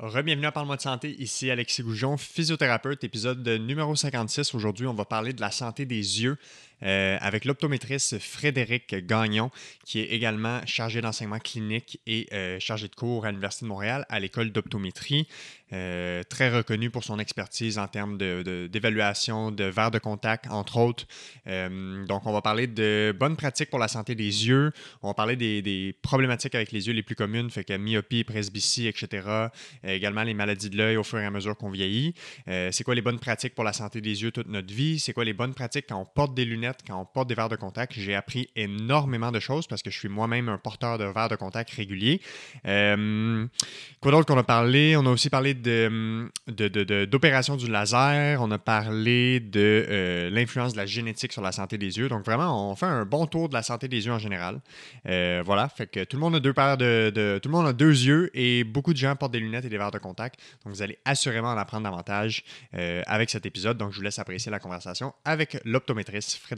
Rebienvenue à Parle-moi de santé, ici Alexis Goujon, physiothérapeute, épisode numéro 56. Aujourd'hui, on va parler de la santé des yeux euh, avec l'optométriste Frédéric Gagnon, qui est également chargé d'enseignement clinique et euh, chargé de cours à l'Université de Montréal à l'école d'optométrie. Euh, très reconnu pour son expertise en termes d'évaluation de, verres de contact, entre autres. donc, on va parler de bonnes pratiques pour la santé des yeux. On va parler des, des problématiques avec les yeux les plus communes, fait que myopie, presbytie, etc. également les maladies de l'œil au fur et à mesure qu'on vieillit. c'est quoi les bonnes pratiques pour la santé des yeux toute notre vie? C'est quoi les bonnes pratiques quand on porte des lunettes? Quand on porte des verres de contact, j'ai appris énormément de choses parce que je suis moi-même un porteur de verres de contact régulier. Euh, quoi d'autre qu'on a parlé? On a aussi parlé de, du laser, on a parlé de euh, l'influence de la génétique sur la santé des yeux. Donc vraiment, on fait un bon tour de la santé des yeux en général. Euh, voilà, fait que tout le monde a deux paires de, Tout le monde a deux yeux et beaucoup de gens portent des lunettes et des verres de contact. Donc vous allez assurément en apprendre davantage avec cet épisode. Donc je vous laisse apprécier la conversation avec l'optométriste Frédéric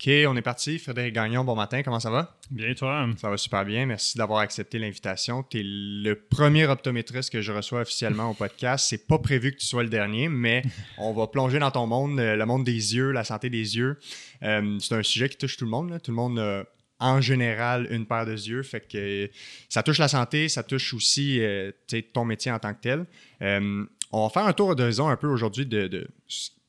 OK, on est parti. Frédéric Gagnon, bon matin, comment ça va? Bien, toi? Ça va super bien. Merci d'avoir accepté l'invitation. Tu es le premier optométriste que je reçois officiellement au podcast. C'est pas prévu que tu sois le dernier, mais on va plonger dans ton monde, euh, le monde des yeux, la santé des yeux. Euh, c'est un sujet qui touche tout le monde. Tout le monde a en général une paire de yeux. Fait que ça touche la santé, ça touche aussi euh, ton métier en tant que tel. on va faire un tour d'horizon un peu aujourd'hui de, de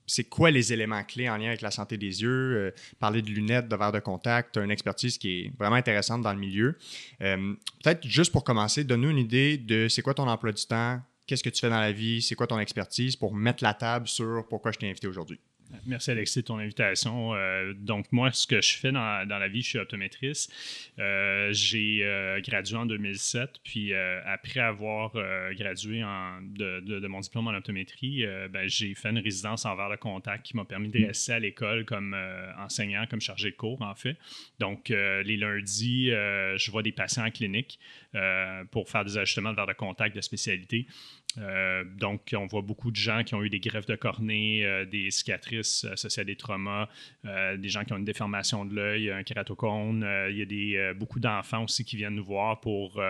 c'est quoi les éléments clés en lien avec la santé des yeux, euh, parler de lunettes, de verres de contact, une expertise qui est vraiment intéressante dans le milieu. Euh, peut-être juste pour commencer, donne-nous une idée de c'est quoi ton emploi du temps, qu'est-ce que tu fais dans la vie, c'est quoi ton expertise pour mettre la table sur pourquoi je t'ai invité aujourd'hui. Merci Alexis de ton invitation. Euh, donc moi, ce que je fais dans, la vie, je suis optométriste. Euh, j'ai euh, gradué en 2007, puis après avoir gradué de, mon diplôme en optométrie, ben, j'ai fait une résidence en verre de contact qui m'a permis de rester à l'école comme enseignant, comme chargé de cours en fait. Donc les lundis, je vois des patients en clinique pour faire des ajustements de verre de contact de spécialité. Euh, donc, on voit beaucoup de gens qui ont eu des greffes de cornée, euh, des cicatrices associées à des traumas, euh, des gens qui ont une déformation de l'œil, un kératocone. il y a des, beaucoup d'enfants aussi qui viennent nous voir pour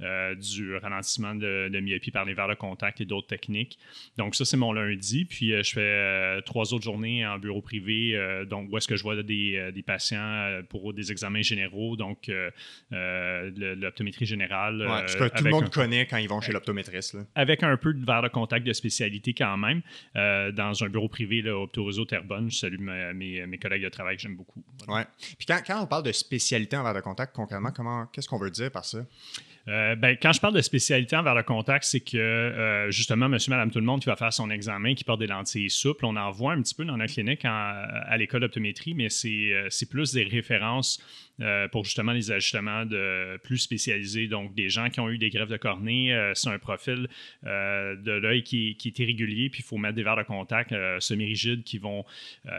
du ralentissement de, myopie par les verres de contact et d'autres techniques. Donc, ça, c'est mon lundi. Puis, je fais trois autres journées en bureau privé, donc où est-ce que je vois des, des, patients pour des examens généraux, donc l'optométrie générale. ce que tout le monde connaît quand ils vont chez l'optométriste. Avec un peu de verre de contact de spécialité quand même euh, dans un bureau privé, là, Opto Terrebonne. Je salue mes, mes, collègues de travail que j'aime beaucoup. Ouais. Puis quand, quand, on parle de spécialité en verre de contact, concrètement, comment, qu'est-ce qu'on veut dire par ça? Euh, ben, quand je parle de spécialité envers le contact, c'est que euh, justement, monsieur, madame, tout le monde qui va faire son examen, qui porte des lentilles souples, on en voit un petit peu dans la clinique à l'école d'optométrie, mais c'est plus des références euh, pour justement les ajustements de plus spécialisés. Donc, des gens qui ont eu des greffes de cornée, euh, c'est un profil euh, de l'œil qui, qui, est irrégulier, puis il faut mettre des verres de contact semi-rigides qui vont,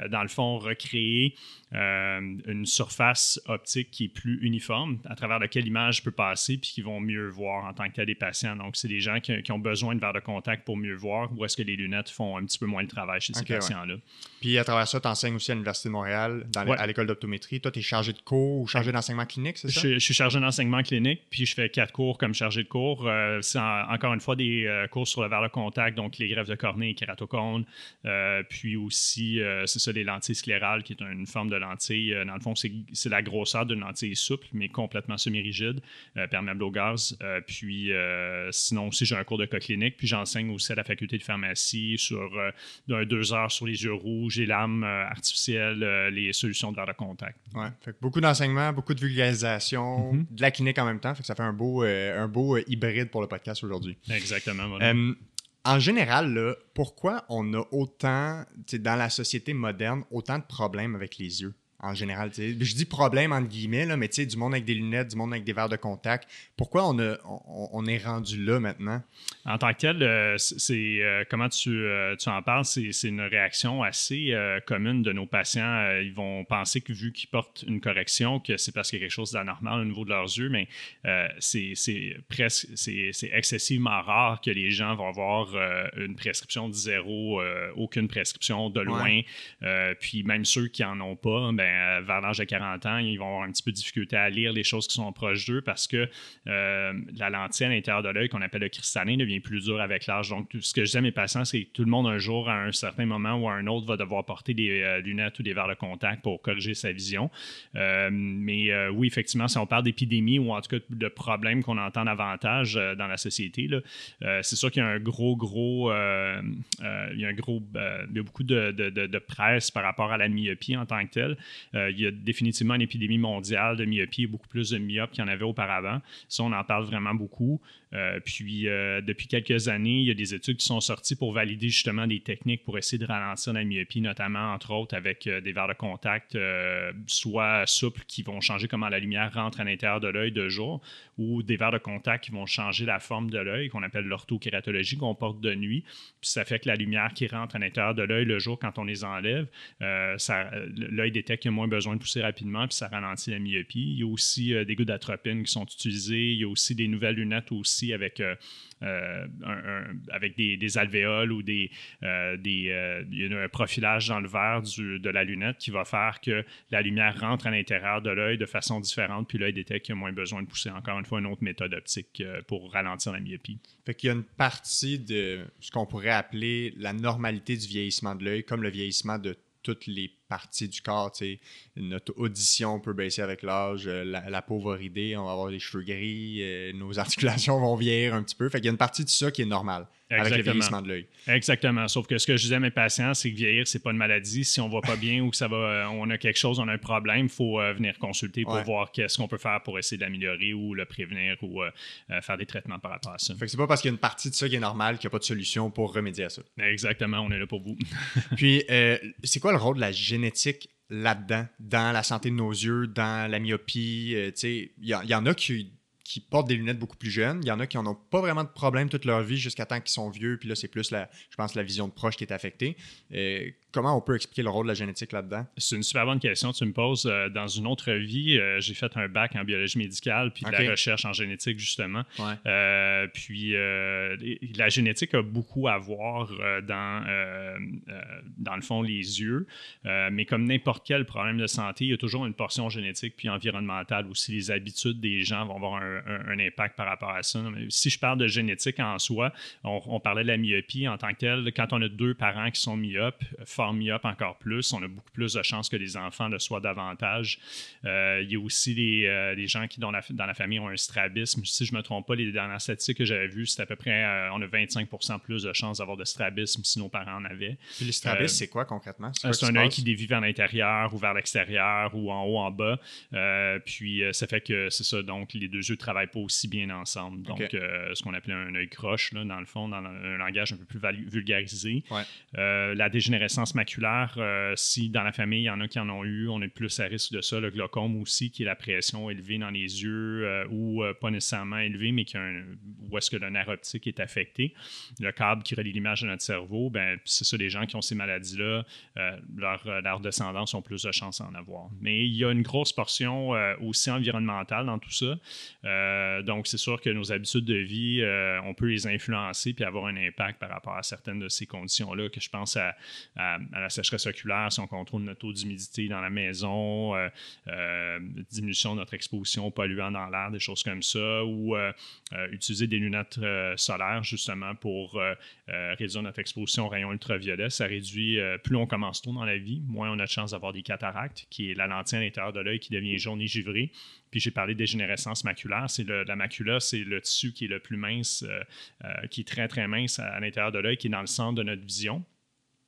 dans le fond, recréer une surface optique qui est plus uniforme, à travers laquelle l'image peut passer, puis qui vont mieux voir en tant que tel des patients. Donc, c'est des gens qui, ont besoin de verres de contact pour mieux voir, ou est-ce que les lunettes font un petit peu moins le travail chez ces patients-là. Puis, à travers ça, tu enseignes aussi à l'Université de Montréal, à l'école d'optométrie. Toi, tu es chargé de cours chargé d'enseignement clinique, c'est ça? Je, suis chargé d'enseignement clinique, puis je fais quatre cours comme chargé de cours. Euh, c'est encore une fois des euh, cours sur le verre de contact, donc les greffes de cornée et kératocone. Euh, puis aussi, c'est ça, les lentilles sclérales, qui est une forme de lentille. dans le fond, c'est la grosseur d'une lentille souple, mais complètement semi-rigide, perméable au gaz puis sinon aussi, j'ai un cours de cas clinique. Puis j'enseigne aussi à la faculté de pharmacie sur deux heures sur les yeux rouges, les lames artificielles, les solutions de verre de contact. Fait beaucoup d'enseignement, beaucoup de vulgarisation, mm-hmm. de la clinique en même temps. Fait que ça fait un beau, un beau hybride pour le podcast aujourd'hui. Exactement. En général, pourquoi on a autant, dans la société moderne, autant de problèmes avec les yeux? En général. Je dis problème entre guillemets, là, mais du monde avec des lunettes, du monde avec des verres de contact. Pourquoi on, a, on, est rendu là maintenant? En tant que tel, euh, c'est euh, comment tu, euh, tu, en parles, c'est une réaction assez commune de nos patients. ils vont penser que vu qu'ils portent une correction, que c'est parce qu'il y a quelque chose d'anormal au niveau de leurs yeux, mais c'est presque c'est excessivement rare que les gens vont avoir une prescription de zéro, aucune prescription de loin. puis même ceux qui en ont pas, ben euh, vers l'âge de 40 ans, ils vont avoir un petit peu de difficulté à lire les choses qui sont proches d'eux parce que euh, la lentille à l'intérieur de l'œil, qu'on appelle le cristallin, devient plus dur avec l'âge. Donc, ce que je dis à mes patients, c'est que tout le monde, un jour, à un certain moment ou à un autre, va devoir porter des euh, lunettes ou des verres de contact pour corriger sa vision. mais oui, effectivement, si on parle d'épidémie ou en tout cas de problèmes qu'on entend davantage dans la société, c'est sûr qu'il y a un gros, gros, il y a un gros, il y a beaucoup de, de, presse par rapport à la myopie en tant que telle. Euh, il y a définitivement une épidémie mondiale de myopie, beaucoup plus de myopes qu'il y en avait auparavant. Ça, on en parle vraiment beaucoup. Euh, puis, euh, depuis quelques années, il y a des études qui sont sorties pour valider justement des techniques pour essayer de ralentir la myopie, notamment, entre autres, avec des verres de contact, soit souples, qui vont changer comment la lumière rentre à l'intérieur de l'œil de jour, ou des verres de contact qui vont changer la forme de l'œil, qu'on appelle l'orthokératologie, qu'on porte de nuit. Puis, ça fait que la lumière qui rentre à l'intérieur de l'œil le jour, quand on les enlève, l'œil détecte qu'il a moins besoin de pousser rapidement, puis ça ralentit la myopie. Il y a aussi des gouttes d'atropine qui sont utilisées. Il y a aussi des nouvelles lunettes aussi avec, euh, euh, avec des, alvéoles ou des, euh, un profilage dans le verre de la lunette qui va faire que la lumière rentre à l'intérieur de l'œil de façon différente, puis l'œil détecte qu'il a moins besoin de pousser. Encore une fois, une autre méthode optique pour ralentir la myopie. Fait qu'il y a une partie de ce qu'on pourrait appeler la normalité du vieillissement de l'œil, comme le vieillissement de toutes les partie du corps. Notre audition peut baisser avec l'âge, euh, la, peau va rider, on va avoir des cheveux gris, euh, nos articulations vont vieillir un petit peu. Fait qu'il y a une partie de ça qui est normale avec le vieillissement de l'œil. Exactement. Sauf que ce que je disais à mes patients, c'est que vieillir, c'est pas une maladie. Si on va pas bien ou que ça va, euh, on a quelque chose, on a un problème, il faut venir consulter pour voir qu'est-ce qu'on peut faire pour essayer de l'améliorer ou le prévenir ou faire des traitements par rapport à ça. Fait que c'est pas parce qu'il y a une partie de ça qui est normale qu'il n'y a pas de solution pour remédier à ça. Exactement, on est là pour vous. Puis, c'est quoi le rôle de la génétique génétique là-dedans, dans la santé de nos yeux, dans la myopie. Euh, il y, en a qui, qui, portent des lunettes beaucoup plus jeunes. Il y en a qui n'en ont pas vraiment de problème toute leur vie jusqu'à temps qu'ils sont vieux. Puis là, c'est plus, la, je pense, la vision de proche qui est affectée. Euh, Comment on peut expliquer le rôle de la génétique là-dedans? C'est une super bonne question que tu me poses. Euh, dans une autre vie, euh, j'ai fait un bac en biologie médicale puis de la recherche en génétique, justement. Euh, puis la génétique a beaucoup à voir dans, dans le fond, les yeux. mais comme n'importe quel problème de santé, il y a toujours une portion génétique puis environnementale aussi. Les habitudes des gens vont avoir un, impact par rapport à ça. si je parle de génétique en soi, on, on, parlait de la myopie en tant que telle. Quand on a deux parents qui sont myopes, myope encore plus. On a beaucoup plus de chances que les enfants le soient davantage. Euh, il y a aussi des, euh, gens qui, dans la, dans la, famille, ont un strabisme. Si je ne me trompe pas, les dernières statistiques que j'avais vues, c'est à peu près, euh, on a 25% plus de chances d'avoir de strabisme si nos parents en avaient. Puis le strabisme, c'est quoi concrètement? C'est un œil qui dévie vers l'intérieur ou vers l'extérieur ou en haut, en bas. puis ça fait que c'est ça, donc les deux yeux travaillent pas aussi bien ensemble. Donc ce qu'on appelait un œil croche, dans le fond, dans un langage un peu plus vulgarisé. la dégénérescence maculaire, euh, si dans la famille, il y en a qui en ont eu, on est plus à risque de ça. Le glaucome aussi, qui est la pression élevée dans les yeux euh, ou euh, pas nécessairement élevée, mais qui un, où est-ce que le nerf optique est affecté. Le câble qui relie l'image de notre cerveau, ben, c'est ça, les gens qui ont ces maladies-là, leur, leur, descendance ont plus de chances d'en avoir. Mais il y a une grosse portion aussi environnementale dans tout ça. Donc, c'est sûr que nos habitudes de vie, on peut les influencer puis avoir un impact par rapport à certaines de ces conditions-là, que je pense à la sécheresse oculaire, si on contrôle notre taux d'humidité dans la maison, euh, euh, diminution de notre exposition aux polluants dans l'air, des choses comme ça, ou euh, utiliser des lunettes solaires justement pour réduire notre exposition aux rayons ultraviolets. Ça réduit, plus on commence tôt dans la vie, moins on a de chance d'avoir des cataractes, qui est la lentille à l'intérieur de l'œil qui devient jaune et givré Puis j'ai parlé dégénérescence maculaire. C'est la macula, c'est le tissu qui est le plus mince, qui est très, très mince à l'intérieur de l'œil, qui est dans le centre de notre vision.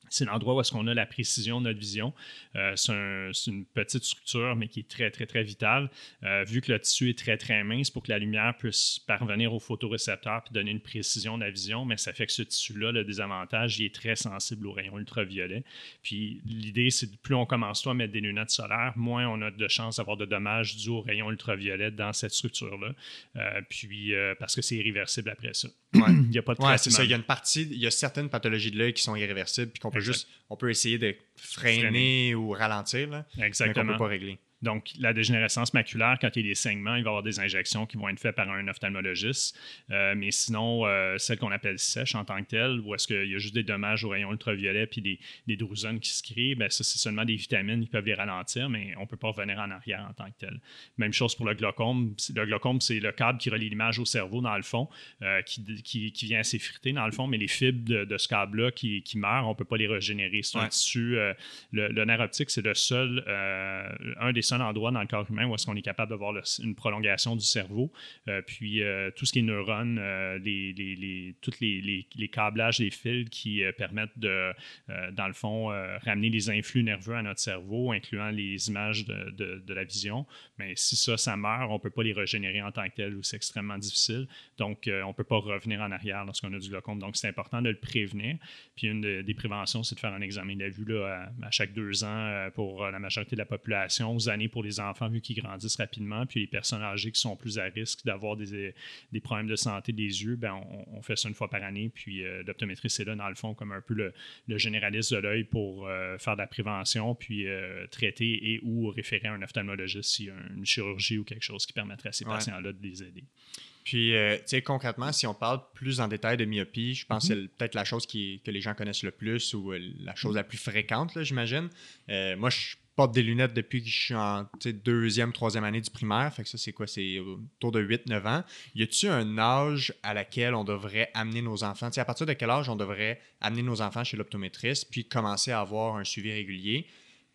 C'est l'endroit où est-ce qu'on a la précision de notre vision. Euh, c'est une petite structure, mais qui est très, très, très vitale. Euh, vu que le tissu est très, très mince, pour que la lumière puisse parvenir au photorécepteur et donner une précision de la vision, mais ça fait que ce tissu-là, le désavantage, il est très sensible aux rayons ultraviolets. Puis l'idée, c'est que plus on commence toi à mettre des lunettes solaires, moins on a de chances d'avoir de dommages dus aux rayons ultraviolets dans cette structure-là. Euh, puis parce que c'est irréversible après ça. il n'y a pas de ouais, c'est ça. Il y a une partie, il y a certaines pathologies de l'œil qui sont irréversibles, puis qu'on juste, on peut essayer de freiner, ou ralentir, là, Exactement. mais qu'on peut pas régler. Donc, la dégénérescence maculaire, quand il y a des saignements, il va y avoir des injections qui vont être faites par un ophtalmologiste. Euh, mais sinon, euh, celle qu'on appelle sèche en tant que telle, où est-ce qu'il y a juste des dommages aux rayons ultraviolets puis des, des drusons qui se créent, ben ça, c'est seulement des vitamines qui peuvent les ralentir, mais on ne peut pas revenir en arrière en tant que tel. Même chose pour le glaucome. Le glaucome, c'est le câble qui relie l'image au cerveau, dans le fond, euh, qui, qui, qui, vient s'effriter, dans le fond, mais les fibres de, ce câble-là qui, qui, meurent, on ne peut pas les régénérer. C'est un tissu. Le, le, nerf optique, c'est le seul, un des seul endroit dans le corps humain où est-ce qu'on est capable d'avoir une prolongation du cerveau. Euh, puis euh, tout ce qui est neurones, euh, les, les, tous les, câblages des fils qui permettent de, dans le fond, ramener les influx nerveux à notre cerveau, incluant les images de, la vision. Mais si ça, ça meurt, on ne peut pas les régénérer en tant que tel ou c'est extrêmement difficile. Donc, on ne peut pas revenir en arrière lorsqu'on a du glaucome. Donc, c'est important de le prévenir. Puis, une des préventions, c'est de faire un examen de la vue à, chaque deux ans pour la majorité de la population, aux années pour les enfants vu qu'ils grandissent rapidement, puis les personnes âgées qui sont plus à risque d'avoir des, des, problèmes de santé des yeux, ben on, fait ça une fois par année. Puis euh, l'optométriste est là, dans le fond, comme un peu le, généraliste de l'œil pour euh, faire de la prévention, puis euh, traiter et ou référer à un ophtalmologiste s'il y a une chirurgie ou quelque chose qui permettrait à ces patients-là de les aider. Puis, tu sais, concrètement, si on parle plus en détail de myopie, je pense que c'est mm-hmm. peut-être la chose qui, que les gens connaissent le plus ou la chose la plus fréquente, j'imagine. moi, je porte des lunettes depuis que je suis en deuxième, troisième année du primaire. Fait que ça, c'est quoi? C'est autour de 8-9 ans. Y a-t-il un âge à laquelle on devrait amener nos enfants? à partir de quel âge on devrait amener nos enfants chez l'optométriste puis commencer à avoir un suivi régulier?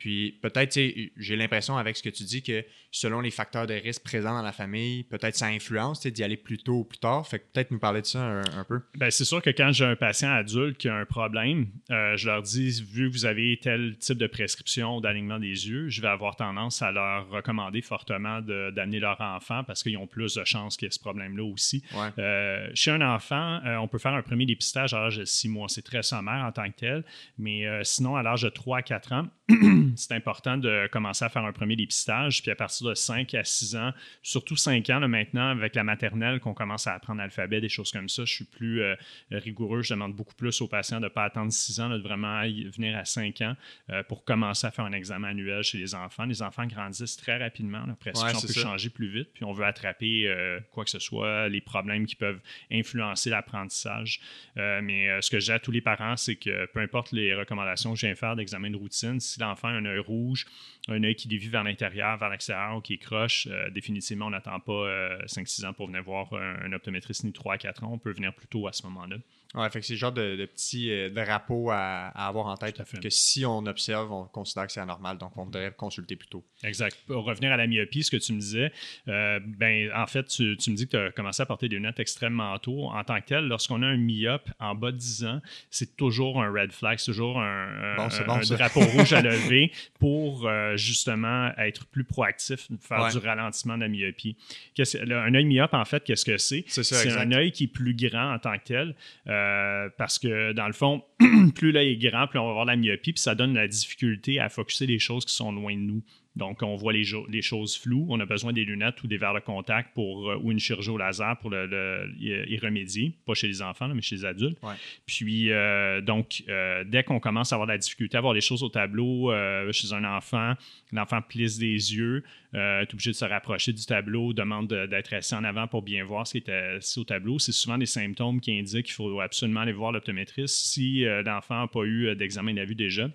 Puis peut-être, j'ai l'impression avec ce que tu dis que selon les facteurs de risque présents dans la famille, peut-être ça influence d'y aller plus tôt ou plus tard. Fait que peut-être nous parler de ça un, peu. Bien, c'est sûr que quand j'ai un patient adulte qui a un problème, euh, je leur dis, vu que vous avez tel type de prescription d'alignement des yeux, je vais avoir tendance à leur recommander fortement d'amener leur enfant parce qu'ils ont plus de chances qu'il y ait ce problème-là aussi. Euh, chez un enfant, euh, on peut faire un premier dépistage à l'âge de 6 mois. C'est très sommaire en tant que tel, mais sinon, à l'âge de 3 à 4 ans, c'est important de commencer à faire un premier dépistage. Puis à partir de 5 à 6 ans, surtout 5 ans maintenant, avec la maternelle, qu'on commence à apprendre l'alphabet, des choses comme ça, je suis plus euh, rigoureux. Je demande beaucoup plus aux patients de ne pas attendre 6 ans, de vraiment venir à 5 ans euh, pour commencer à faire un examen annuel chez les enfants. Les enfants grandissent très rapidement. La prescription peut changer plus vite. Puis on veut attraper euh, quoi que ce soit, les problèmes qui peuvent influencer l'apprentissage. mais ce que j'ai à tous les parents, c'est que peu importe les recommandations que je viens faire d'examen de routine, si l'enfant a un œil rouge, un œil qui dévie vers l'intérieur, vers l'extérieur ou qui croche, euh, définitivement, on n'attend pas 5-6 euh, ans pour venir voir un, un optométriste ni 3 à 4 ans. On peut venir plus tôt à ce moment-là. Ouais, fait que c'est le genre de, de petit euh, drapeau à, avoir en tête que si on observe, on considère que c'est anormal, donc on devrait consulter plus tôt. Exact. Pour revenir à la myopie, ce que tu me disais, euh, ben, en fait, tu, me dis que tu as commencé à porter des lunettes extrêmement tôt. En tant que tel, lorsqu'on a un myope en bas de 10 ans, c'est toujours un red flag, c'est toujours un, drapeau rouge à lever pour euh, justement être plus proactif, faire du ralentissement de la myopie. Un œil myope, en fait, qu'est-ce que c'est? C'est un œil qui est plus grand en tant que tel. Euh, parce que dans le fond, plus l'œil est grand, plus on va avoir la myopie, puis ça donne la difficulté à focuser les choses qui sont loin de nous. Donc, on voit les, les, choses floues. On a besoin des lunettes ou des verres de contact pour, euh, ou une chirurgie au laser pour le, y remédier. Pas chez les enfants, mais chez les adultes. Puis, euh, donc, euh, dès qu'on commence à avoir de la difficulté à voir les choses au tableau chez un enfant, l'enfant plisse des yeux, est obligé de se rapprocher du tableau, demande d'être assis en avant pour bien voir ce qui est assis au tableau. C'est souvent des symptômes qui indiquent qu'il faut absolument aller voir l'optométriste si l'enfant n'a pas eu d'examen de la vue déjà.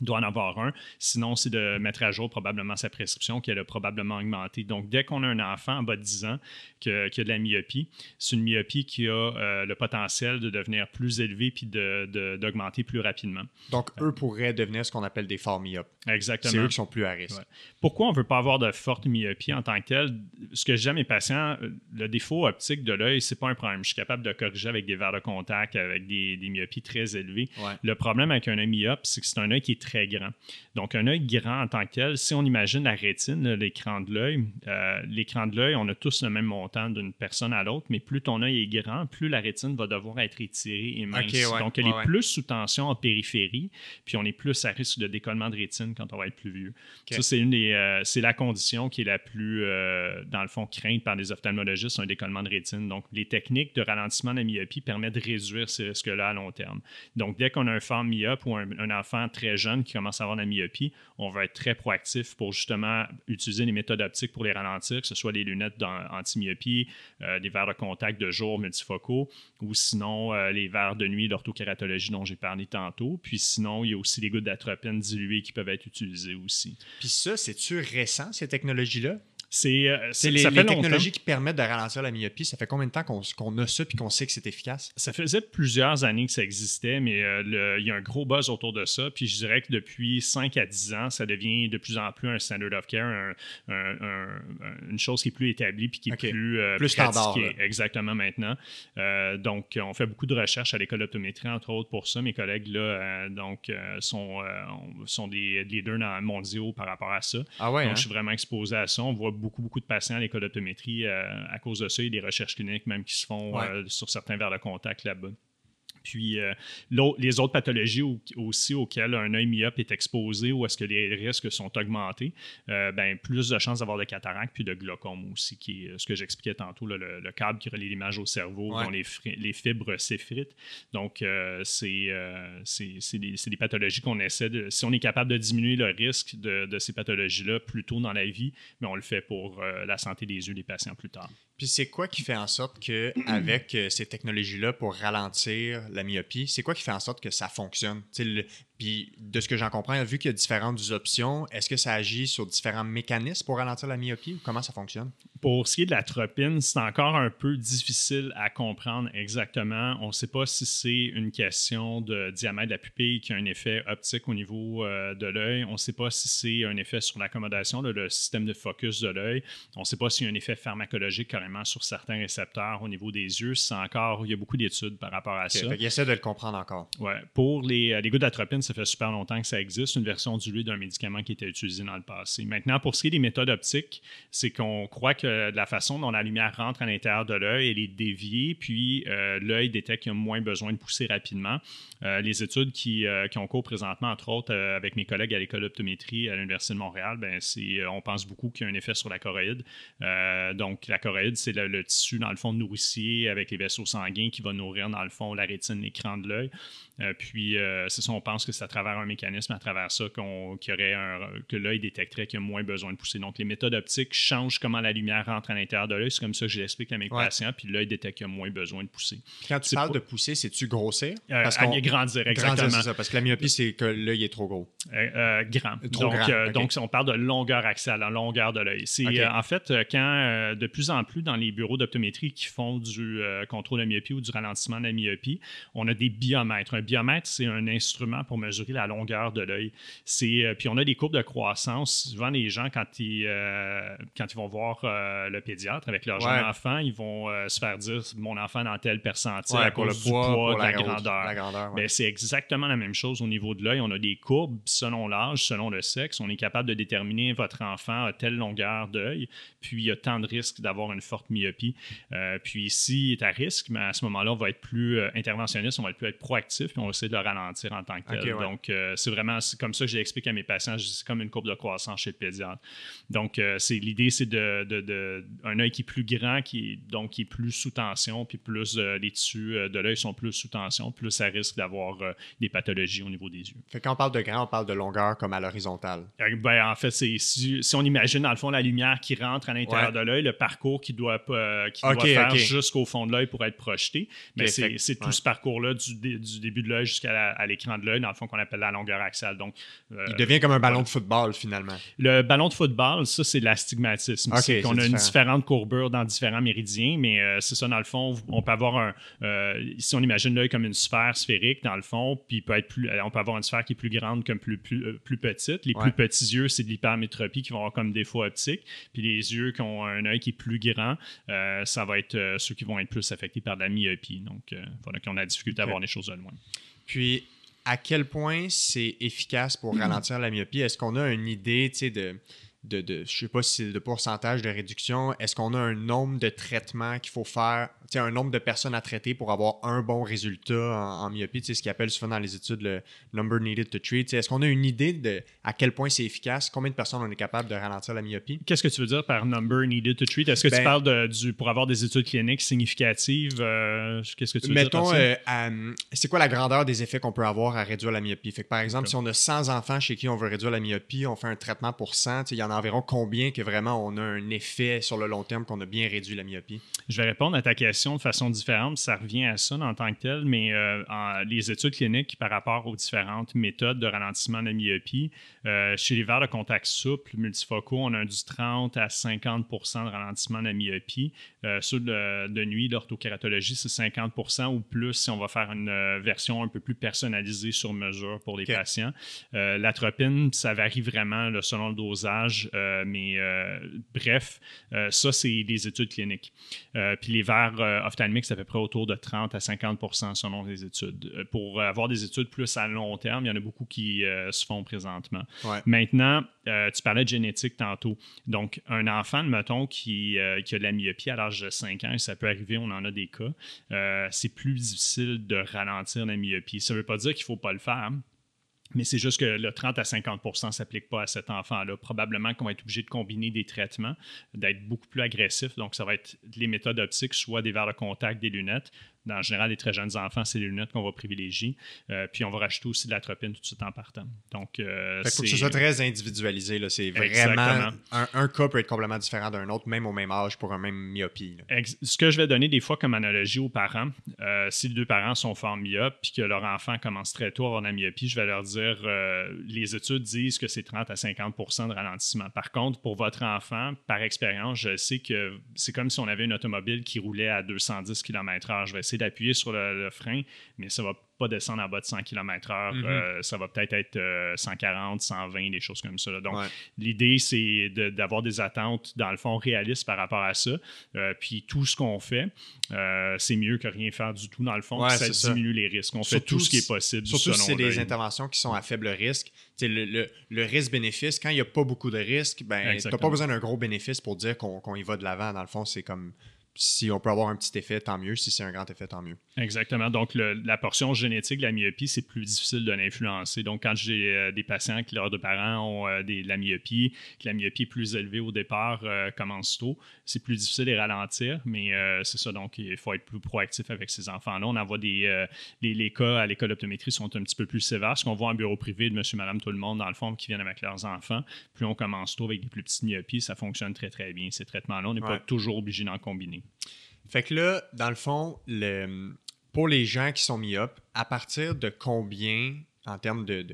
Doit en avoir un. Sinon, c'est de mettre à jour probablement sa prescription qui a probablement augmenté. Donc, dès qu'on a un enfant en bas de 10 ans qui a, de la myopie, c'est une myopie qui a euh, le potentiel de devenir plus élevé puis d'augmenter plus rapidement. Donc, eux pourraient devenir ce qu'on appelle des forts myopes. Exactement. C'est eux qui sont plus à risque. Pourquoi on ne veut pas avoir de forte myopie en tant que tel? Ce que j'aime mes patients, le défaut optique de l'œil, c'est pas un problème. Je suis capable de corriger avec des verres de contact, avec des, myopies très élevées. Le problème avec un œil myope, c'est que c'est un œil qui est très grand. Donc, un œil grand en tant que tel, si on imagine la rétine, l'écran de l'œil, euh, l'écran de l'œil, on a tous le même montant d'une personne à l'autre, mais plus ton œil est grand, plus la rétine va devoir être étirée et mince. Donc, elle est plus sous tension en périphérie, puis on est plus à risque de décollement de rétine quand on va être plus vieux. Ça, c'est une euh, c'est la condition qui est la plus, euh, dans le fond, crainte par les ophtalmologistes, un décollement de rétine. Donc, les techniques de ralentissement de la myopie permettent de réduire ce risque-là à long terme. Donc, dès qu'on a un femme myope ou un, enfant très jeune qui commence à avoir de la myopie, on va être très proactif pour justement utiliser les méthodes optiques pour les ralentir, que ce soit les lunettes anti-myopie, euh, des verres de contact de jour multifocaux ou sinon euh, les verres de nuit, l'orthokératologie dont j'ai parlé tantôt. Puis sinon, il y a aussi les gouttes d'atropine diluées qui peuvent être utilisées aussi. Puis ça, c'est-tu récent, ces technologies-là? C'est euh, les, technologies qui permettent de ralentir la myopie. Ça fait combien de temps qu'on a ça et qu'on sait que c'est efficace? Ça faisait plusieurs années que ça existait, mais euh, il y a un gros buzz autour de ça. Puis je dirais que depuis 5 à 10 ans, ça devient de plus en plus un standard of care, une chose qui est plus établie puis qui est plus, euh, plus standard. Exactement maintenant. donc, on fait beaucoup de recherches à l'école d'optométrie, entre autres, pour ça. Mes collègues là, donc, sont, sont des leaders mondiaux par rapport à ça. Ah ouais, donc, hein? je suis vraiment exposé à ça. On voit beaucoup, beaucoup de patients à l'école d'optométrie euh, à cause de ça. Il y a des recherches cliniques même qui se font euh, sur certains verres de contact là-bas. Puis euh, les autres pathologies aussi auxquelles un œil myope est exposé ou est-ce que les risques sont augmentés, euh, ben, plus de chances d'avoir de cataracte puis de glaucome aussi, qui est ce que j'expliquais tantôt, le, câble qui relie l'image au cerveau, dont les, les, fibres s'effritent. Donc, euh, c'est des, des, pathologies qu'on essaie de. Si on est capable de diminuer le risque de, de ces pathologies-là plus tôt dans la vie, mais on le fait pour la santé des yeux des patients plus tard. Puis c'est quoi qui fait en sorte que avec ces technologies-là pour ralentir la myopie, c'est quoi qui fait en sorte que ça fonctionne? Puis de ce que j'en comprends, vu qu'il y a différentes options, est-ce que ça agit sur différents mécanismes pour ralentir la myopie ou comment ça fonctionne? Pour ce qui est de la tropine, c'est encore un peu difficile à comprendre exactement. On ne sait pas si c'est une question de diamètre de la pupille qui a un effet optique au niveau euh, de l'œil. On ne sait pas si c'est un effet sur l'accommodation, le système de focus de l'œil. On ne sait pas s'il y a un effet pharmacologique carrément sur certains récepteurs au niveau des yeux. C'est encore, il y a beaucoup d'études par rapport à ça. il essaie de le comprendre encore. Ouais. Pour les, euh, les gouttes d'atropine, ça fait super longtemps que ça existe, une version diluée d'un médicament qui était utilisé dans le passé. Maintenant, pour ce qui est des méthodes optiques, c'est qu'on croit que la façon dont la lumière rentre à l'intérieur de l'œil, elle est déviée, puis euh, l'œil détecte qu'il a moins besoin de pousser rapidement. Euh, les études qui, qui, ont cours présentement, entre autres, avec mes collègues à l'école d'optométrie à l'Université de Montréal, ben, on pense beaucoup qu'il y a un effet sur la choroïde. donc, la choroïde, c'est le, tissu, dans le fond, nourricier avec les vaisseaux sanguins qui va nourrir, dans le fond, la rétine, l'écran de l'œil. Euh, puis, euh, c'est ça, on pense que c'est à travers un mécanisme, à travers ça, qu'on, aurait que l'œil détecterait qu'il y a moins besoin de pousser. Donc, les méthodes optiques changent comment la lumière rentre à l'intérieur de l'œil. C'est comme ça que je l'explique à mes patients. Puis, l'œil détecte qu'il y a moins besoin de pousser. Quand tu parles de pousser, c'est-tu grossir? Euh, parce qu'on... grandir, exactement. ça, parce que la myopie, c'est que l'œil est trop gros. grand. donc, donc, on parle de longueur axiale, la longueur de l'œil. C'est en fait quand de plus en plus dans les bureaux d'optométrie qui font du contrôle de la myopie ou du ralentissement de la myopie, on a des biomètres biomètre, c'est un instrument pour mesurer la longueur de l'œil. Euh, puis on a des courbes de croissance. Souvent, les gens, quand ils, euh, quand ils vont voir euh, le pédiatre avec leur jeune enfant, ils vont se faire dire mon enfant dans tel percentile à cause du poids, de la, grandeur. Ben, c'est exactement la même chose au niveau de l'œil. On a des courbes selon l'âge, selon le sexe. On est capable de déterminer votre enfant à telle longueur d'œil, puis il y a tant de risques d'avoir une forte myopie. puis s'il est à risque, mais ben, à ce moment-là, on va être plus interventionniste, on va être plus être proactif, puis on va essayer de le ralentir en tant que tel. Donc, euh, c'est vraiment comme ça que j'explique à mes patients. C'est comme une courbe de croissance chez le pédiatre. Donc, euh, c'est l'idée, c'est de, de, un œil qui est plus grand, qui donc qui est plus sous tension, puis plus euh, les tissus de l'œil sont plus sous tension, plus ça risque d'avoir des pathologies au niveau des yeux. Fait quand on parle de grand, on parle de longueur comme à l'horizontale. Ben, en fait, c'est si, on imagine dans le fond la lumière qui rentre à l'intérieur de l'œil, le parcours qui doit, qui doit faire jusqu'au fond de l'œil pour être projeté. Mais c'est tout ce parcours-là du, du début de l'œil jusqu'à l'écran de l'œil, dans le fond, qu'on appelle la longueur axiale. Donc, euh, il devient comme un ballon de football, finalement. Le ballon de football, ça, c'est l'astigmatisme. On c'est qu'on a une différente courbure dans différents méridiens, mais euh, c'est ça, dans le fond, on peut avoir un. si on imagine l'œil comme une sphère sphérique, dans le fond, puis peut être plus, on peut avoir une sphère qui est plus grande comme plus, plus, plus petite. Les plus petits yeux, c'est de l'hypermétropie qui vont avoir comme défaut optique. Puis les yeux qui ont un œil qui est plus grand, ça va être ceux qui vont être plus affectés par la myopie. Donc, voilà, qui ont la difficulté à voir les choses de loin. Puis, à quel point c'est efficace pour ralentir la myopie? Est-ce qu'on a une idée de, de, de je sais pas si c'est de pourcentage de réduction? Est-ce qu'on a un nombre de traitements qu'il faut faire un nombre de personnes à traiter pour avoir un bon résultat en, myopie, ce qu'ils appellent souvent dans les études le number needed to treat. Est-ce qu'on a une idée de à quel point c'est efficace? Combien de personnes on est capable de ralentir la myopie? Qu'est-ce que tu veux dire par number needed to treat? Est-ce que tu ben parles de, du, pour avoir des études cliniques significatives? Euh, qu'est-ce que tu veux mettons, dire? Mettons, euh, c'est quoi la grandeur des effets qu'on peut avoir à réduire la myopie? Fait que, par exemple, si on a 100 enfants chez qui on veut réduire la myopie, on fait un traitement pour 100, il y en a environ combien que vraiment on a un effet sur le long terme qu'on a bien réduit la myopie? Je vais répondre à ta question de façon différente ça revient à ça en tant que tel, mais euh, les études cliniques par rapport aux différentes méthodes de ralentissement de la myopie, euh, chez les verres de contact souple multifocaux, on a du 30 à 50% de ralentissement de la myopie. Euh, ceux de, nuit, l'orthokératologie, c'est 50% ou plus si on va faire une version un peu plus personnalisée sur mesure pour les patients. L'atropine, ça varie vraiment selon le dosage, mais bref, ça, c'est des études cliniques. puis les verres ophtalmiques, ça fait près autour de 30 à 50% selon les études. Euh, pour avoir des études plus à long terme, il y en a beaucoup qui euh, se font présentement. Maintenant, euh, tu parlais de génétique tantôt. Donc, un enfant, mettons, qui, qui a de la myopie à l'âge de 5 ans, ça peut arriver, on en a des cas, c'est plus difficile de ralentir la myopie. Ça ne veut pas dire qu'il ne faut pas le faire. Mais c'est juste que le 30 à 50 ne s'applique pas à cet enfant-là. Probablement qu'on va être obligé de combiner des traitements, d'être beaucoup plus agressif. Donc, ça va être les méthodes optiques, soit des verres de contact, des lunettes, en général, les très jeunes enfants, c'est les lunettes qu'on va privilégier. Euh, puis on va rajouter aussi de l'atropine tout de suite en partant. Donc, euh, il faut que ce soit très individualisé. C'est vraiment. Un, cas peut être complètement différent d'un autre, même au même âge, pour un même myopie. Ce que je vais donner des fois comme analogie aux parents, euh, si les deux parents sont forts myopes puis que leur enfant commence très tôt à avoir de la myopie, je vais leur dire les études disent que c'est 30 à 50% de ralentissement. Par contre, pour votre enfant, par expérience, je sais que c'est comme si on avait une automobile qui roulait à 210 km/h. Je vais essayer d'appuyer sur le, frein, mais ça va pas descendre en bas de 100 km/h. Euh, ça va peut-être être, 140, 120, des choses comme ça. Donc, l'idée, c'est d'avoir des attentes, dans le fond, réalistes par rapport à ça. Euh, puis, tout ce qu'on fait, euh, c'est mieux que rien faire du tout, dans le fond. ça diminue les risques. On fait tout ce qui est possible. Surtout si c'est des interventions qui sont à faible risque. Le, le, risque-bénéfice, quand il n'y a pas beaucoup de risques, ben, tu n'as pas besoin d'un gros bénéfice pour dire qu'on y va de l'avant. Dans le fond, c'est comme si on peut avoir un petit effet, tant mieux. Si c'est un grand effet, tant mieux. Exactement. Donc, la portion génétique de la myopie, c'est plus difficile de l'influencer. Donc, quand j'ai euh, des patients qui, leurs deux parents ont euh, de la myopie, que la myopie est plus élevée au départ, euh, commence tôt, c'est plus difficile de ralentir, mais c'est ça. Donc, il faut être plus proactif avec ces enfants-là. On envoie des. Les, cas à l'école d'optométrie sont un petit peu plus sévères. Ce qu'on voit en bureau privé de monsieur, madame, tout le monde, dans le fond, qui viennent avec leurs enfants, plus on commence tôt avec des plus petites myopies, ça fonctionne très, très bien. Ces traitements-là, on n'est pas toujours obligé d'en combiner. Fait que là, dans le fond, pour les gens qui sont myopes, à partir de combien, en termes de,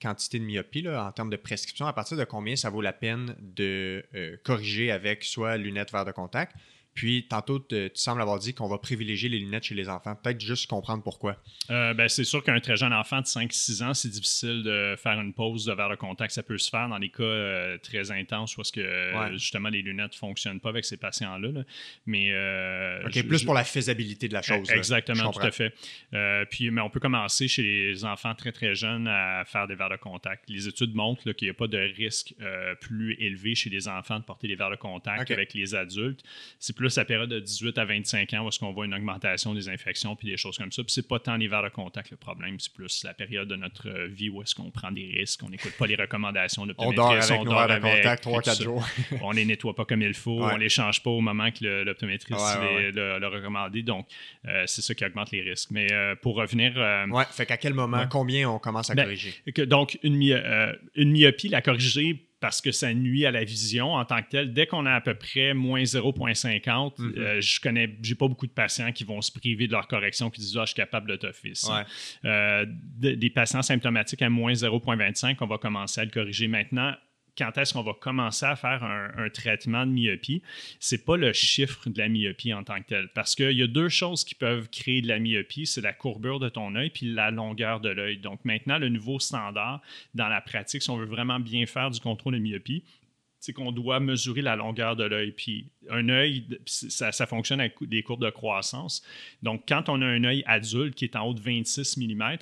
quantité de myopie, en termes de prescription, à partir de combien ça vaut la peine de euh, corriger avec soit lunettes verre de contact, puis, tantôt, tu sembles avoir dit qu'on va privilégier les lunettes chez les enfants. Peut-être juste comprendre pourquoi. Euh, ben, c'est sûr qu'un très jeune enfant de 5-6 ans, c'est difficile de faire une pause de verre de contact. Ça peut se faire dans des cas euh, très intenses où que, justement, les lunettes ne fonctionnent pas avec ces patients-là. Mais, euh, OK, plus pour la faisabilité de la chose. Exactement, tout à fait. puis, mais on peut commencer chez les enfants très, très jeunes à faire des verres de contact. Les études montrent qu'il n'y a pas de risque plus élevé chez les enfants de porter des verres de contact qu'avec les adultes. C'est plus la période de 18 à 25 ans où est-ce qu'on voit une augmentation des infections puis des choses comme ça. Puis c'est pas tant les verres de contact le problème, c'est plus la période de notre vie où est-ce qu'on prend des risques, on n'écoute pas les recommandations de On dort avec on nos verres de contact 3-4 jours. on les nettoie pas comme il faut, on les change pas au moment que l'optométriste l'a recommandé. Donc, euh, c'est ça qui augmente les risques. Mais euh, pour revenir... Euh, ouais, fait qu'à quel moment, combien on commence à ben, corriger? donc, une, une myopie, la corriger parce que ça nuit à la vision en tant que telle. Dès qu'on a à peu près moins 0,50, Mhm. euh, je connais, j'ai pas beaucoup de patients qui vont se priver de leur correction, qui disent ah, je suis capable de toffer ça. Ouais. Euh, de- des patients symptomatiques à moins 0,25, on va commencer à le corriger maintenant. Quand est-ce qu'on va commencer à faire un, traitement de myopie? C'est pas le chiffre de la myopie en tant que tel. Parce qu'il y a deux choses qui peuvent créer de la myopie, c'est la courbure de ton œil puis la longueur de l'œil. Donc maintenant, le nouveau standard dans la pratique, si on veut vraiment bien faire du contrôle de myopie, c'est qu'on doit mesurer la longueur de l'œil. Puis un œil, ça fonctionne avec des courbes de croissance. Donc, quand on a un œil adulte qui est en haut de 26 mm,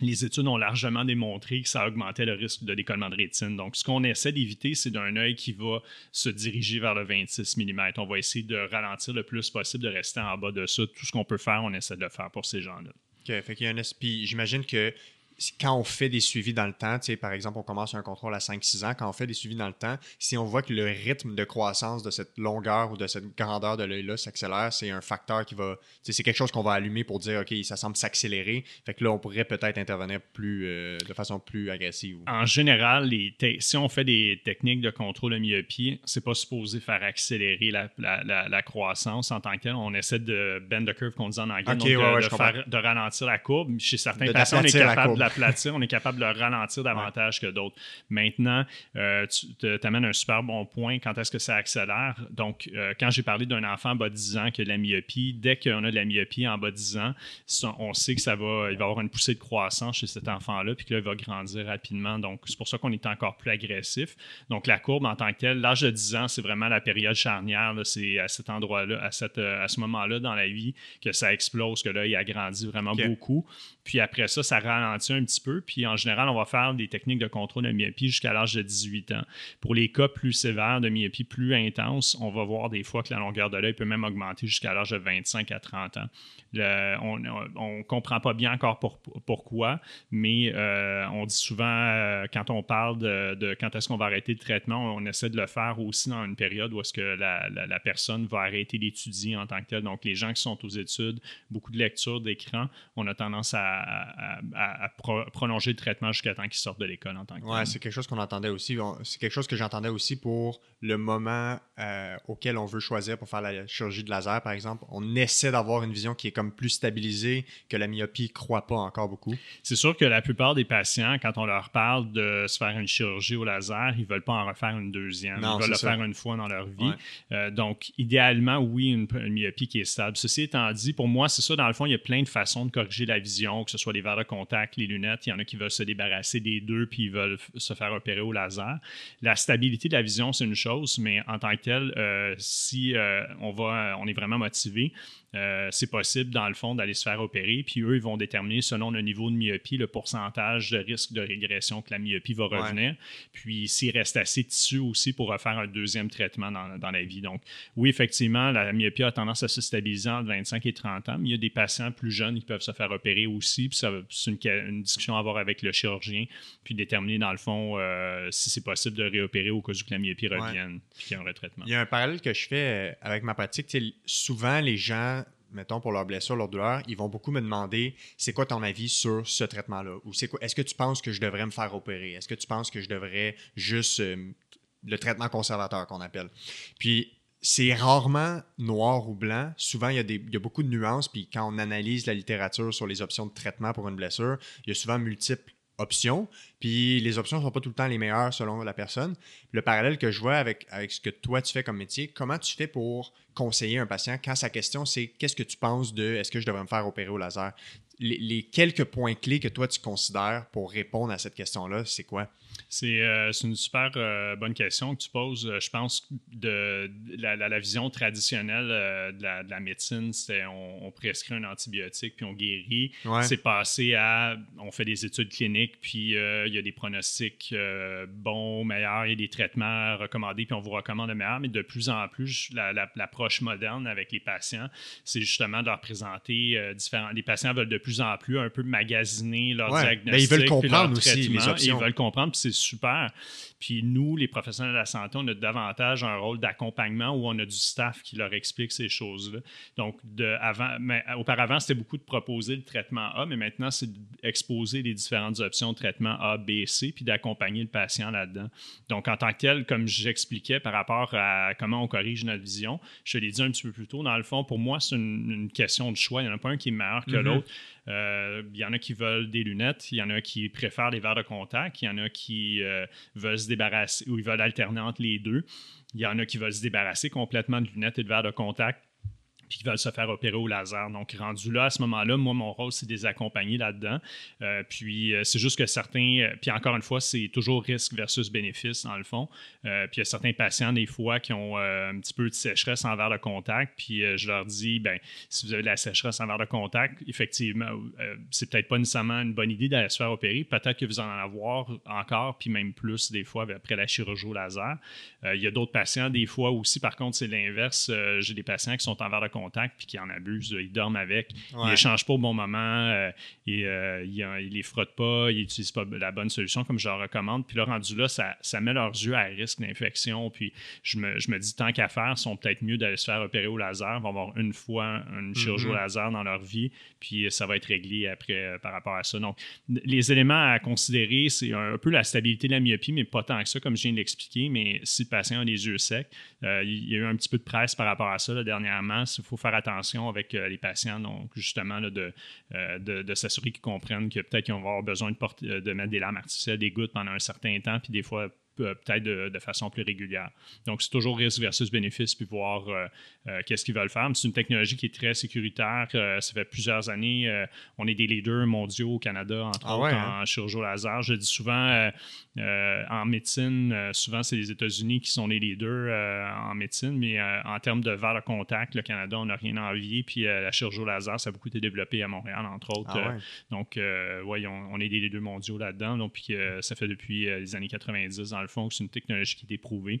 les études ont largement démontré que ça augmentait le risque de décollement de rétine. Donc, ce qu'on essaie d'éviter, c'est d'un œil qui va se diriger vers le 26 mm. On va essayer de ralentir le plus possible, de rester en bas de ça. Tout ce qu'on peut faire, on essaie de le faire pour ces gens-là. OK, fait qu'il y a un j'imagine que quand on fait des suivis dans le temps, tu sais, par exemple, on commence un contrôle à 5-6 ans, quand on fait des suivis dans le temps, si on voit que le rythme de croissance de cette longueur ou de cette grandeur de l'œil-là s'accélère, c'est un facteur qui va. C'est quelque chose qu'on va allumer pour dire, OK, ça semble s'accélérer. Fait que là, on pourrait peut-être intervenir plus, euh, de façon plus agressive. En général, les si on fait des techniques de contrôle de myopie, c'est pas supposé faire accélérer la, la- la- la croissance en tant que tel. On essaie de bend the curve qu'on dit en anglais, Ok, donc de, ouais, de faire- de ralentir la courbe. Chez certains De patients, on est capable l'aplatir, on est capable de le ralentir davantage que d'autres. Maintenant, euh, tu amènes un super bon point quand est-ce que ça accélère? Donc, euh, quand j'ai parlé d'un enfant en bas de 10 ans qui a de la myopie, dès qu'on a de la myopie en bas de 10 ans, on sait que ça va, il va avoir une poussée de croissance chez cet enfant-là, puis que là, il va grandir rapidement. Donc, c'est pour ça qu'on est encore plus agressif. Donc, la courbe en tant que telle, l'âge de 10 ans, c'est vraiment la période charnière. C'est à cet endroit-là, à, cette, euh, à ce moment-là dans la vie que ça explose, que là, il a grandi vraiment beaucoup. Puis après ça, ça ralentit un petit peu. Puis en général, on va faire des techniques de contrôle de myopie jusqu'à l'âge de 18 ans. Pour les cas plus sévères de myopie plus intense, on va voir des fois que la longueur de l'œil peut même augmenter jusqu'à l'âge de 25 à 30 ans. On ne comprend pas bien encore pour- pourquoi, mais euh, on dit souvent, euh, quand on parle de, quand est-ce qu'on va arrêter le traitement, on essaie de le faire aussi dans une période où est-ce que la, la- personne va arrêter d'étudier en tant que telle. Donc, les gens qui sont aux études, beaucoup de lectures d'écran, on a tendance à, à- à- à pro- prolonger le traitement jusqu'à temps qu'ils sortent de l'école en tant que Ouais, c'est quelque chose qu'on entendait aussi. C'est quelque chose que j'entendais aussi pour le moment euh, auquel on veut choisir pour faire la chirurgie de laser, par exemple. On essaie d'avoir une vision qui est comme plus stabilisée, que la myopie ne croit pas encore beaucoup. C'est sûr que la plupart des patients, quand on leur parle de se faire une chirurgie au laser, ils veulent pas en refaire une deuxième. Non, ils veulent le ça. faire une fois dans leur vie. Ouais. Euh, donc, idéalement, oui, une, une myopie qui est stable. Ceci étant dit, pour moi, c'est ça, dans le fond, il y a plein de façons de corriger la vision, que ce soit les verres de contact, les lunettes. Il y en a qui veulent se débarrasser des deux puis ils veulent se faire opérer au laser. La stabilité de la vision, c'est une chose, mais en tant que telle, euh, si euh, on, va, on est vraiment motivé, euh, c'est possible, dans le fond, d'aller se faire opérer. Puis eux, ils vont déterminer, selon le niveau de myopie, le pourcentage de risque de régression que la myopie va Ouais. revenir. Puis s'il reste assez de tissu aussi pour refaire un deuxième traitement dans, dans la vie. Donc, oui, effectivement, la myopie a tendance à se stabiliser entre 25 et 30 ans, mais il y a des patients plus jeunes qui peuvent se faire opérer aussi. Puis c'est une, une discussion à avoir avec le chirurgien, puis déterminer, dans le fond, euh, si c'est possible de réopérer au cas où que la myopie Ouais. revienne, puis qu'il y a un retraitement. Il y a un parallèle que je fais euh, avec ma pratique. Souvent, les gens, mettons pour leurs blessures, leur douleur, ils vont beaucoup me demander c'est quoi ton avis sur ce traitement-là? Ou c'est quoi Est-ce que tu penses que je devrais me faire opérer? Est-ce que tu penses que je devrais juste euh, le traitement conservateur qu'on appelle? Puis c'est rarement noir ou blanc. Souvent, il y, a des, il y a beaucoup de nuances. Puis quand on analyse la littérature sur les options de traitement pour une blessure, il y a souvent multiples options. Puis les options ne sont pas tout le temps les meilleures selon la personne. Le parallèle que je vois avec, ce que toi tu fais comme métier, comment tu fais pour conseiller un patient quand sa question c'est qu'est-ce que tu penses de est-ce que je devrais me faire opérer au laser? Les quelques points clés que toi tu considères pour répondre à cette question-là, c'est quoi? C'est euh, c'est une super euh, bonne question que tu poses. Euh, Je pense de, de la, la- la vision traditionnelle euh, de, la, de la médecine, c'est on, on prescrit un antibiotique puis on guérit. Ouais. C'est passé à on fait des études cliniques puis il y a des pronostics bons, meilleurs, il y a des traitements recommandés puis on vous recommande le meilleur. Mais de plus en plus, la- la- l'approche moderne avec les patients, c'est justement de leur présenter différents. Les patients veulent de plus en plus un peu magasiner leur diagnostic. Mais ils veulent comprendre aussi les options. Ils veulent comprendre, puis c'est super. Puis nous, les professionnels de la santé, on a davantage un rôle d'accompagnement où on a du staff qui leur explique ces choses-là. Donc, avant, mais, auparavant, c'était beaucoup de proposer le traitement A, mais maintenant, c'est d'exposer les différentes options de traitement A, B, C, puis d'accompagner le patient là-dedans. Donc, en tant que tel, comme j'expliquais par rapport à comment on corrige notre vision, je l'ai dit un petit peu plus tôt, dans le fond, pour moi, c'est une, question de choix. Il n'y en a pas un qui est meilleur que mm-hmm. l'autre. Euh, il y en a qui veulent des lunettes, il y en a qui préfèrent les verres de contact, il y en a qui euh, veulent se débarrasser ou ils veulent alterner entre les deux. Il y en a qui veulent se débarrasser complètement de lunettes et de verres de contact puis qui veulent se faire opérer au laser. Donc, rendu là, à ce moment-là, moi, mon rôle, c'est de les accompagner là-dedans. Euh, puis, euh, c'est juste que certains, euh, puis encore une fois, c'est toujours risque versus bénéfice, dans le fond. puis, il y a certains patients, des fois, qui ont un petit peu de sécheresse en verre de contact. Puis, je leur dis, ben si vous avez de la sécheresse en verre de contact, effectivement, c'est peut-être pas nécessairement une bonne idée d'aller se faire opérer. Peut-être que vous en avoir encore, puis même plus, des fois, après la chirurgie au laser. il y a d'autres patients, des fois aussi, par contre, c'est l'inverse. J'ai des patients qui sont en verre de contact puis qui en abusent. Ils dorment avec. Ils n'échangent pas au bon moment. Euh, et, euh, ils, ne les frottent pas. Ils n'utilisent pas la bonne solution comme je leur recommande. Puis là, rendu là, ça, ça met leurs yeux à risque d'infection. Puis je me, je me, dis, tant qu'à faire, ils sont peut-être mieux d'aller se faire opérer au laser. Ils vont avoir une fois une chirurgie au mm-hmm. laser dans leur vie. Puis ça va être réglé après euh, par rapport à ça. Donc, les éléments à considérer, c'est un, peu la stabilité de la myopie, mais pas tant que ça, comme je viens de l'expliquer. Mais si le patient a les yeux secs, il y a eu un petit peu de presse par rapport à ça dernièrement. Faut faire attention avec euh, les patients, donc justement de, euh, de, de s'assurer qu'ils comprennent que peut-être qu'ils vont avoir besoin de, porter, de mettre des lames artificielles, des gouttes pendant un certain temps, puis des fois peut-être de, façon plus régulière. Donc, c'est toujours risque versus bénéfice, puis voir euh, euh, qu'est-ce qu'ils veulent faire. C'est une technologie qui est très sécuritaire. Euh, ça fait plusieurs années, on est des leaders mondiaux au Canada, entre ah autres, hein? en chirurgie laser. Je dis souvent, en médecine, souvent, c'est les États-Unis qui sont les leaders en médecine, mais en termes de de contact, le Canada, on n'a rien à envier. Puis la chirurgie laser, ça a beaucoup été développé à Montréal, entre autres. Ah donc, oui, on, est des leaders mondiaux là-dedans. Donc, puis, ça fait depuis les années 90 dans le c'est une technologie qui est éprouvée.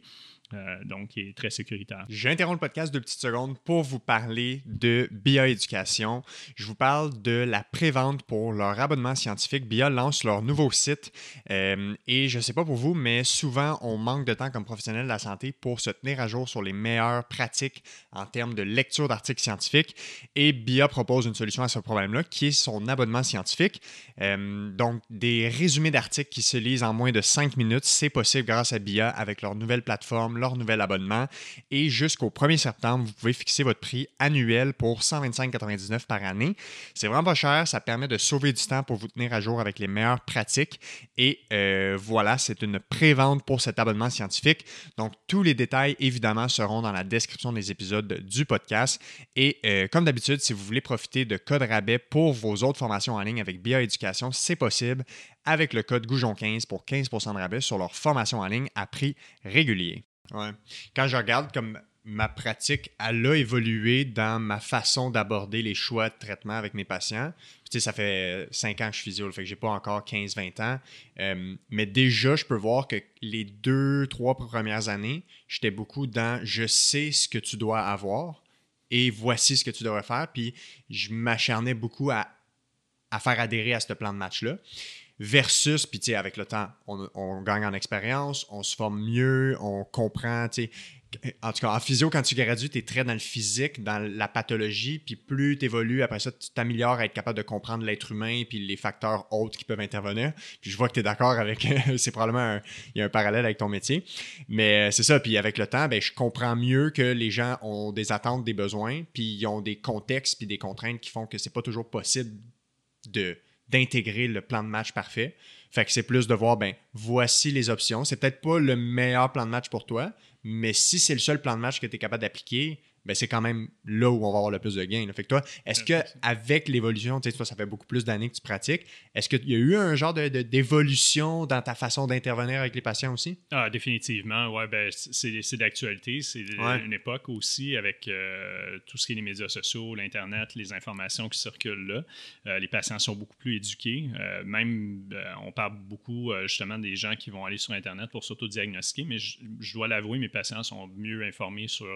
Euh, donc qui est très sécuritaire. J'interromps le podcast deux petites secondes pour vous parler de bioéducation. Je vous parle de la prévente pour leur abonnement scientifique. BIA lance leur nouveau site euh, et je ne sais pas pour vous, mais souvent on manque de temps comme professionnel de la santé pour se tenir à jour sur les meilleures pratiques en termes de lecture d'articles scientifiques et BIA propose une solution à ce problème-là qui est son abonnement scientifique. Euh, donc des résumés d'articles qui se lisent en moins de 5 minutes, c'est possible grâce à BIA avec leur nouvelle plateforme leur nouvel abonnement. Et jusqu'au 1er septembre, vous pouvez fixer votre prix annuel pour 125,99 par année. C'est vraiment pas cher, ça permet de sauver du temps pour vous tenir à jour avec les meilleures pratiques. Et euh, voilà, c'est une pré-vente pour cet abonnement scientifique. Donc, tous les détails, évidemment, seront dans la description des épisodes du podcast. Et euh, comme d'habitude, si vous voulez profiter de code rabais pour vos autres formations en ligne avec Bioéducation, c'est possible avec le code Goujon15 pour 15% de rabais sur leur formation en ligne à prix régulier. Ouais. Quand je regarde comme ma pratique, elle a évolué dans ma façon d'aborder les choix de traitement avec mes patients. tu sais, ça fait 5 ans que je suis physio, fait que j'ai pas encore 15-20 ans. Euh, mais déjà, je peux voir que les deux, trois premières années, j'étais beaucoup dans je sais ce que tu dois avoir et voici ce que tu devrais faire. Puis je m'acharnais beaucoup à, à faire adhérer à ce plan de match-là versus, puis tu sais, avec le temps, on, gagne en expérience, on se forme mieux, on comprend, tu sais. En tout cas, en physio, quand tu gradues, tu es très dans le physique, dans la pathologie, puis plus tu évolues, après ça, tu t'améliores à être capable de comprendre l'être humain puis les facteurs autres qui peuvent intervenir. Puis je vois que tu es d'accord avec, c'est probablement, il y a un parallèle avec ton métier. Mais euh, c'est ça, puis avec le temps, ben, je comprends mieux que les gens ont des attentes, des besoins, puis ils ont des contextes puis des contraintes qui font que c'est pas toujours possible de d'intégrer le plan de match parfait. Fait que c'est plus de voir, ben, voici les options. C'est peut-être pas le meilleur plan de match pour toi, mais si c'est le seul plan de match que tu es capable d'appliquer, ben c'est quand même là où on va avoir le plus de gains. Fait que toi, est-ce que avec l'évolution, tu sais, ça fait beaucoup plus d'années que tu pratiques, est-ce qu'il y a eu un genre d'évolution dans ta façon d'intervenir avec les patients aussi? Ah, définitivement, ouais, ben, c'est d'actualité. C'est une époque aussi avec euh, tout ce qui est les médias sociaux, l'Internet, les informations qui circulent là. Euh, les patients sont beaucoup plus éduqués. Euh, même, on parle beaucoup justement des gens qui vont aller sur Internet pour s'autodiagnostiquer, mais je, je dois l'avouer, mes patients sont mieux informés sur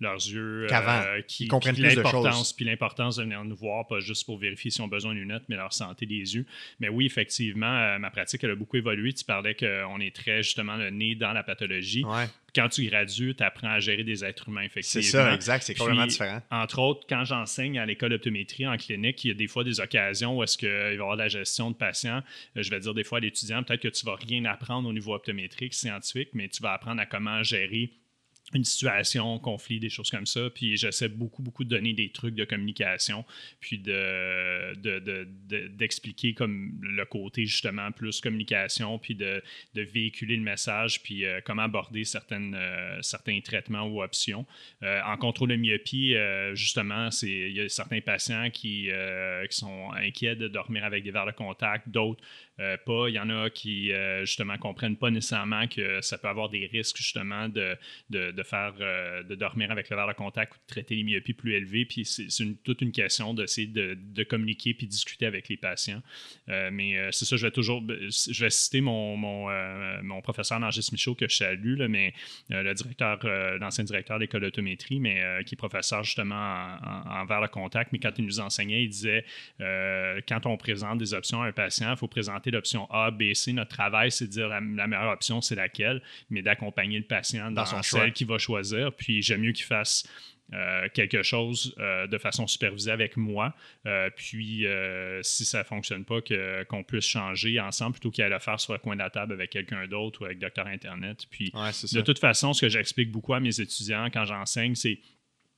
leurs yeux yeux. Qu'avant. euh, Ils comprennent plus de l'importance, choses. Puis l'importance de venir nous voir, pas juste pour vérifier si on a besoin d'une lunette, mais leur santé des yeux. Mais oui, effectivement, euh, ma pratique, elle a beaucoup évolué. Tu parlais qu'on est très, justement, le nez dans la pathologie. Ouais, Quand tu gradues, tu apprends à gérer des êtres humains, c'est effectivement. ça, exact. C'est complètement différent. Entre autres, quand j'enseigne à l'école d'optométrie en clinique, il y a des fois des occasions où est-ce qu'il va y avoir de la gestion de patients. Euh, Je vais dire des fois à l'étudiant, peut-être que tu vas rien apprendre au niveau optométrique, scientifique, mais tu vas apprendre à comment gérer une situation, conflit, des choses comme ça. Puis j'essaie beaucoup, beaucoup de donner des trucs de communication, puis de, de- de- d'expliquer comme le côté justement plus communication, puis de, véhiculer le message, puis euh, comment aborder certaines, euh, certains traitements ou options. Euh, en contrôle de myopie, justement, c'est, il y a certains patients qui, qui sont inquiets de dormir avec des verres de contact, d'autres pas. Il y en a qui, euh, justement, comprennent pas nécessairement que ça peut avoir des risques, justement, de, de, de faire, euh, de dormir avec le verre de contact ou de traiter les myopies plus élevées. Puis c'est, une- toute une question d'essayer de, de communiquer puis discuter avec les patients. Euh, mais euh, c'est ça, je vais toujours, je vais citer mon, mon, mon professeur Nangis Michaud que je salue, là, mais le directeur, l'ancien directeur de l'école d'autométrie, mais qui est professeur justement en, en- en verre de contact. Mais quand il nous enseignait, il disait quand on présente des options à un patient, il faut présenter l'option A, B, C. Notre travail, c'est de dire la, la meilleure option, c'est laquelle, mais d'accompagner le patient dans, Dans son celle choix. Qu'il va choisir. Puis j'aime mieux qu'il fasse euh, quelque chose euh, de façon supervisée avec moi. Euh, puis, si ça ne fonctionne pas, qu'on puisse changer ensemble plutôt qu'il à le faire sur le coin de la table avec quelqu'un d'autre ou avec Docteur Internet. Puis, Ouais, de toute façon, ce que j'explique beaucoup à mes étudiants quand j'enseigne, c'est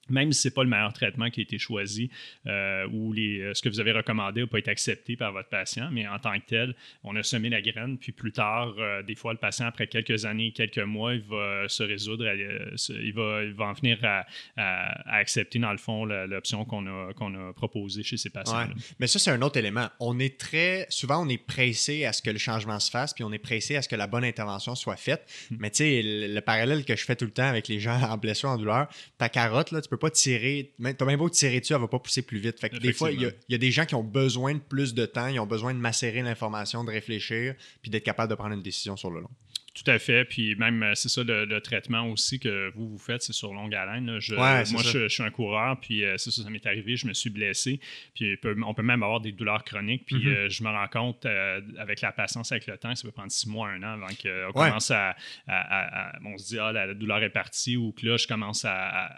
même si ce n'est pas le meilleur traitement qui a été choisi euh, ou les, euh, ce que vous avez recommandé n'a pas été accepté par votre patient, mais en tant que tel, on a semé la graine, puis plus tard, euh, des fois, le patient, après quelques années, quelques mois, il va se résoudre, à, il, va, il va en venir à, à- à accepter, dans le fond, l'option qu'on a, qu'on a proposée chez ces patients. Ouais. Mais ça, c'est un autre élément. On est très. Souvent, on est pressé à ce que le changement se fasse, puis on est pressé à ce que la bonne intervention soit faite. Hmm. Mais tu sais, le, le parallèle que je fais tout le temps avec les gens en blessure, en douleur, ta carotte, là, tu peux pas tirer. mais T'as bien beau tirer dessus, elle va pas pousser plus vite. Fait que des fois, il y, y a des gens qui ont besoin de plus de temps, ils ont besoin de macérer l'information, de réfléchir, puis d'être capable de prendre une décision sur le long. Tout à fait. Puis même, euh, c'est ça, le, le traitement aussi que vous, vous faites, c'est sur longue haleine. là. Je- Ouais, moi, je, je suis un coureur, puis euh, c'est ça, ça m'est arrivé, je me suis blessé. Puis peut- on peut même avoir des douleurs chroniques. Puis Mhm. euh, je me rends compte, euh, avec la patience, avec le temps, ça peut prendre six mois, un an avant qu'on Ouais. commence à, à- à- à- On se dit, ah, la, la douleur est partie, ou que là, je commence à,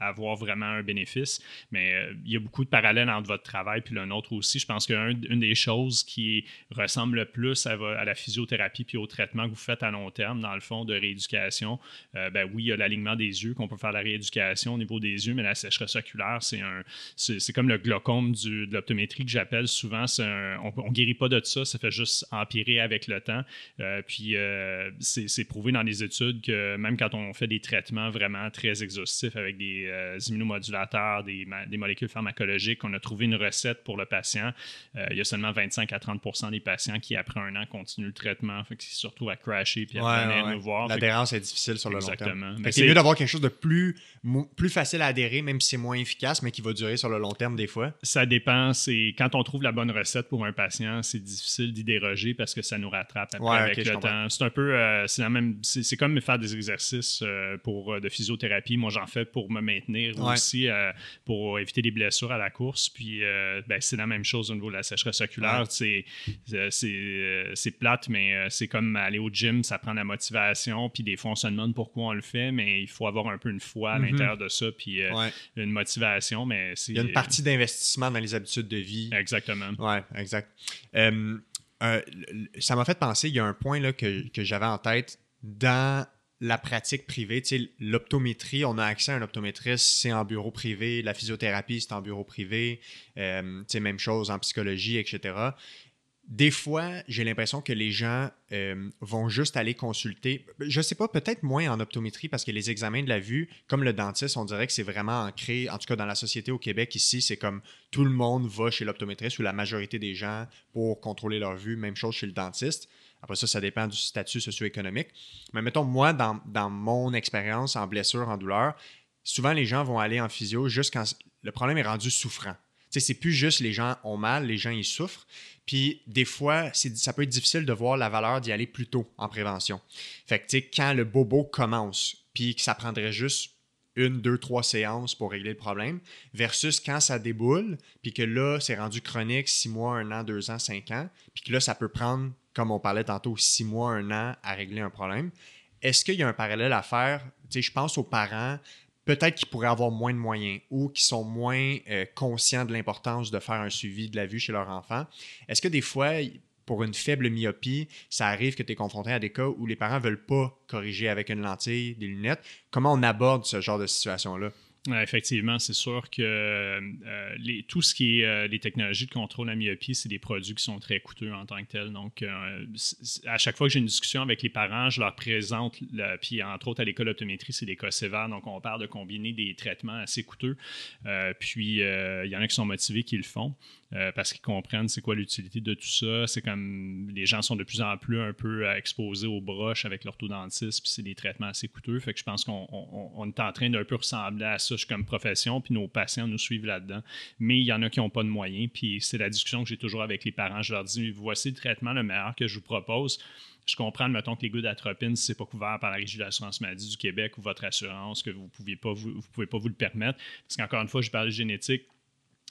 avoir vraiment un bénéfice. Mais il y a beaucoup de parallèles entre votre travail puis le nôtre aussi. Je pense qu'une des choses qui ressemble le plus à, à la physiothérapie puis au traitement que vous faites à long terme, dans le fond, de rééducation, euh, ben oui, il y a l'alignement des yeux, qu'on peut faire la rééducation au niveau des yeux, mais la sécheresse oculaire, c'est un c'est comme le glaucome du, de l'optométrie que j'appelle souvent. un- on ne guérit pas de ça, ça fait juste empirer avec le temps. Euh, puis euh, c'est prouvé dans les études que même quand on fait des traitements vraiment très exhaustifs avec des immunomodulateurs, des, des molécules pharmacologiques, on a trouvé une recette pour le patient. Il y a seulement 25 à 30% des patients qui, après un an, continuent le traitement, fait qu'ils se retrouvent à crasher puis à Ouais, ouais, nous voir. L'adhérence est difficile sur le long terme. C'est mieux d'avoir quelque chose de plus, plus facile à adhérer, même si c'est moins efficace, mais qui va durer sur le long terme des fois. Ça dépend. C'est quand on trouve la bonne recette pour un patient, c'est difficile d'y déroger parce que ça nous rattrape après Ouais, avec le temps. C'est un peu, euh, c'est la même. C'est comme faire des exercices euh, pour euh, de physiothérapie. Moi, j'en fais pour me maintenir Ouais. aussi, euh, pour éviter des blessures à la course. Puis, ben, c'est la même chose au niveau de la sécheresse oculaire. C'est c'est- c'est c'est plate, mais c'est comme aller au gym, ça prend la motivation. Puis des fois, on se demande pourquoi on le fait, mais il faut avoir un peu une foi à Mhm. l'intérieur de ça, puis euh, Ouais. une motivation. Mais c'est Il y a une partie d'investissement dans les habitudes de vie. Exactement. Ouais, exact. Euh, euh, ça m'a fait penser, il y a un point là, que, que j'avais en tête dans la pratique privée. Tu sais, l'optométrie, on a accès à un optométriste, c'est en bureau privé. La physiothérapie, c'est en bureau privé. Euh, tu sais, même chose en psychologie, etc. Des fois, j'ai l'impression que les gens euh, vont juste aller consulter. Je sais pas, peut-être moins en optométrie parce que les examens de la vue, comme le dentiste, on dirait que c'est vraiment ancré, en tout cas dans la société au Québec ici, c'est comme tout le monde va chez l'optométriste ou la majorité des gens pour contrôler leur vue. Même chose chez le dentiste. Après ça, ça dépend du statut socio-économique. Mais mettons, moi, dans, dans mon expérience en blessure, en douleur, souvent les gens vont aller en physio juste quand le problème est rendu souffrant. Tu sais, c'est plus juste les gens ont mal, les gens ils souffrent. Puis des fois, ça peut être difficile de voir la valeur d'y aller plus tôt en prévention. Fait que tu sais, quand le bobo commence, puis que ça prendrait juste une, deux, trois séances pour régler le problème, versus quand ça déboule, puis que là, c'est rendu chronique, six mois, un an, deux ans, cinq ans, puis que là, ça peut prendre, comme on parlait tantôt, six mois, un an à régler un problème. Est-ce qu'il y a un parallèle à faire? Tu sais, je pense aux parents, peut-être qu'ils pourraient avoir moins de moyens ou qui sont moins euh, conscients de l'importance de faire un suivi de la vue chez leur enfant. Est-ce que des fois, pour une faible myopie, ça arrive que tu es confronté à des cas où les parents ne veulent pas corriger avec une lentille, des lunettes? Comment on aborde ce genre de situation-là? Effectivement, c'est sûr que euh, les, tout ce qui est euh, les technologies de contrôle à myopie, c'est des produits qui sont très coûteux en tant que tels. Donc, euh, à chaque fois que j'ai une discussion avec les parents, je leur présente, puis entre autres à l'école d'optométrie, c'est des cas sévères. Donc, on parle de combiner des traitements assez coûteux. puis, il y en a qui sont motivés qui le font. parce qu'ils comprennent c'est quoi l'utilité de tout ça. C'est comme les gens sont de plus en plus un peu exposés aux broches avec l'orthodontiste, puis c'est des traitements assez coûteux. Fait que je pense qu'on est en train d'un peu ressembler à ça comme profession, puis nos patients nous suivent là-dedans. Mais il y en a qui n'ont pas de moyens, puis c'est la discussion que j'ai toujours avec les parents. Je leur dis voici le traitement le meilleur que je vous propose. Je comprends, mettons que les gouttes d'atropine, si ce n'est pas couvert par la Régie de l'assurance maladie du Québec ou votre assurance, que vous ne pouvez pas vous, vous, pouvez pas vous le permettre. Parce qu'encore une fois, je parle de génétique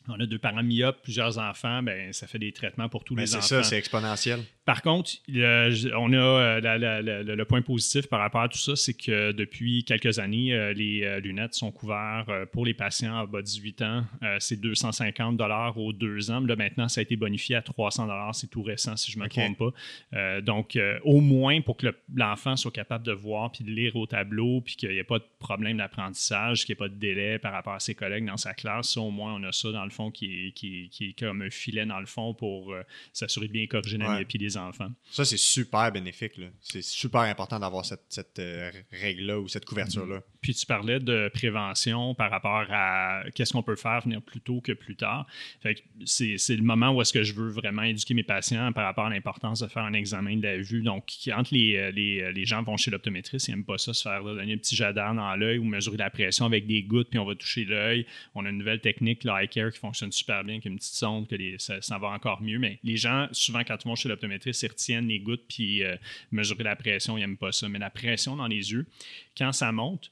on a deux parents myopes, plusieurs enfants, ben, ça fait des traitemets pour tous ben, les enfants. C'est ça, c'est exponentiel. Par contre, on a euh, le point positif par rapport à tout ça, c'est que depuis quelques années, euh, les euh, lunettes sont couvertes pour les patients en bas de 18 ans. c'est 250 aux deux ans. Là, maintenant, ça a été bonifié à 300 C'est tout récent, si je ne me trompe pas. donc, au moins pour que l'enfant soit capable de voir puis de lire au tableau, puis qu'il n'y ait pas de problème d'apprentissage, qu'il n'y ait pas de délai par rapport à ses collègues dans sa classe, au moins, on a ça dans le fond qui est, qui, est comme un filet dans le fond pour s'assurer de bien corriger la myopie des enfants. Ça, c'est super bénéfique. C'est super important d'avoir cette, euh, règle-là ou cette couverture-là. Puis tu parlais de prévention par rapport à qu'est-ce qu'on peut faire venir plus tôt que plus tard. c'est, le moment où est-ce que je veux vraiment éduquer mes patients par rapport à l'importance de faire un examen de la vue. Donc, quand les, euh, euh, les, gens vont chez l'optométriste, ils n'aiment pas ça, se faire donner un petit jadar dans l'œil ou mesurer la pression avec des gouttes, puis on va toucher l'œil. On a une nouvelle technique, l'eye care, qui fonctionne super bien, qui est une petite sonde, que ça, ça, va encore mieux. Mais les gens, souvent, quand ils vont chez l'optométriste, ils retiennent les gouttes, puis mesurer la pression, ils n'aiment pas ça. Mais la pression dans les yeux, quand ça monte,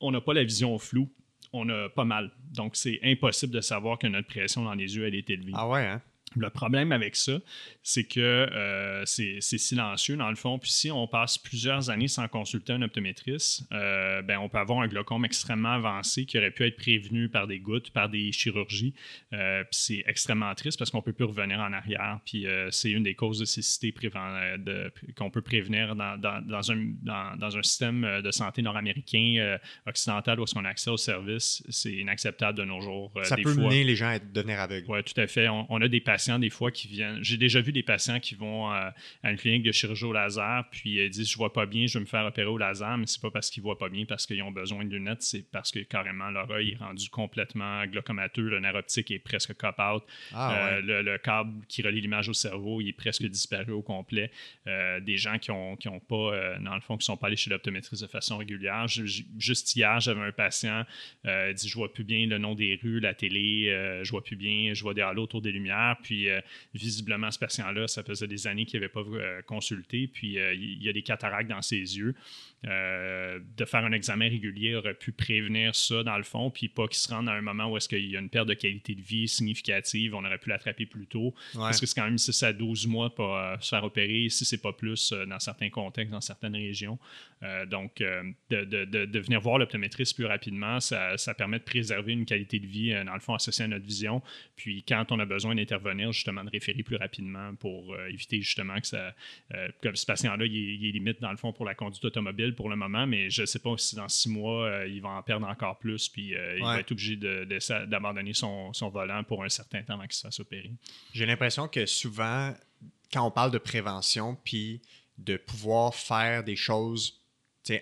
on n'a pas la vision floue, on a pas mal. Donc, c'est impossible de savoir que notre pression dans les yeux, elle est élevée. Ah ouais, hein? Le problème avec ça, c'est que euh, c'est silencieux dans le fond. Puis si on passe plusieurs années sans consulter un optométriste, euh, ben, on peut avoir un glaucome extrêmement avancé qui aurait pu être prévenu par des gouttes, par des chirurgies. Euh, puis c'est extrêmement triste parce qu'on ne peut plus revenir en arrière. Puis c'est une des causes de cécité qu'on peut prévenir dans, dans, un, dans, un, système de santé nord-américain, occidental, où est-ce qu'on a accès aux services. C'est inacceptable de nos jours. Ça peut mener les gens à devenir aveugles. Oui, tout à fait. On, on a des patients des fois qui viennent. J'ai déjà vu des patients qui vont euh, à une clinique de chirurgie au laser, puis ils disent Je vois pas bien, je vais me faire opérer au laser, mais c'est pas parce qu'ils voient pas bien, parce qu'ils ont besoin de lunettes, c'est parce que carrément leur œil est rendu complètement glaucomateux, le nerf optique est presque cop-out, ah, euh, le, câble qui relie l'image au cerveau, il est presque disparu au complet. Euh, des gens qui ont, qui ont pas, dans le fond, qui sont pas allés chez l'optométriste de façon régulière. juste hier, j'avais un patient, il dit Je vois plus bien le nom des rues, la télé, je vois plus bien, je vois des halos autour des lumières, puis euh, visiblement, ce patient-là, ça faisait des années qu'il n'avait pas euh, consulté. Puis, euh, il y a des cataractes dans ses yeux. De faire un examen régulier aurait pu prévenir ça dans le fond, puis pas qu'il se rende à un moment où est-ce qu'il y a une perte de qualité de vie significative, on aurait pu l'attraper plus tôt. Parce que c'est quand même 6 à 12 mois pour se faire opérer, si c'est pas plus dans certains contextes, dans certaines régions. donc, de, venir voir l'optométriste plus rapidement, ça, permet de préserver une qualité de vie, dans le fond, associée à notre vision. Puis, quand on a besoin d'intervenir, justement, de référer plus rapidement pour éviter justement que ça. que ce patient-là, il, il est limite, dans le fond, pour la conduite automobile pour le moment, mais je ne sais pas si dans six mois, euh, il va en perdre encore plus, puis euh, il va être obligé d'abandonner son, volant pour un certain temps avant qu'il se fasse opérer. J'ai l'impression que souvent, quand on parle de prévention, puis de pouvoir faire des choses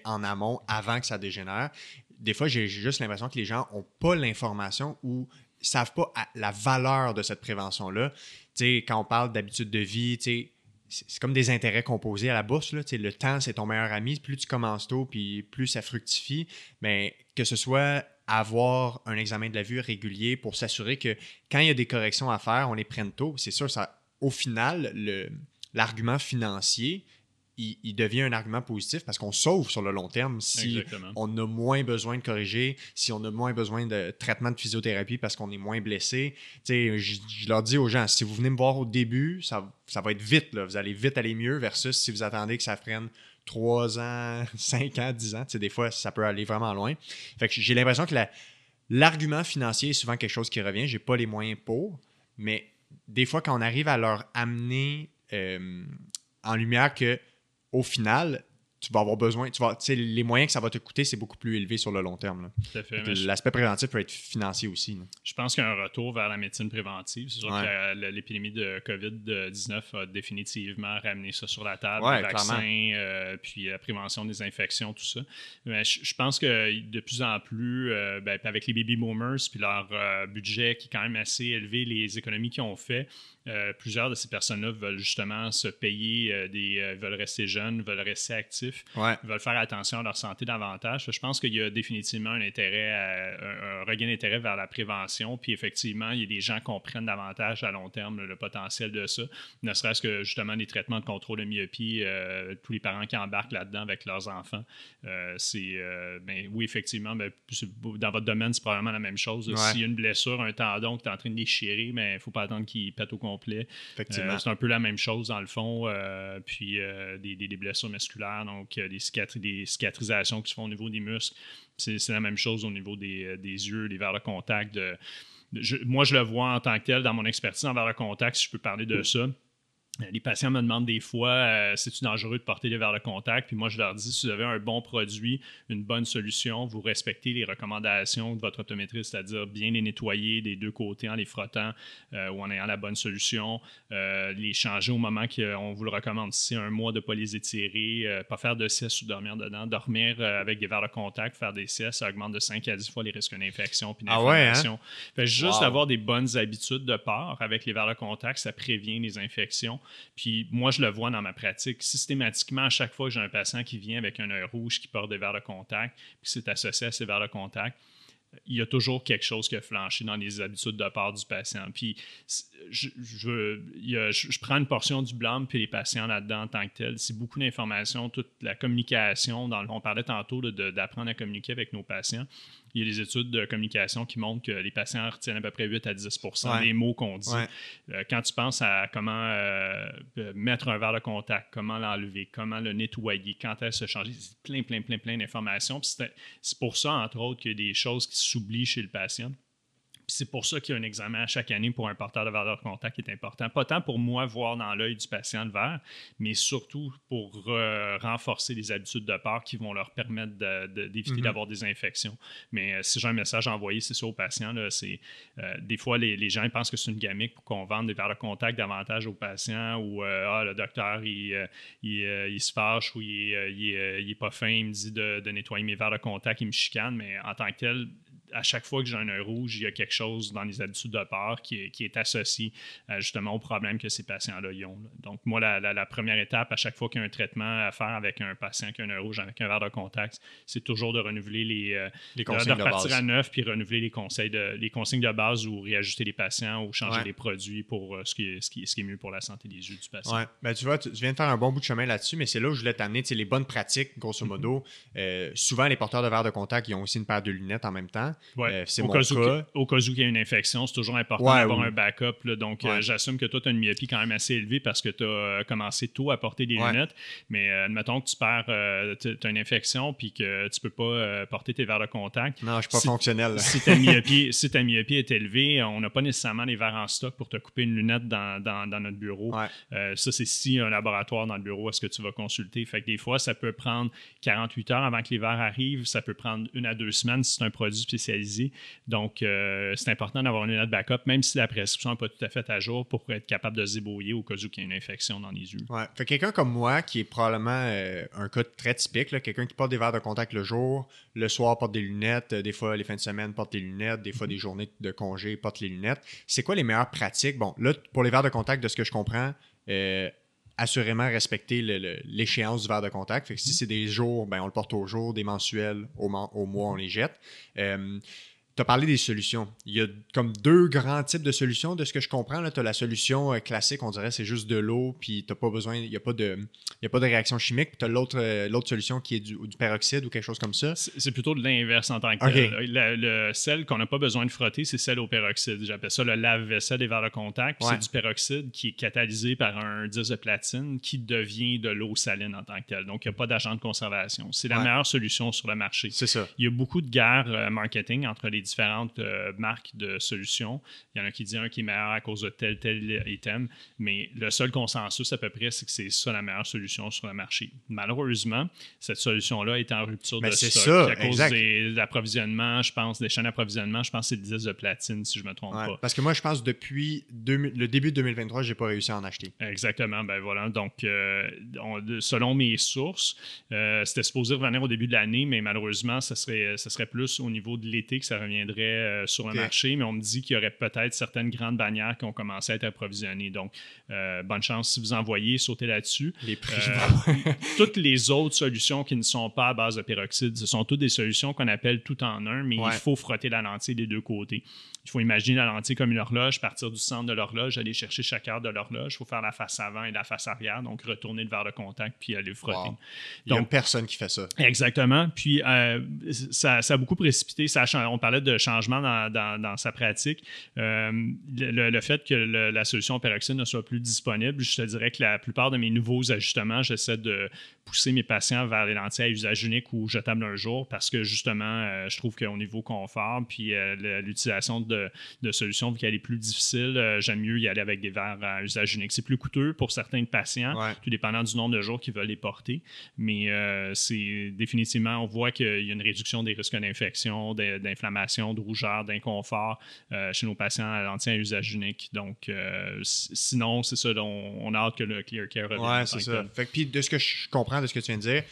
en amont avant que ça dégénère, des fois, j'ai juste l'impression que les gens n'ont pas l'information ou savent pas la valeur de cette prévention-là. Quand on parle d'habitude de vie, c'est comme des intérêts composés à la bourse. Là. Le temps, c'est ton meilleur ami. Plus tu commences tôt, puis plus ça fructifie. Mais que ce soit avoir un examen de la vue régulier pour s'assurer que quand il y a des corrections à faire, on les prenne tôt. C'est sûr, ça, au final, l'argument financier il, devient un argument positif parce qu'on sauve sur le long terme si on a moins besoin de corriger, si on a moins besoin de traitement de physiothérapie parce qu'on est moins blessé. Je, je leur dis aux gens, si vous venez me voir au début, ça, ça va être vite, là, vous allez vite aller mieux versus si vous attendez que ça prenne 3 ans, 5 ans, 10 ans. Des fois, ça peut aller vraiment loin. Fait que j'ai l'impression que l'argument financier est souvent quelque chose qui revient. J'ai pas les moyens pour, mais des fois, quand on arrive à leur amener euh, en lumière que au final, tu vas avoir besoin, tu vas, les moyens que ça va te coûter, c'est beaucoup plus élevé sur le long terme. L'aspect préventif peut être financier aussi. Je pense qu'il y a un retour vers la médecine préventive. C'est sûr que l'épidémie de COVID-19 a définitivement ramené ça sur la table, le vaccin, euh, puis la prévention des infections, tout ça. Mais je, pense que de plus en plus, euh, ben, avec les baby boomers, puis leur euh, budget qui est quand même assez élevé, les économies qu'ils ont fait, euh, plusieurs de ces personnes-là veulent justement se payer, euh, des, euh, veulent rester jeunes, veulent rester actifs, veulent faire attention à leur santé davantage. Je pense qu'il y a définitivement un intérêt, un, regain d'intérêt vers la prévention. Puis effectivement, il y a des gens qui comprennent davantage à long terme le, potentiel de ça. Ne serait-ce que justement des traitements de contrôle de myopie, tous les parents qui embarquent là-dedans avec leurs enfants. c'est, ben, oui, effectivement, ben, dans votre domaine, c'est probablement la même chose. S'il y a une blessure, un tendon qui est en train de déchirer, mais ben, il ne faut pas attendre qu'il pète au complet euh, c'est un peu la même chose dans le fond. Euh, puis euh, des, blessures musculaires, donc des, des cicatrisations qui se font au niveau des muscles. C'est la même chose au niveau des, yeux, les verres de contact. moi, je le vois en tant que tel dans mon expertise en verres de contact, si je peux parler de ça. Euh, les patients me demandent des fois euh, c'est-tu dangereux de porter des verres de contact? Puis moi, je leur dis si vous avez un bon produit, une bonne solution, vous respectez les recommandations de votre optométriste, c'est-à-dire bien les nettoyer des deux côtés en les frottant euh, ou en ayant la bonne solution, les changer au moment qu'on vous le recommande. Si un mois de ne pas les étirer, pas faire de sieste ou dormir dedans, dormir avec des verres de contact, faire des siestes, ça augmente de 5 à 10 fois les risques d'infection puis d'inflammation. Ah ouais, hein? Juste avoir des bonnes habitudes de port avec les verres de contact, ça prévient les infections. Puis moi, je le vois dans ma pratique. Systématiquement, à chaque fois que j'ai un patient qui vient avec un œil rouge qui porte des verres de contact, puis c'est associé à ces verres de contact, il y a toujours quelque chose qui a flanché dans les habitudes de part du patient. Puis je, je, prends une portion du blanc, puis les patients là-dedans en tant que tel. C'est beaucoup d'informations, toute la communication. Dans, on parlait tantôt d'apprendre à communiquer avec nos patients il y a des études de communication qui montrent que les patients retiennent à peu près 8 à 10% des mots qu'on dit. Euh, quand tu penses à comment euh, mettre un verre de contact, comment l'enlever, comment le nettoyer, quand elle se changer, c'est plein, plein, plein, plein d'informations. C'est pour ça, entre autres, qu'il y a des choses qui s'oublient chez le patient c'est pour ça qu'il y a un examen à chaque année pour un porteur de valeur de contact qui est important. Pas tant pour moi voir dans l'œil du patient le verre, mais surtout pour renforcer les habitudes de port qui vont leur permettre d'éviter mhm. d'avoir des infections. Mais euh, si j'ai un message envoyé, c'est ça au patient, c'est euh, des fois les, gens pensent que c'est une gamique pour qu'on vende des verres de contact davantage aux patients ou euh, ah, le docteur il, il, se fâche ou il, est pas fin, il me dit de, de nettoyer mes verres de contact, il me chicane, mais en tant que tel, à chaque fois que j'ai un œil rouge, il y a quelque chose dans les habitudes de peur qui est, associé euh, justement au problème que ces patients-là ont. Donc, moi, la, première étape, à chaque fois qu'il y a un traitement à faire avec un patient qui a un œil rouge avec un verre de contact, c'est toujours de renouveler les, euh, les consignes de, repartir à neuf puis renouveler les conseils de, les consignes de base ou réajuster les patients ou changer les produits pour euh, ce, qui est, ce, qui, ce, qui est, mieux pour la santé des yeux du patient. Ouais. Ben, tu vois, tu, viens de faire un bon bout de chemin là-dessus, mais c'est là où je voulais t'amener les bonnes pratiques, grosso modo. souvent, les porteurs de verre de contact, ils ont aussi une paire de lunettes en même temps. Euh, c'est au, cas où, au cas où il y a une infection, c'est toujours important d'avoir un backup. donc, euh, j'assume que toi, tu as une myopie quand même assez élevée parce que tu as euh, commencé tôt à porter des lunettes. Mais admettons que tu perds, tu as une infection puis que tu peux pas porter tes verres de contact. Non, je suis pas fonctionnel. Si ta, myopie, si ta myopie est élevée, on n'a pas nécessairement les verres en stock pour te couper une lunette dans, dans, notre bureau. ça, c'est si un laboratoire dans le bureau est-ce que tu vas consulter. Fait que des fois, ça peut prendre 48 heures avant que les verres arrivent. Ça peut prendre une à deux semaines si c'est un produit spécialisé. Donc, euh, c'est important d'avoir une note backup, même si la prescription n'est pas tout à fait à jour, pour être capable de se débrouiller au cas où il y a une infection dans les yeux. Ouais. Fait quelqu'un comme moi, qui est probablement euh, un cas très typique, quelqu'un qui porte des verres de contact le jour, le soir porte des lunettes, euh, des fois les fins de semaine porte des lunettes, des fois des journées de congé porte les lunettes. C'est quoi les meilleures pratiques? Bon, là, pour les verres de contact, de ce que je comprends, assurément respecter l'échéance du verre de contact. Fait que si c'est des jours, ben on le porte au jour, des mensuels, au, au mois, on les jette tu as parlé des solutions. Il y a comme deux grands types de solutions. De ce que je comprends, tu as la solution euh, classique, on dirait c'est juste de l'eau, puis tu pas besoin, il n'y a, pas de, a pas de réaction chimique. Puis tu as l'autre, euh, l'autre solution qui est du, du, peroxyde ou quelque chose comme ça. C'est plutôt de l'inverse en tant que tel. Le, sel qu'on n'a pas besoin de frotter, c'est celle au peroxyde. J'appelle ça le lave-vaisselle des verres de contact. C'est du peroxyde qui est catalysé par un disque de platine qui devient de l'eau saline en tant que tel. Donc, il n'y a pas d'agent de conservation. C'est la meilleure solution sur le marché. C'est ça. Il y a beaucoup de guerres euh, marketing entre les différentes euh, marques de solutions. Il y en a qui disent un qui est meilleur à cause de tel, tel item, mais le seul consensus à peu près, c'est que c'est ça la meilleure solution sur le marché. Malheureusement, cette solution-là est en rupture ben, de stock ça, à cause des l'approvisionnement, je pense, des chaînes d'approvisionnement, je pense que c'est 10 de platine, si je ne me trompe pas. Parce que moi, je pense depuis le début de 2023, je n'ai pas réussi à en acheter. Exactement, ben voilà. Donc, euh, selon mes sources, euh, c'était supposé revenir au début de l'année, mais malheureusement, ce serait, ça serait plus au niveau de l'été que ça reviendrait euh, sur le marché, mais on me dit qu'il y aurait peut-être certaines grandes bannières qui ont commencé à être approvisionnées. Donc, euh, bonne chance si vous envoyez, sautez là-dessus. Les prix. Euh, toutes les autres solutions qui ne sont pas à base de peroxyde, ce sont toutes des solutions qu'on appelle tout en un, mais il faut frotter la lentille des deux côtés. Il faut imaginer la lentille comme une horloge, partir du centre de l'horloge, aller chercher chaque heure de l'horloge. Il faut faire la face avant et la face arrière, donc retourner le verre de contact puis aller frotter. Il n'y a personne qui fait ça. Exactement. Puis ça, a beaucoup précipité. Ça on parlait de changement dans, sa pratique. Euh, le, fait que la solution peroxyde ne soit plus disponible, je te dirais que la plupart de mes nouveaux ajustements, j'essaie de pousser mes patients vers les lentilles à usage unique ou jetables un jour parce que justement, euh, je trouve qu'au niveau confort, puis euh, l'utilisation de, solutions, vu qu'elle est plus difficile, j'aime mieux y aller avec des verres à usage unique. C'est plus coûteux pour certains patients, tout dépendant du nombre de jours qu'ils veulent les porter, mais c'est définitivement, on voit qu'il y a une réduction des risques d'infection, d'inflammation, de rougeur, d'inconfort euh, chez nos patients à l'antien usage unique. Donc, euh, sinon, c'est ça, on, a hâte que le Clear Care revienne. Oui, c'est ça. Fait, puis, de ce que je comprends de ce que tu viens de dire,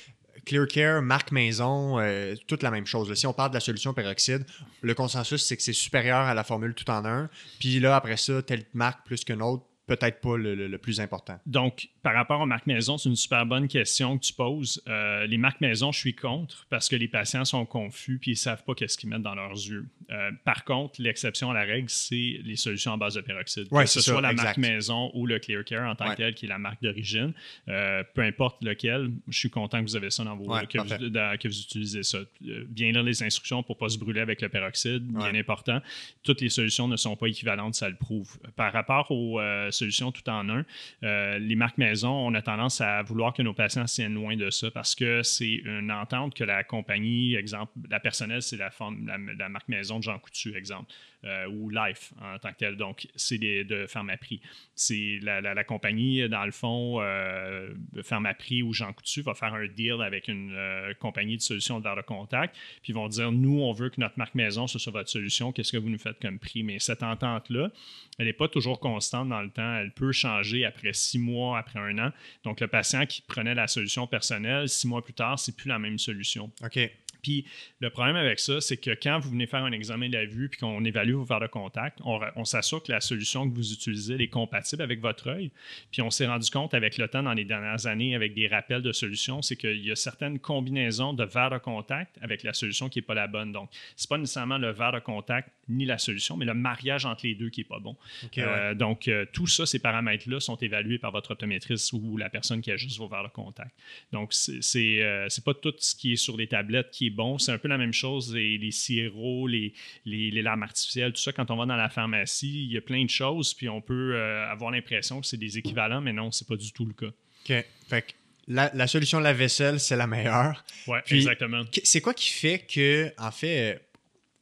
Clear Care, marque maison, euh, toute la même chose. Si on parle de la solution peroxyde, le consensus, c'est que c'est supérieur à la formule tout en un. Puis là, après ça, telle marque plus qu'une autre, peut-être pas le, plus important. Donc, par rapport aux marques maison, c'est une super bonne question que tu poses. Euh, les marques maison, je suis contre parce que les patients sont confus puis ils ne savent pas qu'est-ce qu'ils mettent dans leurs yeux. Euh, par contre, l'exception à la règle, c'est les solutions en base de peroxyde. que ce soit la marque maison ou le Clear Care en tant que tel, qui est la marque d'origine. Euh, peu importe lequel, je suis content que vous avez ça dans vos... que, vous, que, vous, utilisez ça. Bien lire les instructions pour ne pas se brûler avec le peroxyde, bien important. Toutes les solutions ne sont pas équivalentes, ça le prouve. Par rapport aux solution tout en un. Euh, les marques maison, on a tendance à vouloir que nos patients tiennent loin de ça parce que c'est une entente que la compagnie, exemple, la personnelle, c'est la, la, la, marque maison de Jean Coutu, exemple. Euh, ou Life en tant que tel. Donc, c'est de Pharmaprix. C'est la, compagnie, dans le fond, euh, Pharmaprix ou Jean Coutu va faire un deal avec une euh, compagnie de solutions de de contact, puis ils vont dire nous, on veut que notre marque maison, ce soit votre solution, qu'est-ce que vous nous faites comme prix? Mais cette entente-là, elle n'est pas toujours constante dans le temps. Elle peut changer après six mois, après un an. Donc, le patient qui prenait la solution personnelle, six mois plus tard, c'est plus la même solution. OK. Puis le problème avec ça, c'est que quand vous venez faire un examen de la vue puis qu'on évalue vos verres de contact, on, s'assure que la solution que vous utilisez est compatible avec votre œil. Puis on s'est rendu compte avec le temps dans les dernières années, avec des rappels de solutions, c'est qu'il y a certaines combinaisons de verres de contact avec la solution qui n'est pas la bonne. Donc, ce n'est pas nécessairement le verre de contact ni la solution, mais le mariage entre les deux qui n'est pas bon. Euh, donc, euh, tout ça, ces paramètres-là sont évalués par votre optométriste ou la personne qui ajuste vos verres de contact. Donc, c'est n'est euh, pas tout ce qui est sur les tablettes qui est bon. C'est un peu la même chose, les, les sirops, les, les, larmes artificielles, tout ça. Quand on va dans la pharmacie, il y a plein de choses, puis on peut avoir l'impression que c'est des équivalents, mais non, c'est pas du tout le cas. OK. Fait que la, solution de la vaisselle, c'est la meilleure. Oui, exactement. C'est quoi qui fait que, en fait,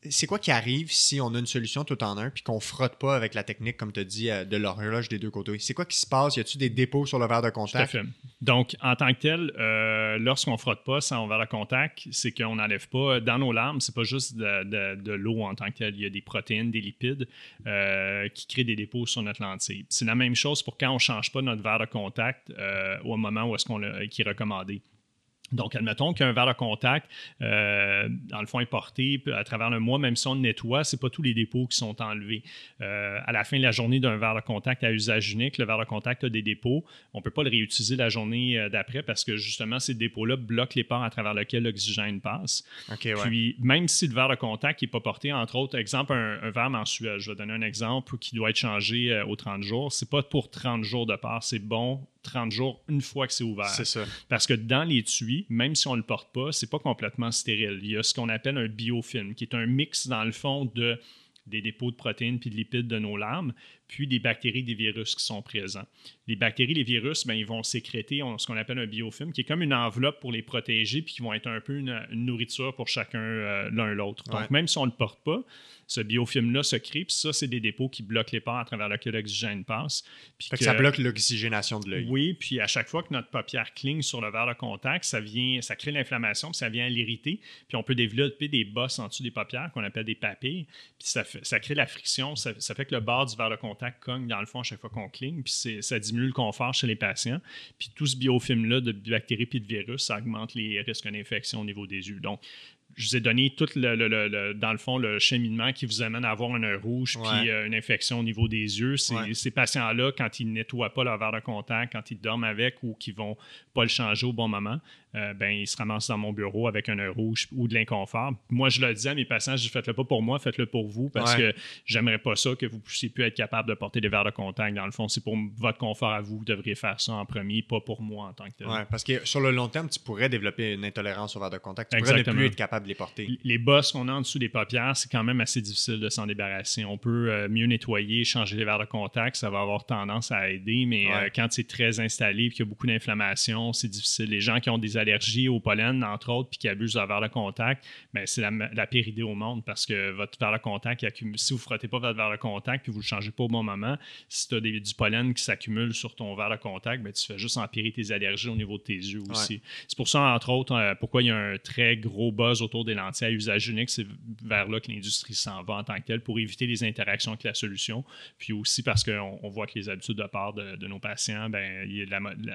c'est quoi qui arrive si on a une solution tout en un puis qu'on frotte pas avec la technique, comme tu as dit, euh, de l'horloge des deux côtés? C'est quoi qui se passe? Y a-tu des dépôts sur le verre de contact? Donc, en tant que tel, euh, lorsqu'on frotte pas sans verre de contact, c'est qu'on n'enlève pas dans nos larmes, c'est pas juste de, l'eau en tant que tel. Il y a des protéines, des lipides euh, qui créent des dépôts sur notre lentille. C'est la même chose pour quand on change pas notre verre de contact au moment où est-ce qu'on qui est recommandé. Donc, admettons qu'un verre de contact, euh, dans le fond, est porté à travers le mois, même si on le nettoie, ce n'est pas tous les dépôts qui sont enlevés. Euh, à la fin de la journée d'un verre de contact à usage unique, le verre de contact a des dépôts. On ne peut pas le réutiliser la journée euh, d'après parce que justement, ces dépôts-là bloquent les ports à travers lesquels l'oxygène passe. Puis, même si le verre de contact n'est pas porté, entre autres, exemple, un, verre mensuel, je vais donner un exemple qui doit être changé aux 30 jours, c'est pas pour 30 jours de part, c'est bon 30 jours une fois que c'est ouvert. C'est ça. Parce que dans l'étui, même si on ne le porte pas, c'est pas complètement stérile. Il y a ce qu'on appelle un biofilm, qui est un mix, dans le fond, de des dépôts de protéines puis de lipides de nos larmes, puis des bactéries, des virus qui sont présents. Les bactéries, les virus, ben, ils vont sécréter ce qu'on appelle un biofilm, qui est comme une enveloppe pour les protéger, puis qui vont être un peu une, nourriture pour chacun euh, l'un l'autre. Donc, même si on ne le porte pas, ce biofilm-là se crée, puis ça, c'est des dépôts qui bloquent les pores à travers lesquels l'oxygène passe. Puis que, ça bloque l'oxygénation de l'œil. Oui, puis à chaque fois que notre paupière cligne sur le verre de contact, ça vient, ça crée l'inflammation, puis ça vient l'irriter, puis on peut développer des bosses en dessous des paupières qu'on appelle des papilles, puis ça, ça crée la friction, ça, fait que le bord du verre de contact cogne dans le fond à chaque fois qu'on cligne, puis ça diminue le confort chez les patients. Puis tout ce biofilm-là de bactéries puis de virus, ça augmente les risques d'infection au niveau des yeux. Donc, je vous ai donné tout le, dans le fond le cheminement qui vous amène à avoir un œil rouge puis euh, une infection au niveau des yeux. Ces patients-là, quand ils ne nettoient pas leur verre de contact, quand ils dorment avec ou qu'ils ne vont pas le changer au bon moment, euh, ben, ils se ramassent dans mon bureau avec un œil rouge ou de l'inconfort. Moi, je le dis à mes patients, je dis faites-le pas pour moi, faites-le pour vous parce que j'aimerais pas ça que vous puissiez plus être capable de porter des verres de contact. Dans le fond, c'est pour votre confort à vous. Vous devriez faire ça en premier, pas pour moi en tant que tel. Oui, parce que sur le long terme, tu pourrais développer une intolérance au verre de contact. Tu pourrais ne plus être capable de les porter. Les bosses qu'on a en dessous des paupières, c'est quand même assez difficile de s'en débarrasser. On peut euh, mieux nettoyer, changer les verres de contact, ça va avoir tendance à aider, mais euh, quand c'est très installé et qu'il y a beaucoup d'inflammation, c'est difficile. Les gens qui ont des allergies au pollen, entre autres, puis qui abusent de verre de contact, ben, c'est la, pire idée au monde parce que votre verre de contact, si vous ne frottez pas votre verre de contact puis vous ne le changez pas au bon moment, si tu as du pollen qui s'accumule sur ton verre de contact, ben, tu fais juste empirer tes allergies au niveau de tes yeux aussi. C'est pour ça, entre autres, euh, pourquoi il y a un très gros buzz autour des lentilles à usage unique. C'est vers là que l'industrie s'en va en tant que telle pour éviter les interactions avec la solution. Puis aussi parce qu'on on voit que les habitudes de part de, nos patients, ben,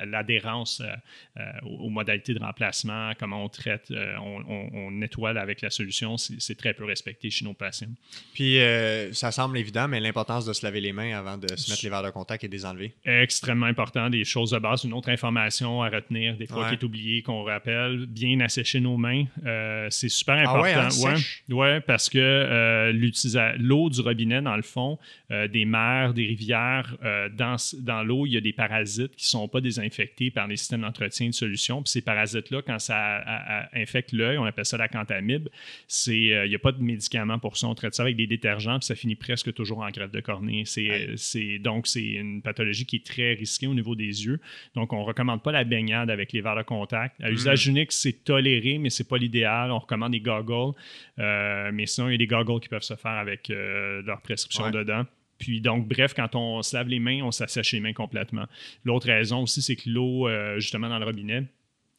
l'adhérence euh, euh, aux modalités de remplacement, comment on traite, euh, on, nettoie avec la solution, c'est très peu respecté chez nos patients. Puis, euh, ça semble évident, mais l'importance de se laver les mains avant de se mettre les verres de contact et de les enlever. Extrêmement important, des choses de base. Une autre information à retenir, des fois qui est oubliée, qu'on rappelle, bien assécher nos mains, euh, c'est super important. Ah ouais, hein, ouais, parce que l'eau du robinet, dans le fond, des mers, des rivières, dans, dans l'eau, il y a des parasites qui ne sont pas désinfectés par les systèmes d'entretien de solution. Puis ces parasites-là, quand ça infecte l'œil, on appelle ça la cantamide. Il n'y euh, a pas de médicament pour ça. On traite ça avec des détergents, puis ça finit presque toujours en greffe de cornée. C'est, donc, c'est une pathologie qui est très risquée au niveau des yeux. Donc, on ne recommande pas la baignade avec les verres de contact. À usage mm. unique, c'est toléré, mais ce n'est pas l'idéal. On recommande des goggles. Euh, mais sinon, il y a des goggles qui peuvent se faire avec euh, leur prescription dedans. Puis donc, bref, quand on se lave les mains, on s'assèche les mains complètement. L'autre raison aussi, c'est que l'eau, justement, dans le robinet,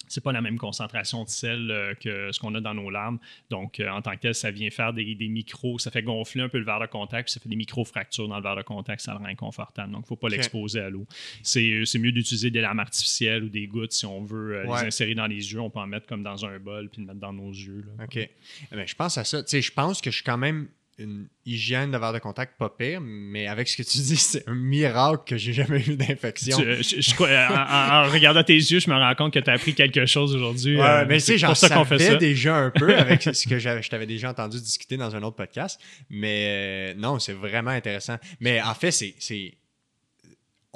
c'est pas la même concentration de sel euh, que ce qu'on a dans nos larmes. Donc, euh, en tant que tel, ça vient faire des, des, micros, ça fait gonfler un peu le verre de contact, puis ça fait des micro-fractures dans le verre de contact, ça le rend inconfortable. Donc, il ne faut pas l'exposer à l'eau. Euh, c'est mieux d'utiliser des lames artificielles ou des gouttes si on veut les insérer dans les yeux. On peut en mettre comme dans un bol puis le mettre dans nos yeux. OK. Eh ben, je pense à ça. Tu sais, je pense que je suis quand même une hygiène de verre de contact pas pire, mais avec ce que tu dis, c'est un miracle que j'ai jamais eu d'infection. en, regardant tes yeux, je me rends compte que tu as appris quelque chose aujourd'hui. Ouais, euh, mais sais, j'en savais déjà un peu avec ce que je t'avais déjà entendu discuter dans un autre podcast. Mais euh, non, c'est vraiment intéressant. Mais en fait, c'est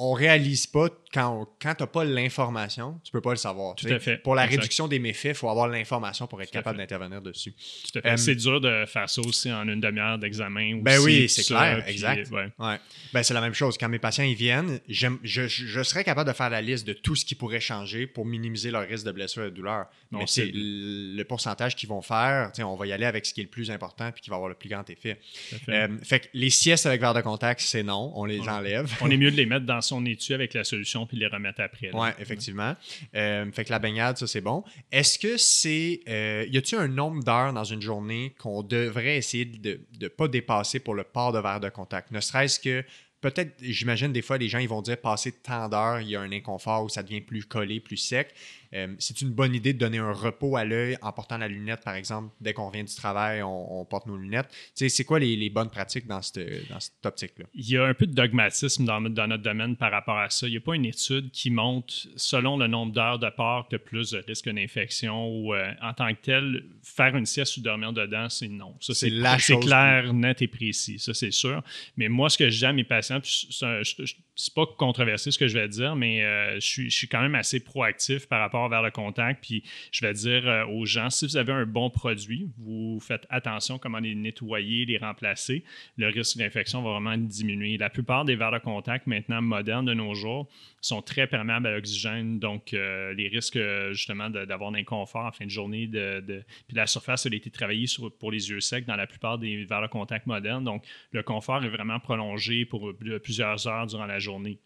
on réalise pas quand, quand tu n'as pas l'information, tu peux pas le savoir. Tout à fait. Pour la réduction des méfaits, il faut avoir l'information pour être capable d'intervenir dessus. Tout à fait. c'est dur de faire ça aussi en une demi-heure d'examen. Ben oui, c'est clair, exact. Ouais. Ben, c'est la même chose. Quand mes patients ils viennent, je, je, serais capable de faire la liste de tout ce qui pourrait changer pour minimiser leur risque de blessure et de douleur. Mais c'est le pourcentage qu'ils vont faire. On va y aller avec ce qui est le plus important et qui va avoir le plus grand effet. Fait. Euh, fait que les siestes avec verre de contact, c'est non. On les enlève. On est mieux de les mettre dans son étui avec la solution puis les remettre après. Oui, effectivement. Euh, fait que la baignade, ça, c'est bon. Est-ce que c'est. Euh, y a-t-il un nombre d'heures dans une journée qu'on devrait essayer de ne pas dépasser pour le port de verre de contact? Ne serait-ce que peut-être, j'imagine, des fois, les gens ils vont dire passer tant d'heures, il y a un inconfort où ça devient plus collé, plus sec. Euh, c'est une bonne idée de donner un repos à l'œil en portant la lunette, par exemple. Dès qu'on vient du travail, on, porte nos lunettes. c'est quoi les, bonnes pratiques dans cette, dans cette optique-là? Il y a un peu de dogmatisme dans, dans, notre domaine par rapport à ça. Il n'y a pas une étude qui montre, selon le nombre d'heures de port, que plus de risque d'infection ou euh, en tant que tel, faire une sieste ou dormir dedans, c'est non. Ça, c'est clair, net et précis. Ça, c'est sûr. Mais moi, ce que à mes patients, c'est pas controversé ce que je vais dire, mais euh, je, suis, quand même assez proactif par rapport vers le contact. Puis je vais dire euh, aux gens, si vous avez un bon produit, vous faites attention comment les nettoyer, les remplacer, le risque d'infection va vraiment diminuer. La plupart des verres de contact maintenant modernes de nos jours sont très perméables à l'oxygène, donc euh, les risques justement d'avoir un inconfort en fin de journée, de, puis la surface a été travaillée pour les yeux secs dans la plupart des verres de contact modernes, donc le confort est vraiment prolongé pour plusieurs heures durant la journée.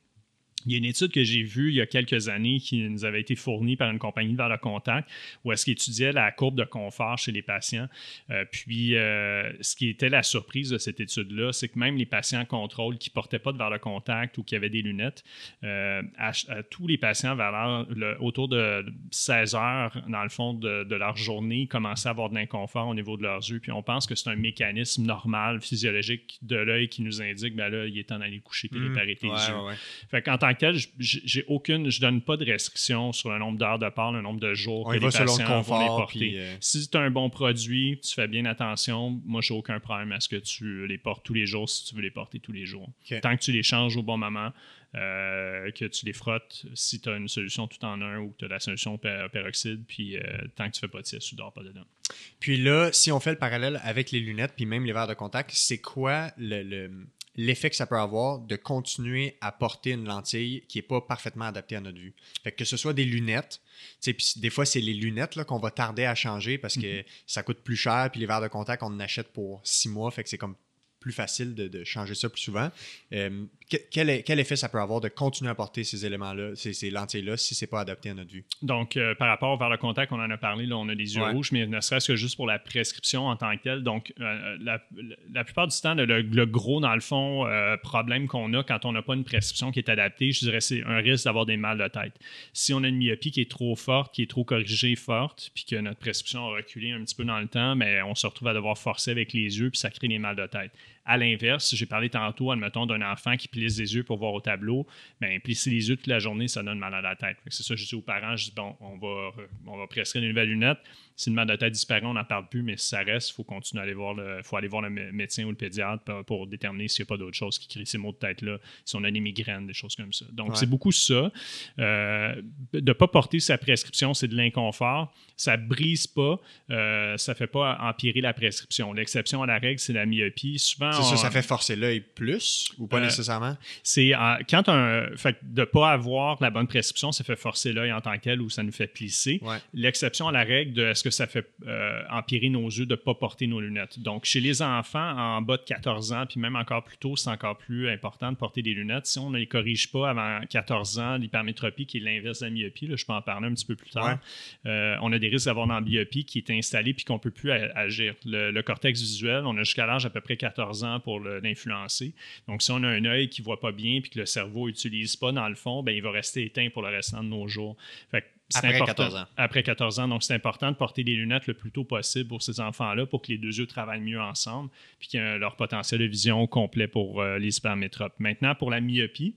Il y a une étude que j'ai vue il y a quelques années qui nous avait été fournie par une compagnie de le contact où est-ce qu'il étudiait la courbe de confort chez les patients. Euh, puis, euh, ce qui était la surprise de cette étude-là, c'est que même les patients contrôle qui ne portaient pas de de contact ou qui avaient des lunettes, euh, à, tous les patients vers autour de 16 heures, dans le fond, de, leur journée, commençaient à avoir de l'inconfort au niveau de leurs yeux. Puis, on pense que c'est un mécanisme normal, physiologique de l'œil qui nous indique, ben là, il est temps d'aller coucher et réparer tes yeux. Fait tant j'ai aucune, je donne pas de restriction sur le nombre d'heures de part, le nombre de jours que les patients vont les porter. Euh, si tu as un bon produit, tu fais bien attention, moi, j'ai aucun problème à ce que tu les portes tous les jours si tu veux les porter tous les jours. Tant que tu les changes au bon moment, euh, que tu les frottes si tu as une solution tout en un ou que tu as la solution peroxyde, puis euh, tant que tu fais pas de sieste, tu dors pas dedans. Puis là, si on fait le parallèle avec les lunettes, puis même les verres de contact, c'est quoi le l'effet que ça peut avoir de continuer à porter une lentille qui n'est pas parfaitement adaptée à notre vue. Fait que, ce soit des lunettes, puis des fois, c'est les lunettes qu'on va tarder à changer parce que mm-hmm. ça coûte plus cher, puis les verres de contact, on en achète pour six mois, fait que c'est comme plus facile de, changer ça plus souvent. Euh, quel, effet ça peut avoir de continuer à porter ces éléments-là, ces, lentilles-là, si ce n'est pas adapté à notre vue? Donc, euh, par rapport vers le contact, on en a parlé, là, on a des yeux rouges, mais ne serait-ce que juste pour la prescription en tant que telle. Donc, euh, la, plupart du temps, le, gros, dans le fond, problème qu'on a quand on n'a pas une prescription qui est adaptée, je dirais, c'est un risque d'avoir des mal de tête. Si on a une myopie qui est trop forte, qui est trop corrigée, forte, puis que notre prescription a reculé un petit peu dans le temps, mais on se retrouve à devoir forcer avec les yeux, puis ça crée des mal de tête. À l'inverse, j'ai parlé tantôt, admettons, d'un enfant qui plisse les yeux pour voir au tableau. Bien, plisser les yeux toute la journée, ça donne mal à la tête. C'est ça, je dis aux parents, je dis, bon, on va, on va prescrire une nouvelle lunette. Si le mal de tête disparaît, on n'en parle plus, mais si ça reste, il faut continuer à aller voir le, faut aller voir le médecin ou le pédiatre pour, déterminer s'il n'y a pas d'autres choses qui créent ces maux de tête-là, si on a des migraines, des choses comme ça. Donc, c'est beaucoup ça. Euh, de ne pas porter sa prescription, c'est de l'inconfort. Ça brise pas, euh, ça ne fait pas empirer la prescription. L'exception à la règle, c'est la myopie. Souvent, ça, ça fait forcer l'œil plus ou pas euh, nécessairement? C'est quand un. Fait de ne pas avoir la bonne prescription, ça fait forcer l'œil en tant que tel ou ça nous fait plisser. L'exception à la règle de que ça fait euh, empirer nos yeux de ne pas porter nos lunettes. Donc, chez les enfants en bas de 14 ans, puis même encore plus tôt, c'est encore plus important de porter des lunettes. Si on ne les corrige pas avant 14 ans, l'hypermétropie, qui est l'inverse de la myopie, je peux en parler un petit peu plus tard, euh, on a des risques d'avoir une myopie qui est installée puis qu'on ne peut plus agir. Le, cortex visuel, on a jusqu'à l'âge à peu près 14 ans pour l'influencer. Donc, si on a un œil qui ne voit pas bien puis que le cerveau n'utilise pas, dans le fond, ben, il va rester éteint pour le restant de nos jours. Fait après 14 ans. Après 14 ans. Donc, c'est important de porter des lunettes le plus tôt possible pour ces enfants-là pour que les deux yeux travaillent mieux ensemble puis qu'ils aient leur potentiel de vision complet pour euh, les hypermétropes. Maintenant, pour la myopie,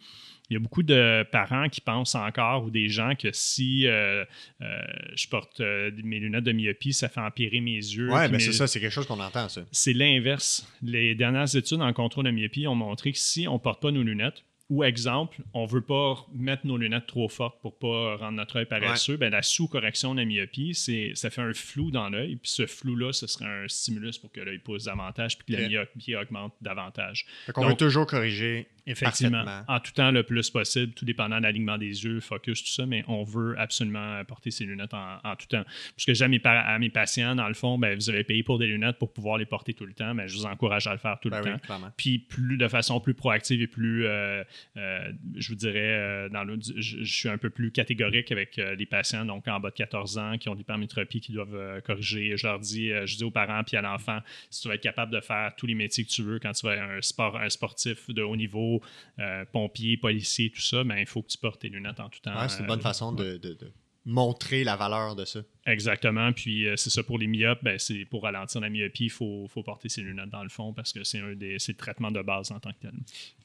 il y a beaucoup de parents qui pensent encore ou des gens que si euh, euh, je porte mes lunettes de myopie, ça fait empirer mes yeux. Oui, mais c'est ça, c'est quelque chose qu'on entend, ça. C'est l'inverse. Les dernières études en contrôle de myopie ont montré que si on ne porte pas nos lunettes, ou exemple, on ne veut pas mettre nos lunettes trop fortes pour ne pas rendre notre œil paresseux, ben, la sous-correction de la myopie, ça fait un flou dans l'œil. Puis ce flou-là, ce serait un stimulus pour que l'œil pousse davantage puis que la myopie augmente davantage. on veut toujours corriger Effectivement. En tout temps, le plus possible, tout dépendant de l'alignement des yeux, focus, tout ça, mais on veut absolument porter ces lunettes en, tout temps. Puisque j'ai à mes, à mes patients, dans le fond, ben, vous avez payé pour des lunettes pour pouvoir les porter tout le temps, mais ben, je vous encourage à le faire tout le ben temps. Puis plus de façon plus proactive et plus, euh, euh, je vous dirais, euh, dans le, je, suis un peu plus catégorique avec les patients, donc en bas de 14 ans, qui ont l'hypermétropie, qui doivent corriger. Je leur dis, je dis aux parents puis à l'enfant, si tu vas être capable de faire tous les métiers que tu veux quand tu vas être un, sport, un sportif de haut niveau, médicaux, pompiers, policiers, tout ça, ben, il faut que tu portes tes lunettes en tout temps. c'est une bonne façon de, montrer la valeur de ça. Exactement. Puis c'est ça pour les myopes, ben, c'est pour ralentir la myopie, il faut, porter ses lunettes dans le fond parce que c'est un des traitements de base en tant que tel.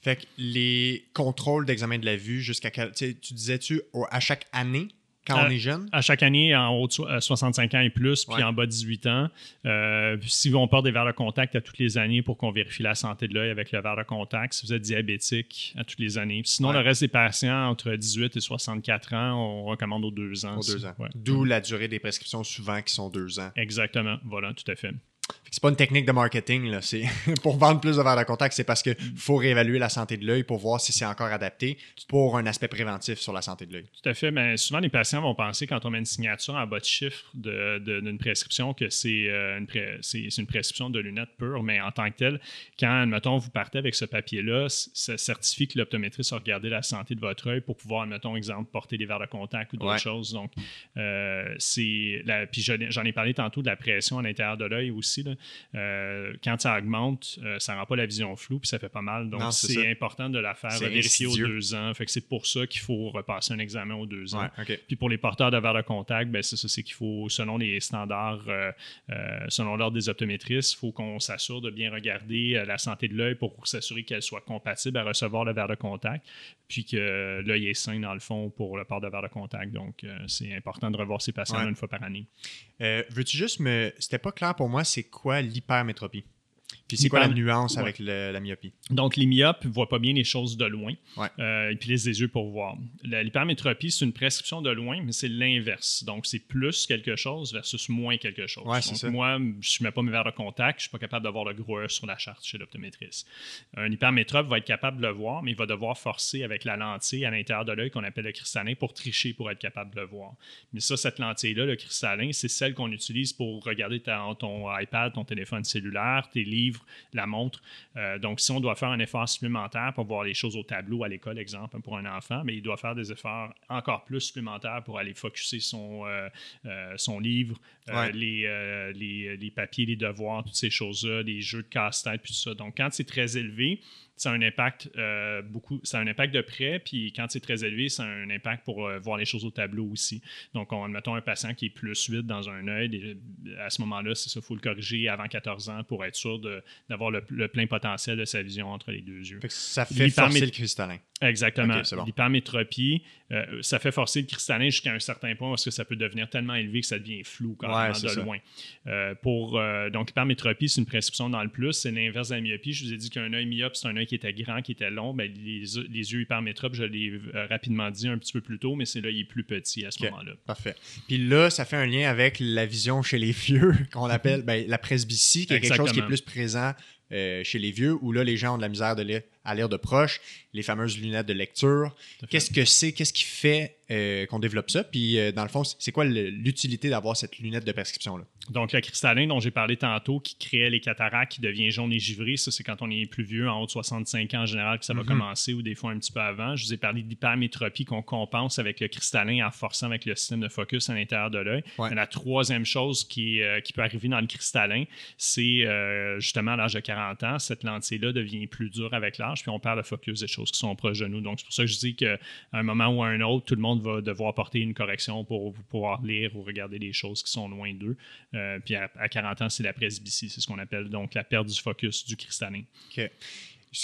Fait que les contrôles d'examen de la vue jusqu'à tu disais-tu à chaque année quand on est jeune? À chaque année, en haut de 65 ans et plus, puis en bas de 18 ans. Euh, si on porte des verres de contact à toutes les années pour qu'on vérifie la santé de l'œil avec le verre de contact, si vous êtes diabétique à toutes les années. sinon, le reste des patients entre 18 et 64 ans, on recommande aux deux ans. Aux deux ans. D'où la durée des prescriptions souvent qui sont deux ans. Exactement. Voilà, tout à fait c'est pas une technique de marketing. Là. C'est pour vendre plus de verres de contact, c'est parce qu'il faut réévaluer la santé de l'œil pour voir si c'est encore adapté pour un aspect préventif sur la santé de l'œil. Tout à fait. Mais souvent, les patients vont penser, quand on met une signature en bas de chiffre d'une prescription, que euh, c'est une, prescription de lunettes pures. Mais en tant que tel, quand, admettons, vous partez avec ce papier-là, ça certifie que l'optométriste a regardé la santé de votre œil pour pouvoir, admettons, exemple, porter des verres de contact ou d'autres choses. Donc, euh, c'est. Puis j'en ai parlé tantôt de la pression à l'intérieur de l'œil aussi. Là. Euh, quand ça augmente, euh, ça rend pas la vision floue, puis ça fait pas mal. Donc, c'est important de la faire vérifier aux deux ans. Fait que c'est pour ça qu'il faut repasser un examen aux deux ans. Puis pour les porteurs de verre de contact, ben, c'est ça, c'est qu'il faut, selon les standards, euh, selon l'ordre des optométristes, il faut qu'on s'assure de bien regarder la santé de l'œil pour s'assurer qu'elle soit compatible à recevoir le verre de contact, puis que l'œil est sain, dans le fond, pour le port de verre de contact. Donc, c'est important de revoir ces patients une fois par année. Veux-tu juste me. C'était pas clair pour moi, c'est quoi l'hypermétropie? Puis c'est quoi la nuance avec la myopie? Donc, les myopes ne voient pas bien les choses de loin. Euh, ils les yeux pour voir. L'hypermétropie, c'est une prescription de loin, mais c'est l'inverse. Donc, c'est plus quelque chose versus moins quelque chose. Donc, moi, je ne mets pas mes verres de contact, je ne suis pas capable d'avoir le gros sur la charte chez l'optométriste. Un hypermétrope va être capable de le voir, mais il va devoir forcer avec la lentille à l'intérieur de l'œil qu'on appelle le cristallin pour tricher pour être capable de le voir. Mais ça, cette lentille-là, le cristallin, c'est celle qu'on utilise pour regarder ton iPad, ton téléphone cellulaire, tes livres, la montre. Euh, donc, si on doit faire un effort supplémentaire pour voir les choses au tableau à l'école, exemple, pour un enfant, mais il doit faire des efforts encore plus supplémentaires pour aller focuser son, euh, euh, son livre, les, les, les, papiers, les devoirs, toutes ces choses-là, les jeux de casse-tête, puis tout ça. Donc, quand c'est très élevé, ça a un impact euh, beaucoup, ça a un impact de près, puis quand c'est très élevé, ça a un impact pour euh, voir les choses au tableau aussi. Donc, on, admettons un patient qui est plus vite dans un œil, à ce moment-là, c'est ça, il faut le corriger avant 14 ans pour être sûr d'avoir le, plein potentiel de sa vision entre les deux yeux. ça fait forcer le cristallin. Exactement. L'hypermétropie, euh, ça fait forcer le cristallin jusqu'à un certain point parce que ça peut devenir tellement élevé que ça devient flou quand même de loin. pour, donc, l'hypermétropie, c'est une prescription dans le plus. C'est l'inverse de la myopie. Je vous ai dit qu'un œil myope, c'est un œil qui était grand, qui était long, ben, les, les, yeux hypermétropes, je l'ai euh, rapidement dit un petit peu plus tôt, mais c'est là, il est plus petit à ce moment-là. Parfait. Puis là, ça fait un lien avec la vision chez les vieux, qu'on appelle ben, la presbytie, qui est quelque chose qui est plus présent euh, chez les vieux, où là, les gens ont de la misère de lire, à lire de proche, les fameuses lunettes de lecture. Qu'est-ce que c'est? Qu'est-ce qui fait euh, qu'on développe ça? Puis, euh, dans le fond, c'est quoi l'utilité d'avoir cette lunette de prescription-là? Donc, le cristallin dont j'ai parlé tantôt, qui crée les cataractes, qui devient jaune et givré, ça, c'est quand on est plus vieux, en haut de 65 ans en général, que ça va mm-hmm. commencer, ou des fois un petit peu avant. Je vous ai parlé d'hypermétropie qu'on compense avec le cristallin en forçant avec le système de focus à l'intérieur de l'œil. La troisième chose qui, qui, peut arriver dans le cristallin, c'est justement à l'âge de 40 ans, cette lentille-là devient plus dure avec l'âge, puis on perd le focus des choses qui sont proches de nous. Donc, c'est pour ça que je dis qu'à un moment ou à un autre, tout le monde va devoir porter une correction pour pouvoir lire ou regarder des choses qui sont loin d'eux. Euh, puis à, 40 ans, c'est la presbytie, c'est ce qu'on appelle donc la perte du focus du cristallin. OK.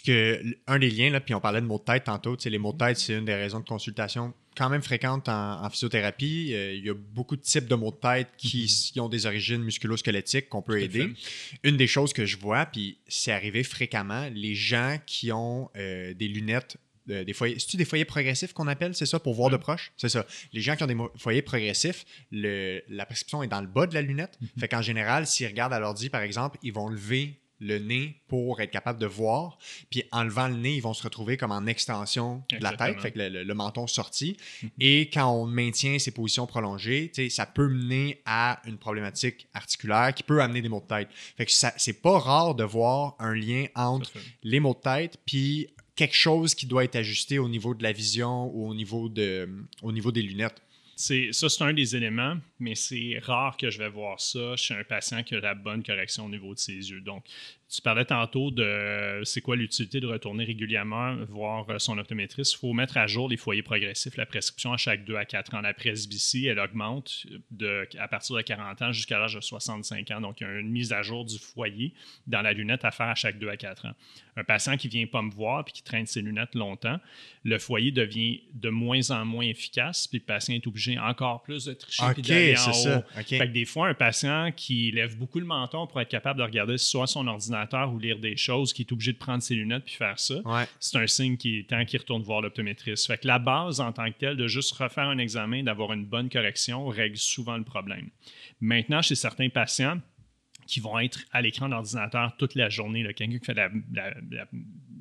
que, un des liens, là, puis on parlait de mots de tête tantôt, les mots de tête, c'est une des raisons de consultation quand même fréquente en, physiothérapie. Euh, il y a beaucoup de types de maux de tête qui, mm-hmm. ont des origines musculo-squelettiques qu'on peut aider. Une des choses que je vois, puis c'est arrivé fréquemment, les gens qui ont euh, des lunettes des foyers. C'est-tu des foyers progressifs qu'on appelle, c'est ça, pour voir de proche? C'est ça. Les gens qui ont des foyers progressifs, le, la prescription est dans le bas de la lunette. Mm-hmm. Fait qu'en général, s'ils regardent à l'ordi, par exemple, ils vont lever le nez pour être capable de voir. Puis en levant le nez, ils vont se retrouver comme en extension de la tête, fait que le, menton sorti. Mhm. Et quand on maintient ces positions prolongées, ça peut mener à une problématique articulaire qui peut amener des maux de tête. Fait que c'est pas rare de voir un lien entre les maux de tête puis quelque chose qui doit être ajusté au niveau de la vision ou au niveau, de, au niveau des lunettes ça, c'est un des éléments, mais c'est rare que je vais voir ça chez un patient qui a la bonne correction au niveau de ses yeux. Donc, Tu parlais tantôt de c'est quoi l'utilité de retourner régulièrement voir son optométriste. Il faut mettre à jour les foyers progressifs. La prescription à chaque 2 à 4 ans. La presbytie, elle augmente de, à partir de 40 ans jusqu'à l'âge de 65 ans. Donc, il y a une mise à jour du foyer dans la lunette à faire à chaque 2 à 4 ans. Un patient qui ne vient pas me voir puis qui traîne ses lunettes longtemps, le foyer devient de moins en moins efficace, puis le patient est obligé encore plus de tricher OK, puis d'aller en c'est ça. haut. Fait que des fois, un patient qui lève beaucoup le menton pour être capable de regarder soit son ordinateur ou lire des choses, qui est obligé de prendre ses lunettes puis faire ça, Ouais. c'est un signe qu'il est temps qu'il retourne voir l'optométriste. Fait que la base en tant que telle, de juste refaire un examen, d'avoir une bonne correction, règle souvent le problème. Maintenant, chez certains patients, qui vont être à l'écran d'ordinateur toute la journée. Quelqu'un qui fait la, la- la-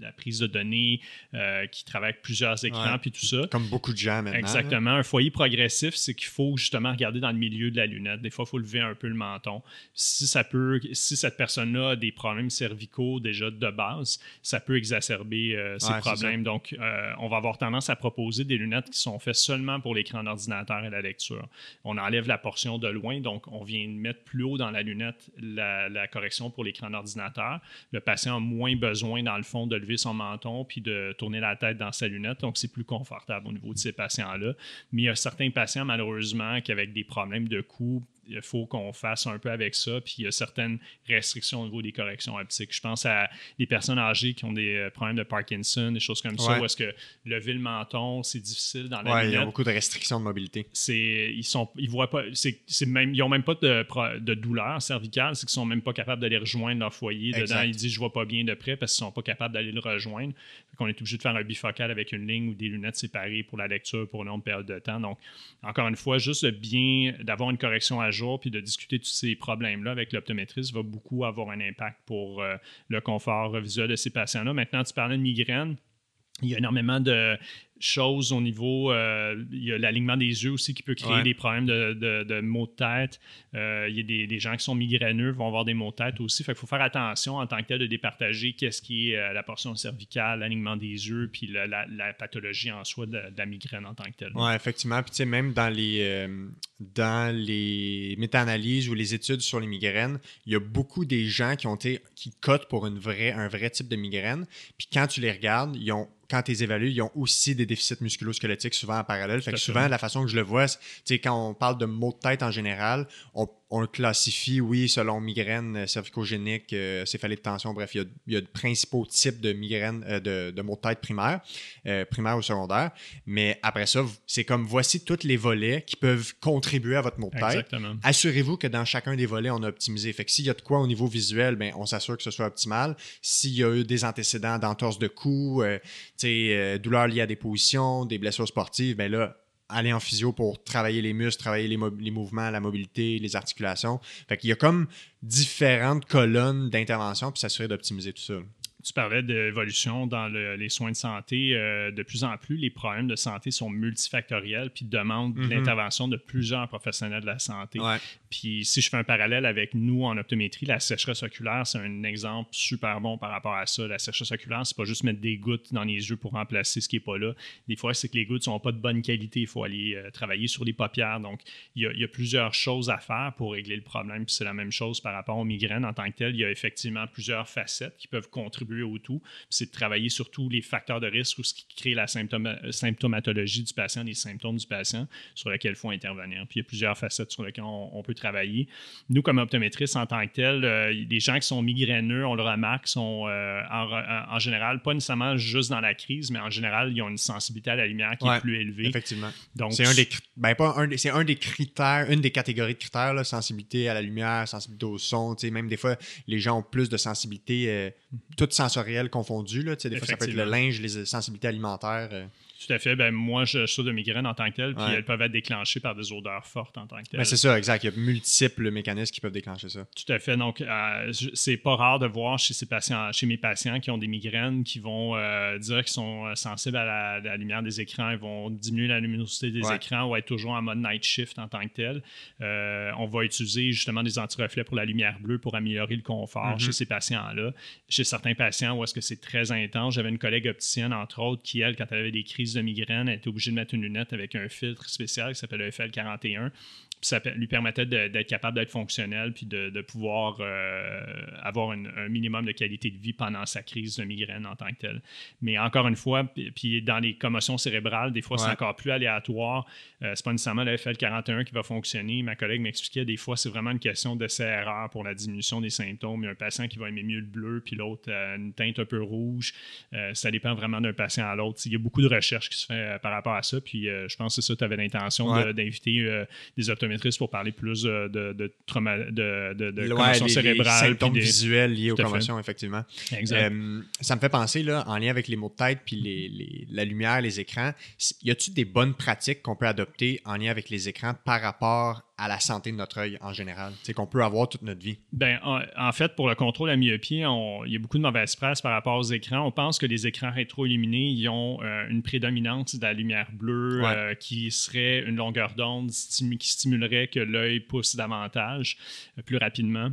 la prise de données, euh, qui travaille avec plusieurs écrans, puis tout ça. Comme beaucoup de gens maintenant. Exactement. Un foyer progressif, c'est qu'il faut justement regarder dans le milieu de la lunette. Des fois, il faut lever un peu le menton. Si ça peut, si cette personne-là a des problèmes cervicaux déjà de base, ça peut exacerber euh, Ouais, c'est problèmes. Donc, euh, on va avoir tendance à proposer des lunettes qui sont faites seulement pour l'écran d'ordinateur et la lecture. On enlève la portion de loin, donc on vient mettre plus haut dans la lunette la, la correction pour l'écran d'ordinateur. Le patient a moins besoin, dans le fond, de son menton puis de tourner la tête dans sa lunette, donc c'est plus confortable au niveau de ces patients-là. Mais il y a certains patients, malheureusement, qui avec des problèmes de cou, il faut qu'on fasse un peu avec ça. Puis il y a certaines restrictions au niveau des corrections optiques. Je pense à des personnes âgées qui ont des euh, problèmes de Parkinson, des choses comme ça, où est-ce que lever le menton, c'est difficile dans la Ouais, il y a lunette beaucoup de restrictions de mobilité. c'est ils sont ils voient pas c'est même ils ont même pas de, de douleur cervicale c'est qu'ils sont même pas capables d'aller rejoindre leur foyer Exact. dedans ils disent je vois pas bien de près parce qu'ils sont pas capables d'aller le rejoindre qu'on est obligé de faire un bifocal avec une ligne ou des lunettes séparées pour la lecture pour une longue période de temps donc encore une fois juste bien d'avoir une correction à jour puis de discuter de tous ces problèmes là avec l'optométriste va beaucoup avoir un impact pour euh, le confort visuel de ces patients là maintenant tu parlais de migraine il y a énormément de choses au niveau. euh, il y a l'alignement des yeux aussi qui peut créer Ouais. des problèmes de, de- de maux de tête. Euh, il y a des, des gens qui sont migraineux vont avoir des maux de tête aussi. Fait qu'il faut faire attention en tant que tel de départager qu'est-ce qui est euh, la portion cervicale, l'alignement des yeux, puis la, la- la pathologie en soi de, de la migraine en tant que telle. Ouais, effectivement. Puis tu sais, même dans les, euh, dans les méta-analyses ou les études sur les migraines, il y a beaucoup des gens qui ont été, qui cotent pour une vraie, un vrai type de migraine. Puis quand tu les regardes, ils ont, quand tu les évalues, ils ont aussi des déficits musculo-squelettiques souvent en parallèle. Fait que souvent, la façon que je le vois, c'est, quand on parle de maux de tête en général, on, on le classifie, oui, selon migraine euh, cervicogénique, euh, céphalée de tension, bref, il y a, il y a de principaux types de migraines, euh, de, de maux de tête primaires, euh, primaires ou secondaires. Mais après ça, c'est comme voici tous les volets qui peuvent contribuer à votre mot de tête. Exactement. Assurez-vous que dans chacun des volets, on a optimisé. Fait que s'il y a de quoi au niveau visuel, ben, on s'assure que ce soit optimal. S'il y a eu des antécédents d'entorse de cou, euh, euh, douleurs liées à des positions, des blessures sportives, ben là, aller en physio pour travailler les muscles, travailler les, mo- les mouvements, la mobilité, les articulations. Fait qu'il y a comme différentes colonnes d'intervention puis s'assurer d'optimiser tout ça. Tu parlais d'évolution dans le- les soins de santé. Euh, de plus en plus, les problèmes de santé sont multifactoriels puis demandent Mhm. l'intervention de plusieurs professionnels de la santé. Ouais. Puis si je fais un parallèle avec nous en optométrie, la sécheresse oculaire, c'est un exemple super bon par rapport à ça. La sécheresse oculaire, c'est pas juste mettre des gouttes dans les yeux pour remplacer ce qui est pas là. Des fois, c'est que les gouttes sont pas de bonne qualité. Il faut aller euh, travailler sur les paupières. Donc, il y, y a plusieurs choses à faire pour régler le problème. Puis c'est la même chose par rapport aux migraines en tant que tel. Il y a effectivement plusieurs facettes qui peuvent contribuer au tout. C'est de travailler sur tous les facteurs de risque ou ce qui crée la symptomatologie du patient, les symptômes du patient sur lesquels il faut intervenir. Puis il y a plusieurs facettes sur lesquelles on, on peut travailler. Nous, comme optométristes en tant que tel, euh, les gens qui sont migraineux, on le remarque, sont euh, en, général pas nécessairement juste dans la crise, mais en général, ils ont une sensibilité à la lumière qui Ouais, est plus élevée. Effectivement. Donc, C'est un des cri- ben pas un des- c'est un des critères, une des catégories de critères, là, sensibilité à la lumière, sensibilité au son. Même des fois, les gens ont plus de sensibilité, euh, sensorielles confondues. Là, tu sais, des fois, ça peut être le linge, les sensibilités alimentaires. Tout à fait. Ben, moi, je souffre de migraine en tant que tel, puis Ouais. elles peuvent être déclenchées par des odeurs fortes en tant que. Ben, c'est ça, exact. Il y a multiples mécanismes qui peuvent déclencher ça. Tout à fait. Donc, euh, c'est pas rare de voir chez, ces patients, chez mes patients qui ont des migraines, qui vont euh, dire qu'ils sont euh, sensibles à la, la lumière des écrans, ils vont diminuer la luminosité des Ouais. écrans ou être toujours en mode night shift en tant que tel. Euh, on va utiliser justement des antireflets pour la lumière bleue pour améliorer le confort Mhm. chez ces patients-là. Chez certains patients où est-ce que c'est très intense, j'avais une collègue opticienne, entre autres, qui, elle, quand elle avait des crises crise migraine, elle était obligée de mettre une lunette avec un filtre spécial qui s'appelle le FL41 ça lui permettait d'être capable d'être fonctionnel puis de, pouvoir euh, avoir un minimum de qualité de vie pendant sa crise de migraine en tant que telle. Mais encore une fois, puis dans les commotions cérébrales, des fois, c'est encore plus aléatoire. Euh, c'est pas nécessairement le FL41 qui va fonctionner. Ma collègue m'expliquait, des fois, c'est vraiment une question de erreur pour la diminution des symptômes. Il y a un patient qui va aimer mieux le bleu, puis l'autre euh, une teinte un peu rouge. ça dépend vraiment d'un patient à l'autre. Il y a beaucoup de recherches qui se font par rapport à ça. Puis je pense que c'est ça, tu avais l'intention d'inviter des optométristes pour parler plus de, de, trauma, de, de, de commotion cérébrale. symptômes visuels liés aux commotions, effectivement. Euh, ça me fait penser, là, en lien avec les mots de tête puis les, les, la lumière, les écrans, y a-t-il des bonnes pratiques qu'on peut adopter en lien avec les écrans par rapport à la santé de notre œil en général, c'est qu'on peut avoir toute notre vie? Ben, en, fait, pour le contrôle la myopie, il y a beaucoup de mauvaise presse par rapport aux écrans. On pense que les écrans rétro-illuminés ils ont euh, une prédominance de la lumière bleue euh, qui serait une longueur d'onde qui stimulerait que l'œil pousse davantage, euh, plus rapidement.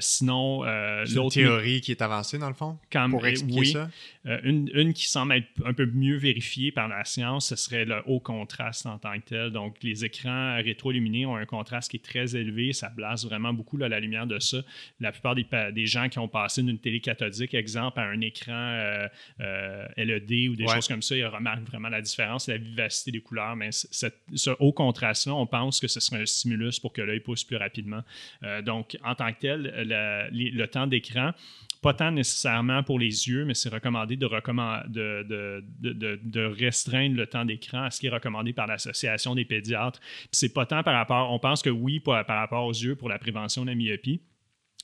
sinon, l'autre. une théorie qui est avancée, dans le fond, pour expliquer ça? Une, une, qui semble être un peu mieux vérifiée par la science, ce serait le haut contraste en tant que tel. Donc, les écrans rétro-illuminés ont un contraste qui est très élevé, ça blase vraiment beaucoup là, la lumière de ça. La plupart des, des, gens qui ont passé d'une télé cathodique, exemple, à un écran euh, euh, LED ou des choses comme ça, ils remarquent vraiment la différence, la vivacité des couleurs. Mais ce haut contraste-là, on pense que ce serait un stimulus pour que l'œil pousse plus rapidement. Euh, donc, en tant que tel, le temps d'écran, pas tant nécessairement pour les yeux, mais c'est recommandé de, restreindre le temps d'écran à ce qui est recommandé par l'Association des pédiatres. c'est pas tant par rapport, on pense que oui, par rapport aux yeux pour la prévention de la myopie,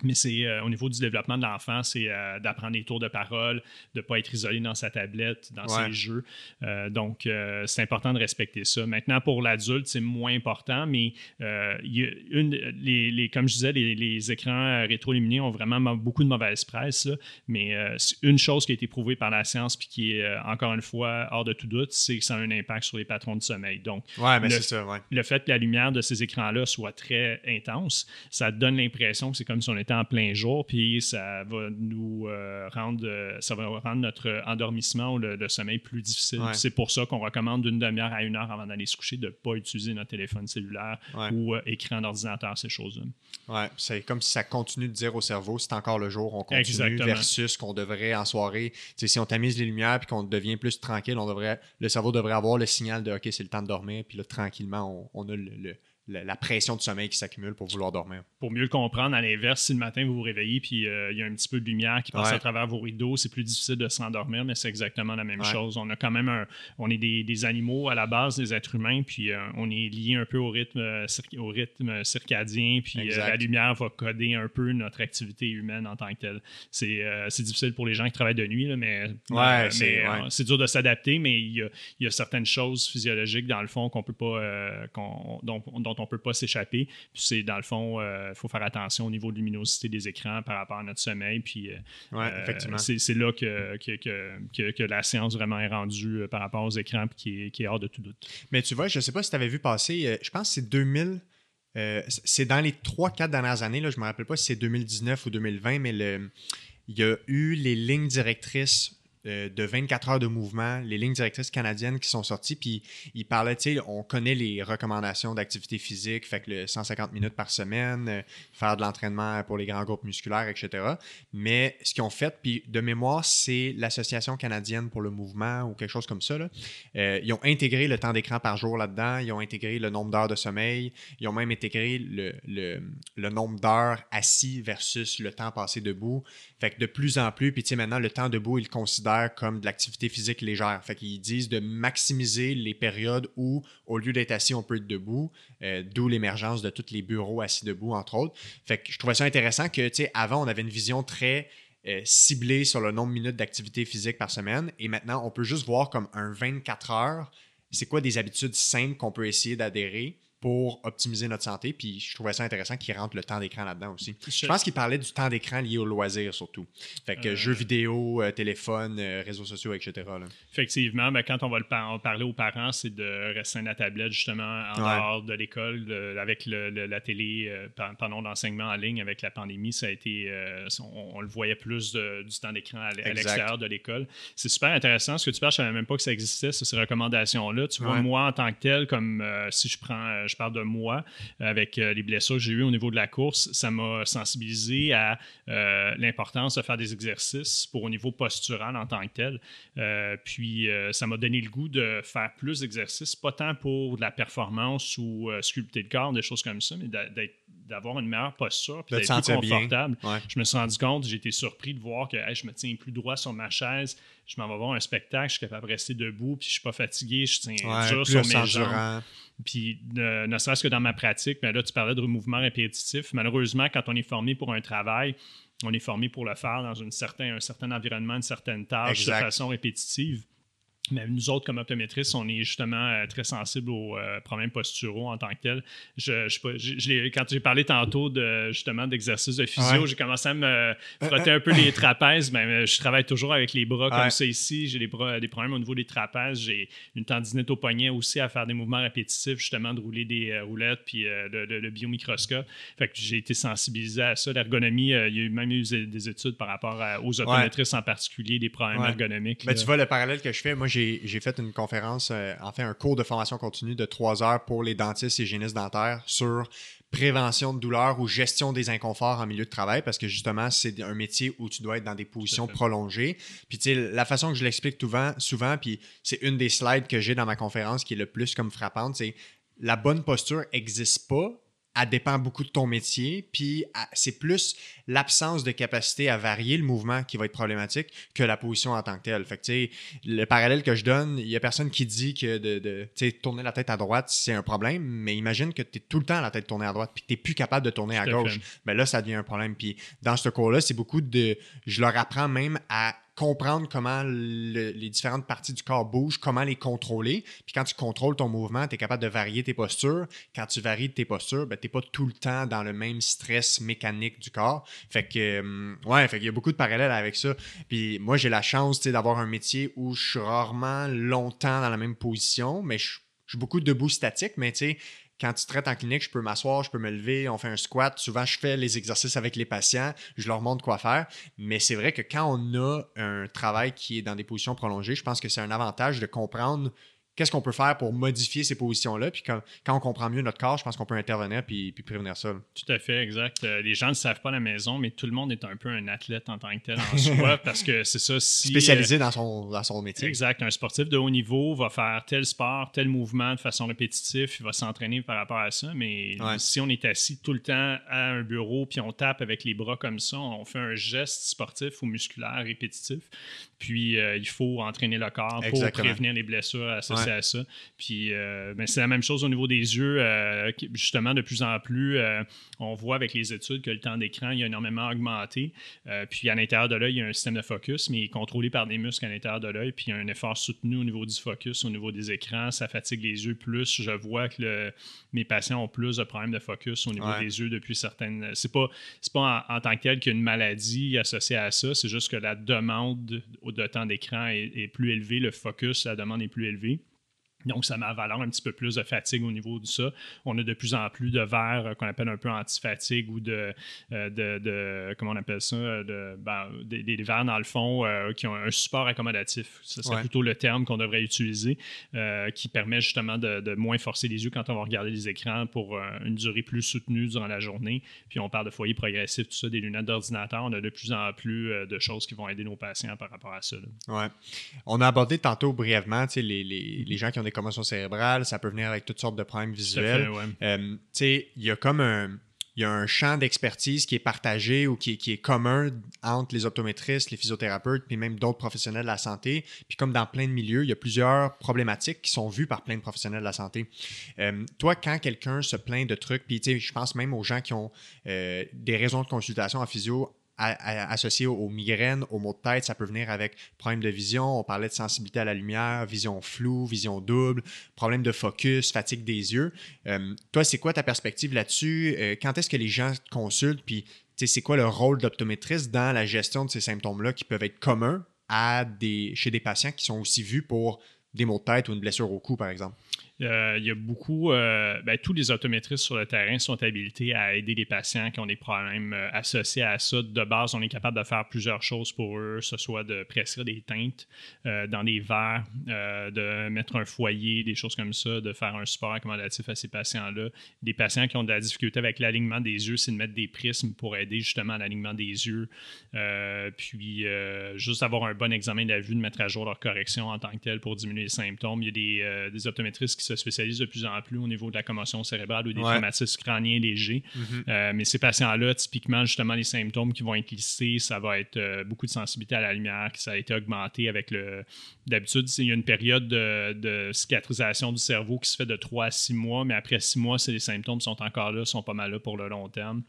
mais c'est euh, au niveau du développement de l'enfant, c'est euh, d'apprendre des tours de parole, de ne pas être isolé dans sa tablette, dans ses jeux. Euh, donc, c'est important de respecter ça. Maintenant, pour l'adulte, c'est moins important, mais une, les, comme je disais, les, écrans rétroilluminés ont vraiment beaucoup de mauvaise presse. mais une chose qui a été prouvée par la science, puis qui est encore une fois hors de tout doute, c'est que ça a un impact sur les patrons de sommeil. Donc, ouais, mais le, ça, le fait que la lumière de ces écrans-là soit très intense, ça donne l'impression que c'est comme si on était en plein jour, puis ça va nous euh, rendre, euh, ça va rendre notre endormissement ou le, sommeil plus difficile. C'est pour ça qu'on recommande d'une demi-heure à une heure avant d'aller se coucher de ne pas utiliser notre téléphone cellulaire ou euh, écran d'ordinateur, ces choses-là. Ouais, c'est comme si ça continue de dire au cerveau, c'est encore le jour, on continue versus qu'on devrait en soirée. si on tamise les lumières puis qu'on devient plus tranquille, on devrait, le cerveau devrait avoir le signal de OK, c'est le temps de dormir, puis là, tranquillement, on, a le la, pression de sommeil qui s'accumule pour vouloir dormir. Pour mieux le comprendre, à l'inverse, si le matin vous vous réveillez puis euh, il y a un petit peu de lumière qui passe à travers vos rideaux, c'est plus difficile de s'endormir, mais c'est exactement la même chose. On a quand même un, on est des, animaux à la base, des êtres humains, puis euh, on est lié un peu au rythme, euh, au rythme circadien, puis la lumière va coder un peu notre activité humaine en tant que telle. C'est difficile pour les gens qui travaillent de nuit, mais, c'est dur de s'adapter, mais il y, a, certaines choses physiologiques dans le fond qu'on peut pas, dont, dont on ne peut pas s'échapper. Puis c'est dans le fond, il euh, faut faire attention au niveau de luminosité des écrans par rapport à notre sommeil. Puis euh, euh, c'est là que, que, que, la science vraiment est rendue par rapport aux écrans puis qui est, qui est hors de tout doute. Mais tu vois, je ne sais pas si tu avais vu passer, je pense que c'est 2000. c'est dans les 3-4 dernières années, là, je ne me rappelle pas si c'est 2019 ou 2020, mais le, il y a eu les lignes directrices euh, de 24 heures de mouvement, les lignes directrices canadiennes qui sont sorties, puis ils parlaient, tu sais, on connaît les recommandations d'activité physique, fait que le 150 minutes par semaine, euh, faire de l'entraînement pour les grands groupes musculaires, etc. Mais ce qu'ils ont fait, puis de mémoire, c'est l'Association canadienne pour le mouvement ou quelque chose comme ça. Là. Euh, ils ont intégré le temps d'écran par jour là-dedans, ils ont intégré le nombre d'heures de sommeil, ils ont même intégré le, le, le nombre d'heures assis versus le temps passé debout. Fait que de plus en plus, puis tu sais, maintenant, le temps debout, ils le considèrent comme de l'activité physique légère. Fait qu'ils disent de maximiser les périodes où, au lieu d'être assis, on peut être debout, euh, d'où l'émergence de tous les bureaux assis debout, entre autres. Fait que je trouvais ça intéressant que, tu avant, on avait une vision très euh, ciblée sur le nombre de minutes d'activité physique par semaine, et maintenant, on peut juste voir comme un 24 heures, c'est quoi des habitudes simples qu'on peut essayer d'adhérer pour optimiser notre santé. Puis je trouvais ça intéressant qu'il rentre le temps d'écran là-dedans aussi. Je, pense qu'il parlait du temps d'écran lié au loisir surtout. Fait que jeux vidéo, téléphone, réseaux sociaux, etc. Effectivement, ben, quand on va le parler aux parents, c'est de rester à la tablette justement en dehors de l'école, avec la télé, pendant l'enseignement en ligne avec la pandémie, ça a été, on, le voyait plus du temps d'écran à, l'extérieur de l'école. C'est super intéressant. Ce que tu parles, je ne savais même pas que ça existait, ces recommandations-là. Tu vois, moi, en tant que tel, comme si je prends, je parle de moi, avec les blessures que j'ai eues au niveau de la course, ça m'a sensibilisé à l'importance de faire des exercices pour au niveau postural en tant que tel. Euh, puis euh, ça m'a donné le goût de faire plus d'exercices, pas tant pour de la performance ou euh, sculpter le corps, des choses comme ça, mais d'avoir une meilleure posture puis d'être plus confortable. Je me suis rendu compte, j'ai été surpris de voir que je me tiens plus droit sur ma chaise, je m'en vais voir un spectacle, je suis capable de rester debout, puis je suis pas fatigué, je tiens dur sur mes jambes. Puis ne, serait-ce que dans ma pratique, mais là tu parlais de mouvement répétitif. Malheureusement, quand on est formé pour un travail, on est formé pour le faire dans une certain, un certain environnement, une certaine tâche de façon répétitive. Mais nous autres, comme optométristes, on est justement euh, très sensibles aux euh, problèmes posturaux en tant que tel. Je, quand j'ai parlé tantôt de justement d'exercices de physio, j'ai commencé à me euh, frotter un peu les trapèzes. Ben, je travaille toujours avec les bras comme ça ici. J'ai des, des problèmes au niveau des trapèzes. J'ai une tendinite au poignet aussi à faire des mouvements répétitifs, justement de rouler des roulettes puis le, biomicroscope. Fait que j'ai été sensibilisé à ça. L'ergonomie, il y a même eu des études par rapport aux optométristes en particulier, des problèmes ergonomiques. Ben, tu vois le parallèle que je fais. Moi, j'ai fait une conférence, euh, en fait, un cours de formation continue de trois heures pour les dentistes et hygiénistes dentaires sur prévention de douleur ou gestion des inconforts en milieu de travail parce que justement, c'est un métier où tu dois être dans des positions prolongées. Puis tu sais, la façon que je l'explique souvent, souvent, puis c'est une des slides que j'ai dans ma conférence qui est le plus comme frappante, c'est la bonne posture n'existe pas elle dépend beaucoup de ton métier, puis c'est plus l'absence de capacité à varier le mouvement qui va être problématique que la position en tant que telle. Fait que, le parallèle que je donne, il n'y a personne qui dit que de, de tourner la tête à droite, c'est un problème, mais imagine que tu es tout le temps la tête tournée à droite, puis tu n'es plus capable de tourner à gauche. Mais ben là, ça devient un problème. Puis dans ce cours-là, c'est beaucoup de... Je leur apprends même à comprendre comment les différentes parties du corps bougent, comment les contrôler. Puis quand tu contrôles ton mouvement, tu es capable de varier tes postures. Quand tu varies tes postures, ben, tu n'es pas tout le temps dans le même stress mécanique du corps. Fait que, euh, ouais, fait y a beaucoup de parallèles avec ça. Puis moi, j'ai la chance d'avoir un métier où je suis rarement longtemps dans la même position, mais je, je suis beaucoup debout statique, mais tu sais, quand tu traites en clinique, je peux m'asseoir, je peux me lever, on fait un squat. Souvent, je fais les exercices avec les patients, je leur montre quoi faire. Mais c'est vrai que quand on a un travail qui est dans des positions prolongées, je pense que c'est un avantage de comprendre qu'est-ce qu'on peut faire pour modifier ces positions-là? Puis quand, on comprend mieux notre corps, je pense qu'on peut intervenir puis, puis prévenir ça. Tout à fait, exact. Euh, les gens ne savent pas à la maison, mais tout le monde est un peu un athlète en tant que tel en soi parce que c'est ça. Si, Spécialisé dans, son, dans son métier. Exact. Un sportif de haut niveau va faire tel sport, tel mouvement de façon répétitive, il va s'entraîner par rapport à ça. Mais si on est assis tout le temps à un bureau puis on tape avec les bras comme ça, on fait un geste sportif ou musculaire répétitif. Puis euh, il faut entraîner le corps pour prévenir les blessures associées à ça. Puis euh, ben, c'est la même chose au niveau des yeux. Euh, justement, de plus en plus, on voit avec les études que le temps d'écran a énormément augmenté. puis à l'intérieur de l'œil, il y a un système de focus, mais il est contrôlé par des muscles à l'intérieur de l'œil. Puis il y a un effort soutenu au niveau du focus, au niveau des écrans. Ça fatigue les yeux plus. Je vois que mes patients ont plus de problèmes de focus au niveau des yeux depuis certaines. C'est pas, pas en, tant que tel qu'il y a une maladie associée à ça. C'est juste que la demande de temps d'écran est, plus élevé, le focus, la demande est plus élevée. Donc, ça met à valeur un petit peu plus de fatigue au niveau de ça. On a de plus en plus de verres euh, qu'on appelle un peu anti-fatigue ou de, euh, de, comment on appelle ça, de, ben, des, verres dans le fond euh, qui ont un support accommodatif. Ce serait plutôt le terme qu'on devrait utiliser, qui permet justement de, moins forcer les yeux quand on va regarder les écrans pour une durée plus soutenue durant la journée. Puis on parle de foyer progressif, tout ça, des lunettes d'ordinateur. On a de plus en plus de choses qui vont aider nos patients par rapport à ça. Ouais. On a abordé tantôt brièvement les, les, les gens qui ont des commotion cérébrale, ça peut venir avec toutes sortes de problèmes visuels. Euh, il y a comme un, y a un champ d'expertise qui est partagé ou qui, est commun entre les optométristes, les physiothérapeutes, puis même d'autres professionnels de la santé. Puis comme dans plein de milieux, il y a plusieurs problématiques qui sont vues par plein de professionnels de la santé. Euh, toi, quand quelqu'un se plaint de trucs, puis je pense même aux gens qui ont euh, des raisons de consultation en physio associé aux, migraines, aux maux de tête. Ça peut venir avec problème de vision. On parlait de sensibilité à la lumière, vision floue, vision double, problème de focus, fatigue des yeux. Euh, toi, c'est quoi ta perspective là-dessus? Euh, quand est-ce que les gens te consultent? Puis, c'est quoi le rôle d'optométriste dans la gestion de ces symptômes-là qui peuvent être communs à des, chez des patients qui sont aussi vus pour des maux de tête ou une blessure au cou, par exemple? Euh, il y a beaucoup, euh, ben, tous les optométristes sur le terrain sont habilités à aider les patients qui ont des problèmes euh, associés à ça. De base, on est capable de faire plusieurs choses pour eux, ce soit de prescrire des teintes dans des verres, de mettre un foyer, des choses comme ça, de faire un support accommodatif à ces patients-là. Des patients qui ont de la difficulté avec l'alignement des yeux, c'est de mettre des prismes pour aider justement à l'alignement des yeux. puis, juste avoir un bon examen de la vue, de mettre à jour leur correction en tant que tel pour diminuer les symptômes. Il y a des, des optométristes qui se spécialisent de plus en plus au niveau de la commotion cérébrale ou des traumatismes crâniens légers. Mhm. Euh, mais ces patients-là, typiquement, justement, les symptômes qui vont être listés, ça va être euh, beaucoup de sensibilité à la lumière, qui ça a été augmenté avec le. D'habitude, il y a une période de, cicatrisation du cerveau qui se fait de 3 à 6 mois, mais après 6 mois, si les symptômes sont encore là, sont pas mal là pour le long terme.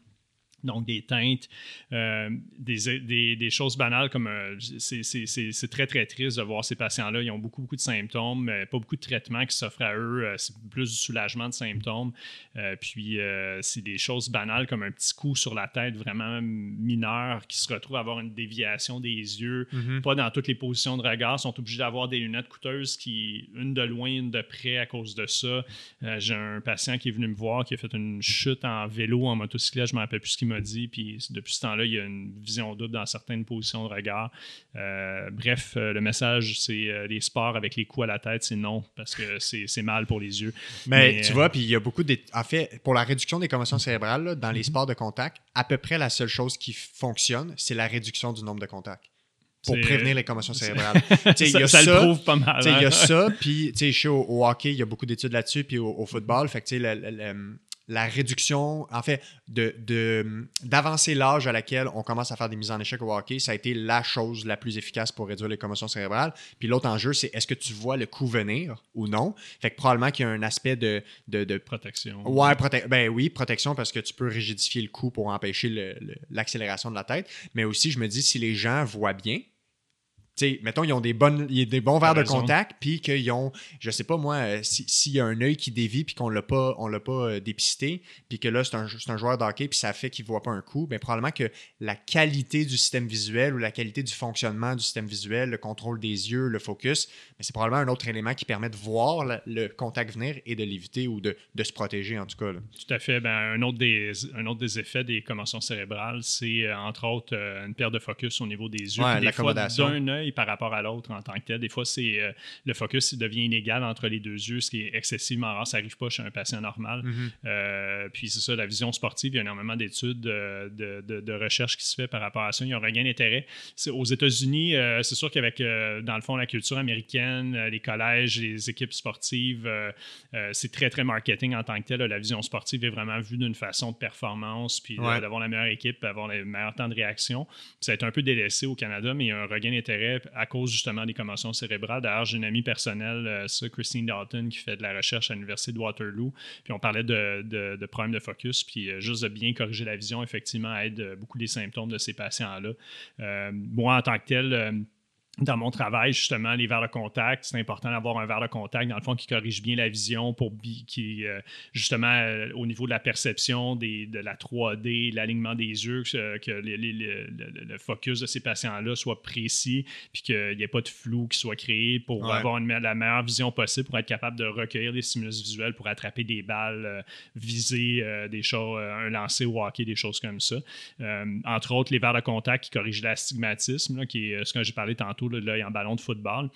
Donc, des teintes, euh, des, choses banales comme euh, c'est très, très triste de voir ces patients-là. Ils ont beaucoup, beaucoup de symptômes, mais pas beaucoup de traitements qui s'offrent à eux. Euh, c'est plus du soulagement de symptômes. puis, c'est des choses banales comme un petit coup sur la tête vraiment mineur qui se retrouve à avoir une déviation des yeux, mm-hmm. pas dans toutes les positions de regard. sont obligés d'avoir des lunettes coûteuses qui, une de loin, une de près à cause de ça. J'ai un patient qui est venu me voir qui a fait une chute en vélo, en motocyclette, je ne me rappelle plus ce qu'il m'a dit. Puis depuis ce temps-là, il y a une vision double dans certaines positions de regard. Euh, bref, euh, le message, c'est euh, les sports avec les coups à la tête, c'est non, parce que c'est mal pour les yeux. Mais, tu vois, puis il y a beaucoup de. En fait, pour la réduction des commotions cérébrales, dans les mhm. sports de contact, à peu près la seule chose qui fonctionne, c'est la réduction du nombre de contacts pour prévenir les commotions cérébrales. ça, y a ça, le prouve pas mal. Il y a hein. ça, puis chez au, au, hockey, il y a beaucoup d'études là-dessus, puis au, football. Fait que le, la réduction, en fait, de, d'avancer l'âge à laquelle on commence à faire des mises en échec au hockey, ça a été la chose la plus efficace pour réduire les commotions cérébrales. Puis l'autre enjeu, c'est est-ce que tu vois le coup venir ou non? Fait que probablement qu'il y a un aspect de... de, protection. Ouais, ben oui, protection parce que tu peux rigidifier le coup pour empêcher l'accélération de la tête. Mais aussi, je me dis, si les gens voient bien, mettons, ils ont des, bonnes, des bons verres de contact, puis qu'ils ont, je sais pas moi, euh, s'il y a un œil qui dévie, puis qu'on l'a pas, on l'a pas euh, dépisté, puis que là, c'est un, un, joueur d'hockey, puis ça fait qu'il voit pas un coup, bien, probablement que la qualité du système visuel ou la qualité du fonctionnement du système visuel, le contrôle des yeux, le focus, c'est probablement un autre élément qui permet de voir le, contact venir et de l'éviter ou de, de, se protéger, en tout cas. Tout à fait. Ben, un, autre des, un autre des effets des commotions cérébrales, c'est euh, entre autres une perte de focus au niveau des yeux. Ouais, l'accommodation. D'un œil par rapport à l'autre en tant que tel. Des fois, c'est euh, le focus devient inégal entre les deux yeux, ce qui est excessivement rare. Ça n'arrive pas chez un patient normal. Mm-hmm. Euh, puis c'est ça, la vision sportive, il y a énormément d'études de, de, recherche qui se fait par rapport à ça. Il n'y a rien d'intérêt. Aux États-Unis, euh, c'est sûr qu'avec, dans le fond, la culture américaine, les collèges, les équipes sportives, c'est très, très marketing en tant que tel. La vision sportive est vraiment vue d'une façon de performance, puis d'avoir la meilleure équipe, d'avoir le meilleur temps de réaction. ça a été un peu délaissé au Canada, mais il y a un regain d'intérêt à cause justement des commotions cérébrales. D'ailleurs, j'ai une amie personnelle, euh, Christine Dalton, qui fait de la recherche à l'Université de Waterloo. Puis on parlait de, problèmes de focus, puis euh, juste de bien corriger la vision, effectivement, aide euh, beaucoup les symptômes de ces patients-là. moi, en tant que tel, dans mon travail, justement, les verres de contact, c'est important d'avoir un verre de contact, dans le fond, qui corrige bien la vision pour qui, euh, justement, euh, au niveau de la perception des, de la 3D, l'alignement des yeux, que, le, focus de ces patients-là soit précis, puis qu'il n'y ait pas de flou qui soit créé pour avoir une, la meilleure vision possible, pour être capable de recueillir des stimulus visuels, pour attraper des balles, euh, viser des choses, un lancer ou hockey, des choses comme ça. entre autres, les verres de contact qui corrigent l'astigmatisme, qui est ce que j'ai parlé tantôt l'œil en ballon de football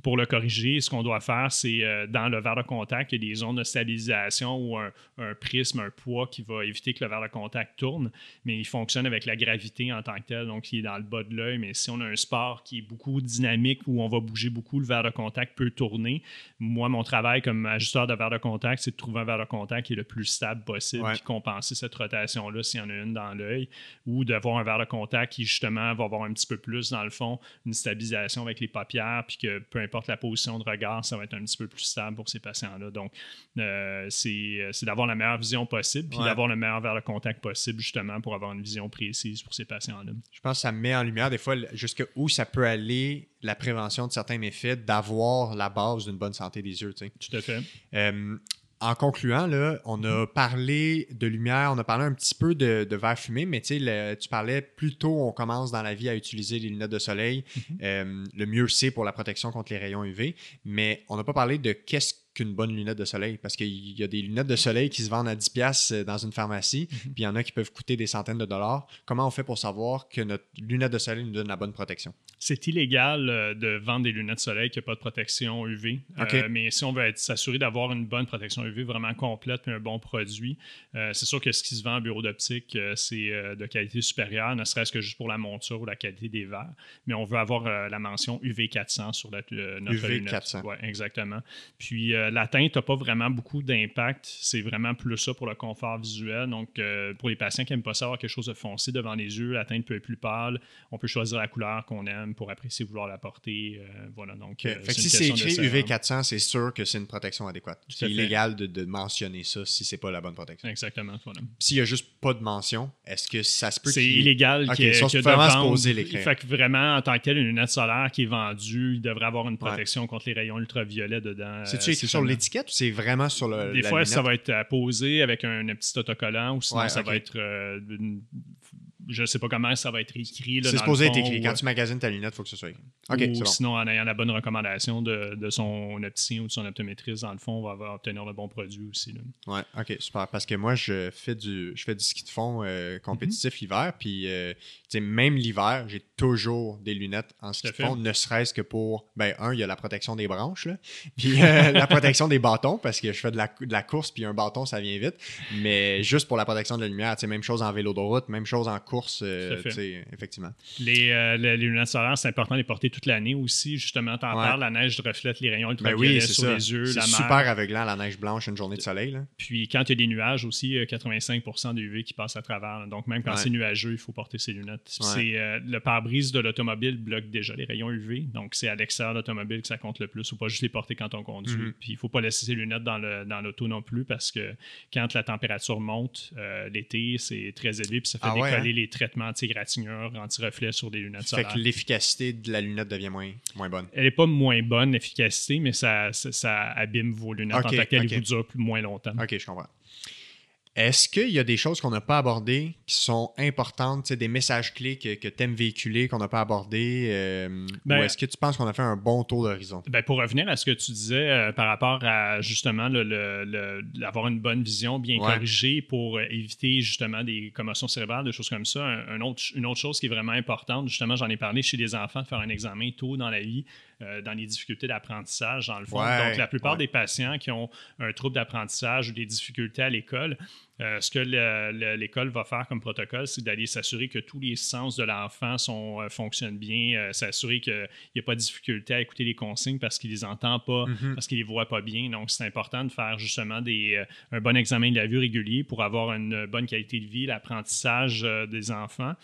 pour le corriger, ce qu'on doit faire, c'est euh, dans le verre de contact, il y a des zones de stabilisation ou un, prisme, un poids qui va éviter que le verre de contact tourne, mais il fonctionne avec la gravité en tant que tel, donc il est dans le bas de l'œil. Mais si on a un sport qui est beaucoup dynamique, où on va bouger beaucoup, le verre de contact peut tourner. Moi, mon travail comme ajusteur de verre de contact, c'est de trouver un verre de contact qui est le plus stable possible, et compenser cette rotation-là s'il y en a une dans l'œil, ou d'avoir un verre de contact qui justement va avoir un petit peu plus, dans le fond, une stabilisation avec les paupières, puis que peu importe la position de regard, ça va être un petit peu plus stable pour ces patients-là. Donc, euh, c'est d'avoir la meilleure vision possible, puis d'avoir le meilleur vers le contact possible, justement, pour avoir une vision précise pour ces patients-là. Je pense que ça met en lumière, des fois, jusqu'où ça peut aller la prévention de certains méfaits, d'avoir la base d'une bonne santé des yeux. Tout à fait. Euh, en concluant, là, on a parlé de lumière, on a parlé un petit peu de, de verre fumé, mais tu parlais plus tôt on commence dans la vie à utiliser les lunettes de soleil. Mm-hmm. Euh, le mieux c'est pour la protection contre les rayons UV, mais on n'a pas parlé de qu'est-ce qu'une bonne lunette de soleil parce qu'il y a des lunettes de soleil qui se vendent à 10$ euh, dans une pharmacie, mm-hmm. puis il y en a qui peuvent coûter des centaines de dollars. Comment on fait pour savoir que notre lunette de soleil nous donne la bonne protection? c'est illégal euh, de vendre des lunettes de soleil qui n'ont pas de protection UV. Euh, mais si on veut s'assurer d'avoir une bonne protection UV vraiment complète et un bon produit, euh, c'est sûr que ce qui se vend en bureau d'optique, c'est de qualité supérieure, ne serait-ce que juste pour la monture ou la qualité des verres. Mais on veut avoir la mention UV 400 sur notre UV 400. Oui, exactement. Puis la teinte n'a pas vraiment beaucoup d'impact. C'est vraiment plus ça pour le confort visuel. Donc, pour les patients qui n'aiment pas savoir quelque chose de foncé devant les yeux, la teinte peut être plus pâle. On peut choisir la couleur qu'on aime pour apprécier vouloir la porter. Euh, voilà, donc, euh, si c'est écrit UV400, c'est sûr que c'est une protection adéquate. C'est illégal de, mentionner ça si c'est pas la bonne protection. Exactement. Voilà. S'il y a juste pas de mention, est-ce que ça se peut C'est illégal okay, vraiment se poser les Fait que vraiment, en tant que tel, une lunette solaire qui est vendue, il devrait avoir une protection contre les rayons ultraviolets dedans. C'est-tu euh, écrit sur l'étiquette ou c'est vraiment sur le Des fois, ça va être posé avec un, petit autocollant ou sinon ça va être je ne sais pas comment ça va être écrit. C'est supposé être écrit. Quand tu magasines ta lunette, il faut que ce soit écrit. ou sinon, en ayant la bonne recommandation de, de, son opticien ou de son optométriste, dans le fond, on va obtenir le bon produit aussi. Oui, OK, super. Parce que moi, je fais du, je fais du ski de fond euh, compétitif mm-hmm. l'hiver. Puis, euh, même l'hiver, j'ai toujours des lunettes en ski de fond, ne serait-ce que pour, ben, un, il y a la protection des branches, puis euh, la protection des bâtons, parce que je fais de la, de la course, puis un bâton, ça vient vite. Mais juste pour la protection de la lumière, même chose en vélo de route, même chose en course, euh, effectivement. Euh, les, lunettes solaires, c'est important de les porter toute l'année aussi. Justement, tu en parles, la neige reflète les rayons ultraviolets ben sur les yeux. C'est super aveuglant, la neige blanche, une journée de soleil. Puis quand il y a des nuages aussi, 85% de UV qui passent à travers. Donc même quand c'est nuageux, il faut porter ses lunettes. C'est euh, le pare-brise de l'automobile bloque déjà les rayons UV. Donc c'est à l'extérieur de l'automobile que ça compte le plus. Il ne faut pas juste les porter quand on conduit. Mm-hmm. Puis il ne faut pas laisser ses lunettes dans l'auto non plus parce que quand la température monte l'été, c'est très élevé puis ça fait ah décoller hein? les traitements anti-gratignure, anti-reflet sur des lunettes solaires. Fait que l'efficacité de la lunette devient moins, moins bonne. Elle n'est pas moins bonne, l'efficacité, mais ça, ça, abîme vos lunettes en tant qu'elles vous durent moins longtemps. OK, je comprends. Est-ce qu'il y a des choses qu'on n'a pas abordées qui sont importantes, des messages clés que, que tu aimes véhiculer, qu'on n'a pas abordés? Euh, ben, ou est-ce que tu penses qu'on a fait un bon tour d'horizon? Ben pour revenir à ce que tu disais euh, par rapport à justement le, avoir une bonne vision bien corrigée pour éviter justement des commotions cérébrales, des choses comme ça, un, autre, une autre chose qui est vraiment importante, justement, j'en ai parlé chez les enfants, de faire un examen tôt dans la vie. Euh, dans les difficultés d'apprentissage, dans le fond. Donc, la plupart des patients qui ont un trouble d'apprentissage ou des difficultés à l'école, euh, ce que l'école va faire comme protocole, c'est d'aller s'assurer que tous les sens de l'enfant euh, fonctionnent bien, s'assurer qu'il n'y a pas de difficulté à écouter les consignes parce qu'il ne les entend pas, mm-hmm. parce qu'il ne les voit pas bien. Donc, c'est important de faire justement des, un bon examen de la vue régulier pour avoir une bonne qualité de vie, l'apprentissage des enfants.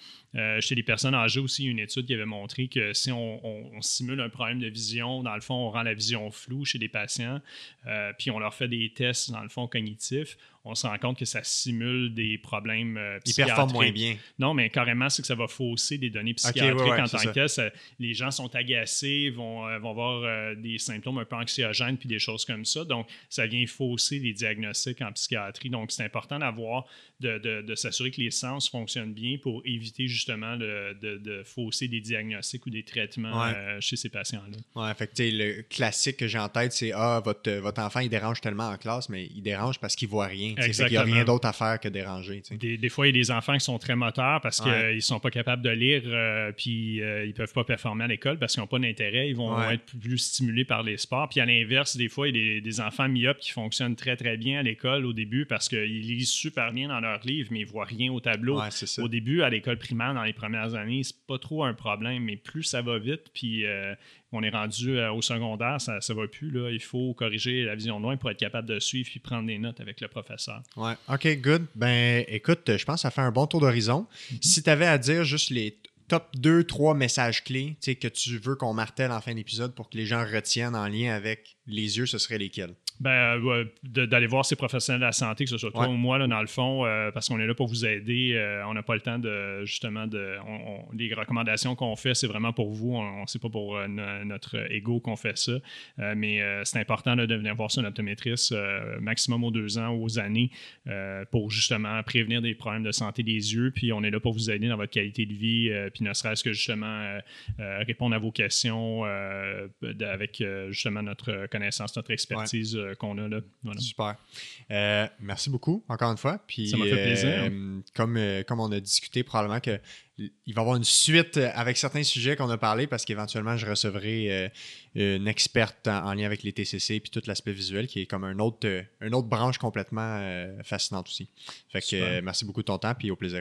chez les personnes âgées aussi, une étude qui avait montré que si on simule un problème de vision. Dans le fond, on rend la vision floue chez des patients, euh, puis on leur fait des tests, dans le fond, cognitifs on se rend compte que ça simule des problèmes euh, Ils performent moins bien. Non, mais carrément, c'est que ça va fausser des données psychiatriques en tant que les gens sont agacés, vont, euh, vont avoir euh, des symptômes un peu anxiogènes puis des choses comme ça. Donc, ça vient fausser les diagnostics en psychiatrie. Donc, c'est important d'avoir, de, s'assurer que les sens fonctionnent bien pour éviter justement de, fausser des diagnostics ou des traitements chez ces patients-là. Oui, fait le classique que j'ai en tête, c'est Ah, votre, votre enfant, il dérange tellement en classe, mais il dérange parce qu'il voit rien. Il n'y a rien d'autre à faire que déranger. Des, fois, il y a des enfants qui sont très moteurs parce qu'ils ne sont pas capables de lire euh, puis euh, ils ne peuvent pas performer à l'école parce qu'ils n'ont pas d'intérêt. Ils vont être plus stimulés par les sports. Puis à l'inverse, des fois, il y a des, enfants myopes qui fonctionnent très, très bien à l'école au début parce qu'ils lisent super bien dans leurs livres, mais ils ne voient rien au tableau. Au début, à l'école primaire, dans les premières années, c'est pas trop un problème, mais plus ça va vite, puis euh, on est rendu euh, au secondaire, ça ne va plus. Là. Il faut corriger la vision de loin pour être capable de suivre et prendre des notes avec le professeur. Ouais. OK, good. Ben, écoute, je pense que ça fait un bon tour d'horizon. Mm-hmm. Si tu avais à dire juste les top 2, 3 messages clés que tu veux qu'on martèle en fin d'épisode pour que les gens retiennent en lien avec les yeux, ce serait lesquels? Ben, euh, d'aller voir ces professionnels de la santé, que ce soit toi ou moi, là, dans le fond, euh, parce qu'on est là pour vous aider. Euh, on n'a pas le temps de, justement, de, les recommandations qu'on fait, c'est vraiment pour vous. On sait pas pour notre ego qu'on fait ça. mais c'est important de venir voir ça, notre maximum aux deux ans, aux années, pour justement prévenir des problèmes de santé des yeux. Puis on est là pour vous aider dans votre qualité de vie, puis ne serait-ce que justement répondre à vos questions avec justement notre connaissance, notre expertise. Euh, qu'on a là. Super. Euh, merci beaucoup, encore une fois. Puis, Ça m'a fait plaisir. Euh, comme, comme on a discuté, probablement que il va y avoir une suite avec certains sujets qu'on a parlé parce qu'éventuellement, je recevrai une experte en, lien avec les TCC puis tout l'aspect visuel qui est comme un autre, une autre branche complètement fascinante aussi. Fait que merci beaucoup de ton temps puis au plaisir.